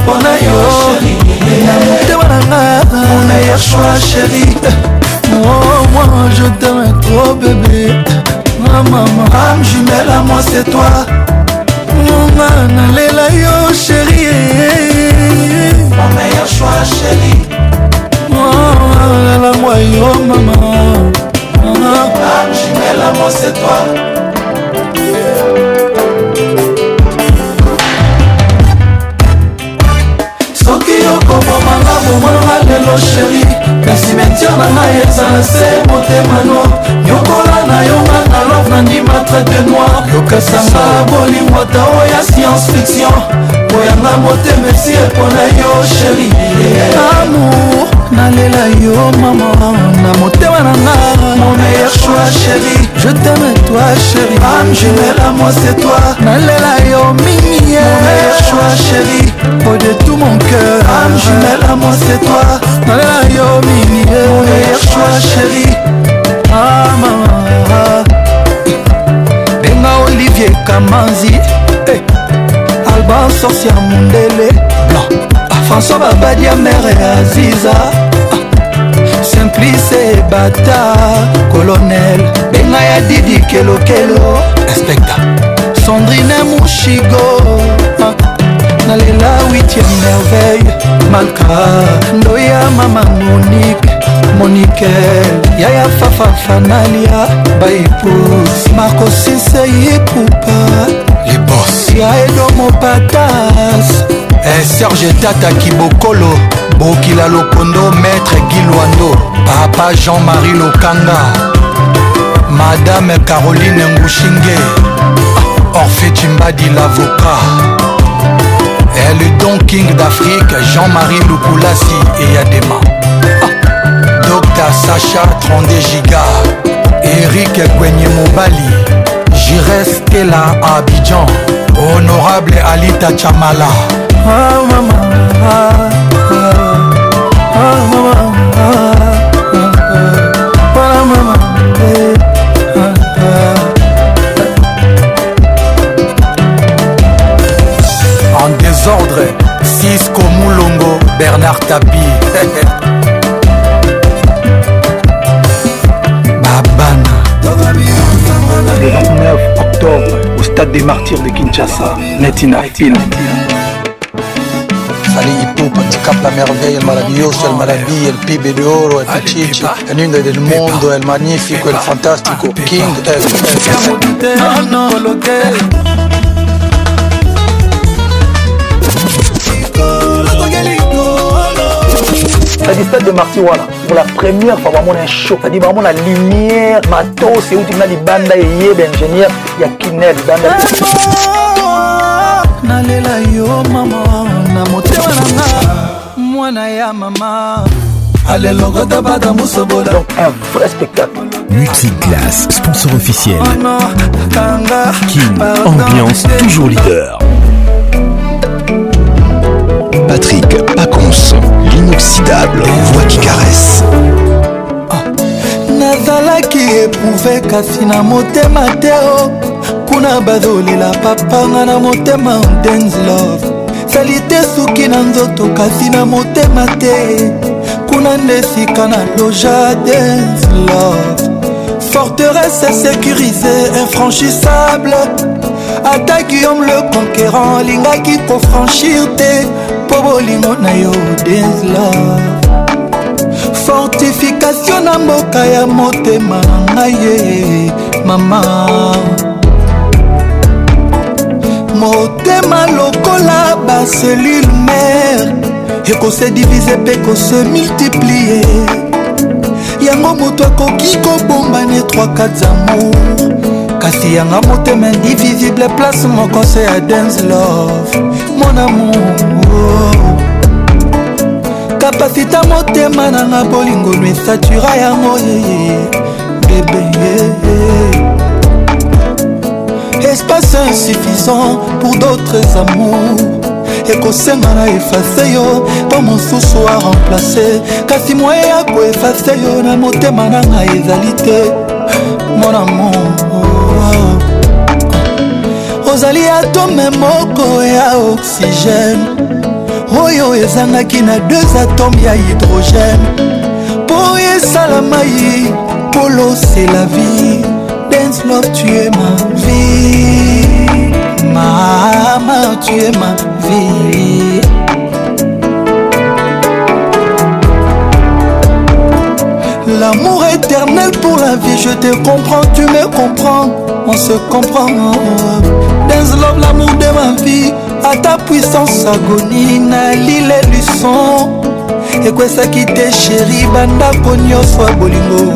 S81: mpona yo motema nanga yashwa sheri moi je t'aime trop bébé ma maman ame jumelle à moi c'est toi nanga nalela yo sheri lalangwa yo mama okomomanga bomonanga lelo sheri kasi metia na ngai eza na se motema no nyokola na yonga nandi matraite noir yokasanga bolingo ata oya science fiction koyanga motema pour epona yo chérie amour nalela yo mama na motema nanga mon meilleur choix chérie je t'aime toi sheri ame jumela moi c'est toi nalela yo mingi eh. mon meilleur choix chérie au de tout mon cœur ame jumela moi c'est toi nalela yo mingi eh. mon meilleur choix chérie ah, ah. olivier kamanzi hey. Eh, alban sorcia mondele blanc françois babadi ya mere aziza ah, simplice bata colonel benga ya didi kelokelo inspecta sandrine mushigo ah, nalela 8 merveille malka ndoya mama monique monike yaya fafafanalia baepus
S71: markosiseipupa lebos
S81: ya edomopatas e eh, serge tata kibokolo bokila lokondo maître gilwando papa jean-marie lokanga madame caroline ngushinge orphe cimbadi lavocat et eh, le don king d'afrique jean-marie lukulasi eyadema tata sacha 32 giga erik ekwenye mobali jires tela abidjan honorable alita chamala ah, mama, ah, ah, mama, En désordre, Cisco Moulongo, Bernard Tapie.
S71: le 29 octobre au stade des martyrs de Kinshasa. Netina Film. allez patikap la merveille el maravilloso el maravilla el pibe de oro el pichichi el niño del mundo el magnífico el fantástico king
S72: c'est du stade de marty voilà pour la première fois vraiment un show c'est-à-dire vraiment la lumière matos c'est où tu as libanda eyeba ingénieur bien kinel il y yo mama na motema donc un vrai spectacle
S71: Multiglas, sponsor officiel. King, ambiance toujours leader. Patrick Pacons, l'inoxydable voix qui caresse.
S82: Ah, nazalaki éprouve kasi na motema te o oh. kuna bazolela papanga na motema dance love sali te suki na nzoto kasi na motema te kuna nde sika na loja dance love forteresse sécurisée infranchissable ata guillaume le conquérant alingaki kofranchir te mpo bolingo na yo desla fortification na mboka ya motema na ngai ye mama motema lokola baselule mare ekose divise mpe kose multiplie yango moto akoki kobomba ne 3 4 amour kasi yanga motema indivisible place moko se ya dance love mon amour kapasita oh. motema nanga bolingo lw esatura yango yeye bebe espace insuffisant pour d'autres amours ekosenga na efase yo mpo mosusu aremplace kasi moye ya koefase yo na motema nanga ezali te mon amour oh. tozali atome moko ya oxygène oyo ezangaki na deux atome ya hydrogène mpo esalama ye polo se la vie dance love tue ma vie mama tue ma vie L'amour éternel pour la vie, je te comprends, tu me comprends, on se comprend. Dance love, l'amour de ma vie, à ta puissance agonie, nali les ça qui t'est chérie, chéri, nyonso soit bolingo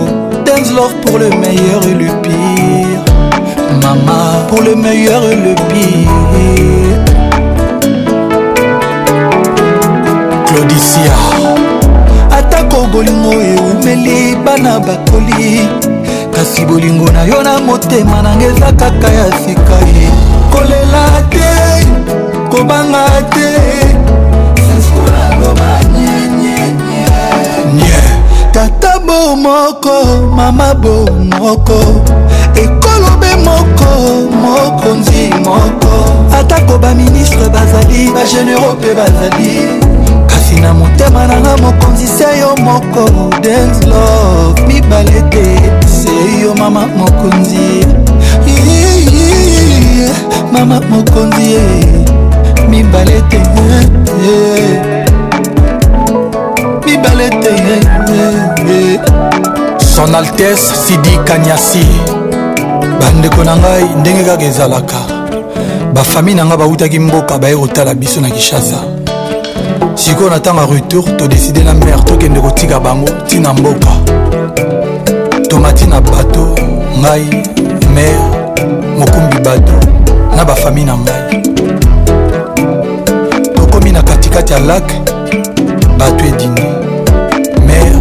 S82: dance love pour le meilleur et le pire mama pour le meilleur et le pire claudicia bolingo eumeli bana bakoli kasi bolingo na yo na motema nanga eza kaka ya sika ye kolela te kobanga te tata bo moko mama bo moko ekolobe moko mokonzi moko atako baministre bazali bageneraux mpe bazali motema nanga mokonzi se yo moko dance love mibale te se yo mama mokonzi mama mokonzi mibale te mibale te
S83: son altese sidi kanyasi bandeko na ngai ndenge kaka ezalaka bafami na ngai bawutaki mboka baye kotala biso na kinshasa sikoyo na ntango ya retour todeside na mer tokende kotika bango ntina mboka tomati na bato ngai mer mokumbi bato na bafami na ngai tokomi na katikati ya lak bato edini mer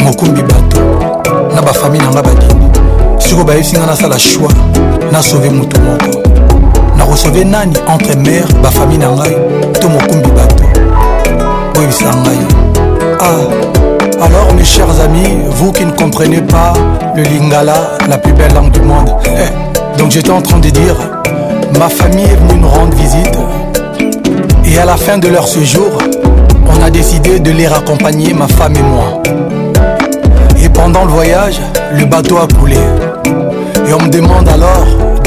S83: mokumbi bato na bafami na ngai badini sikoyo bayebisi ngai nasala shwi nasove motu moko nani entre ah alors mes chers amis vous qui ne comprenez pas le lingala la plus belle langue du monde eh, donc j'étais en train de dire ma famille est venue nous rendre visite et à la fin de leur séjour on a décidé de les raccompagner ma femme et moi et pendant le voyage le bateau a coulé et on me demande alors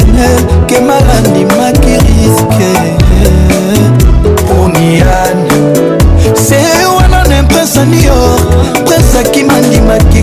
S81: éternel kemala ndimaki riske oniane se wana na impresanior presakima ndimaki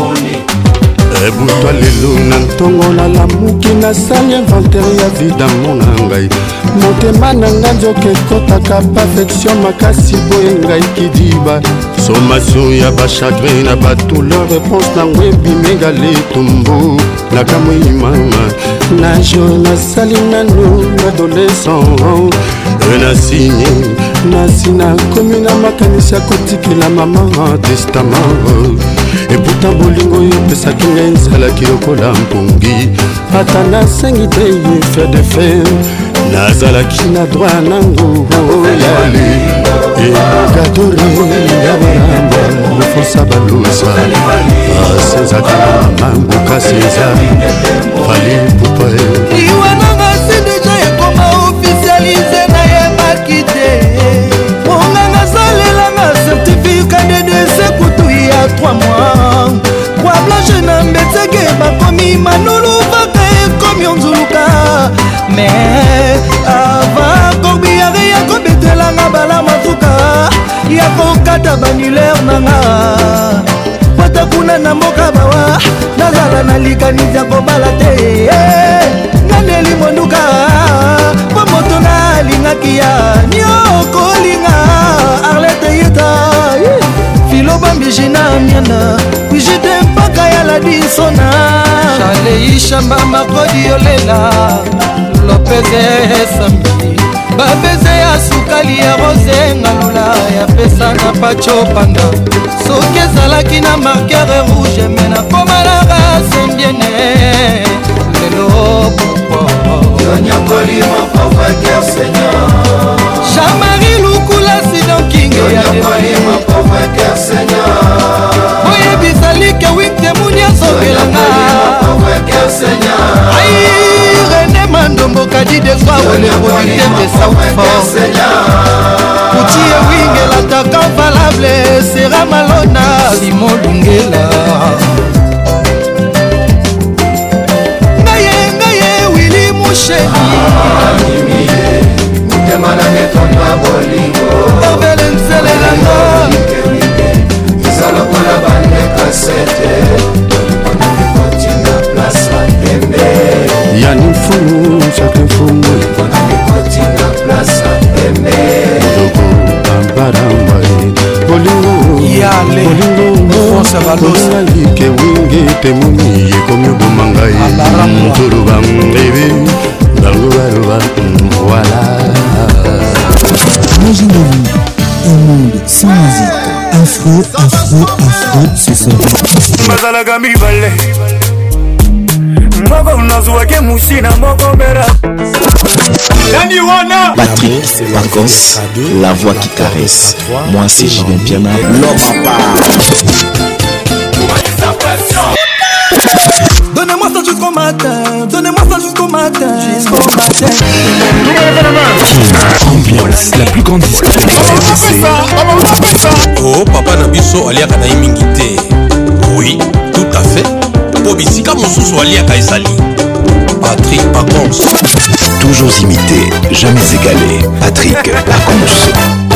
S84: ebutwa lelo na ntongo na lamuki nasali inventaire ya vidamo na ngai motema na ngai nzoka ekotaka perfection makasi boye ngai kidiba somation ya bachagrin na badouleur réponse nango ebimenga letumbu nakamwimama na jo nasali nano adolescent renasinye na nsina komi na makanisi akotikela mama testama eputa bolingo oyo opesaki ngai nzalaki lokola mpongi ata nasengi te ye fer de fer nazalaki na droit nango oyali elogadore ya balamba mofosa balosa asezaka ah, mama mbuka seza fali pupae
S81: bakomi manulu vaka ekomi onzuluka me ava korbiare ya kobetelanga bala matuka ya kokata banilere nanga pata kuna na mboka bawa nazala na likanisi ya kobala te eh, ngandeli monduka mpo moto nalingaki ya niokolinga arlete yeta filobambijina eh, miana brigite maladi nsona shaleishamba makodi yolela lopeze esambi babeze ya sukali ya rose ngalula yapesa na pacho panda soki ezalaki na markere rouge me nakoma na rasembiene lelo pourpoi jamais rené mandombo kadidefra
S85: olebolitete southfort
S81: kuti ewingelataka valable sera malona simolungela ngaye
S85: ngaye wili musheni motema na netonga bolingo obele nzelelanga eza lokola
S86: bandekasete ya nifumu
S85: chacun fumu dogo
S81: babarambai bolingobolingobolinga like wingi
S86: temoni ekomi oboma ngai mokoloba ndebe bango baloba voila imaginez-vous un monde sans musique afro afro afro ce soir bazalaka mibale
S71: moko nazwaki musi na moko mbela nani wana patrik pacons la voix qui caresse moi c'est julien piana l'offre
S87: Donnez-moi ça jusqu'au matin, donnez-moi ça jusqu'au matin, jusqu'au matin.
S71: Ambiance, la plus grande discothèque
S88: RDC. Oh papa Nabiso aliaka na mingi te. Oui. yango bisika mosusu aliaka ezali
S71: patrik pacons toujours imité jamais égalé patrik pacons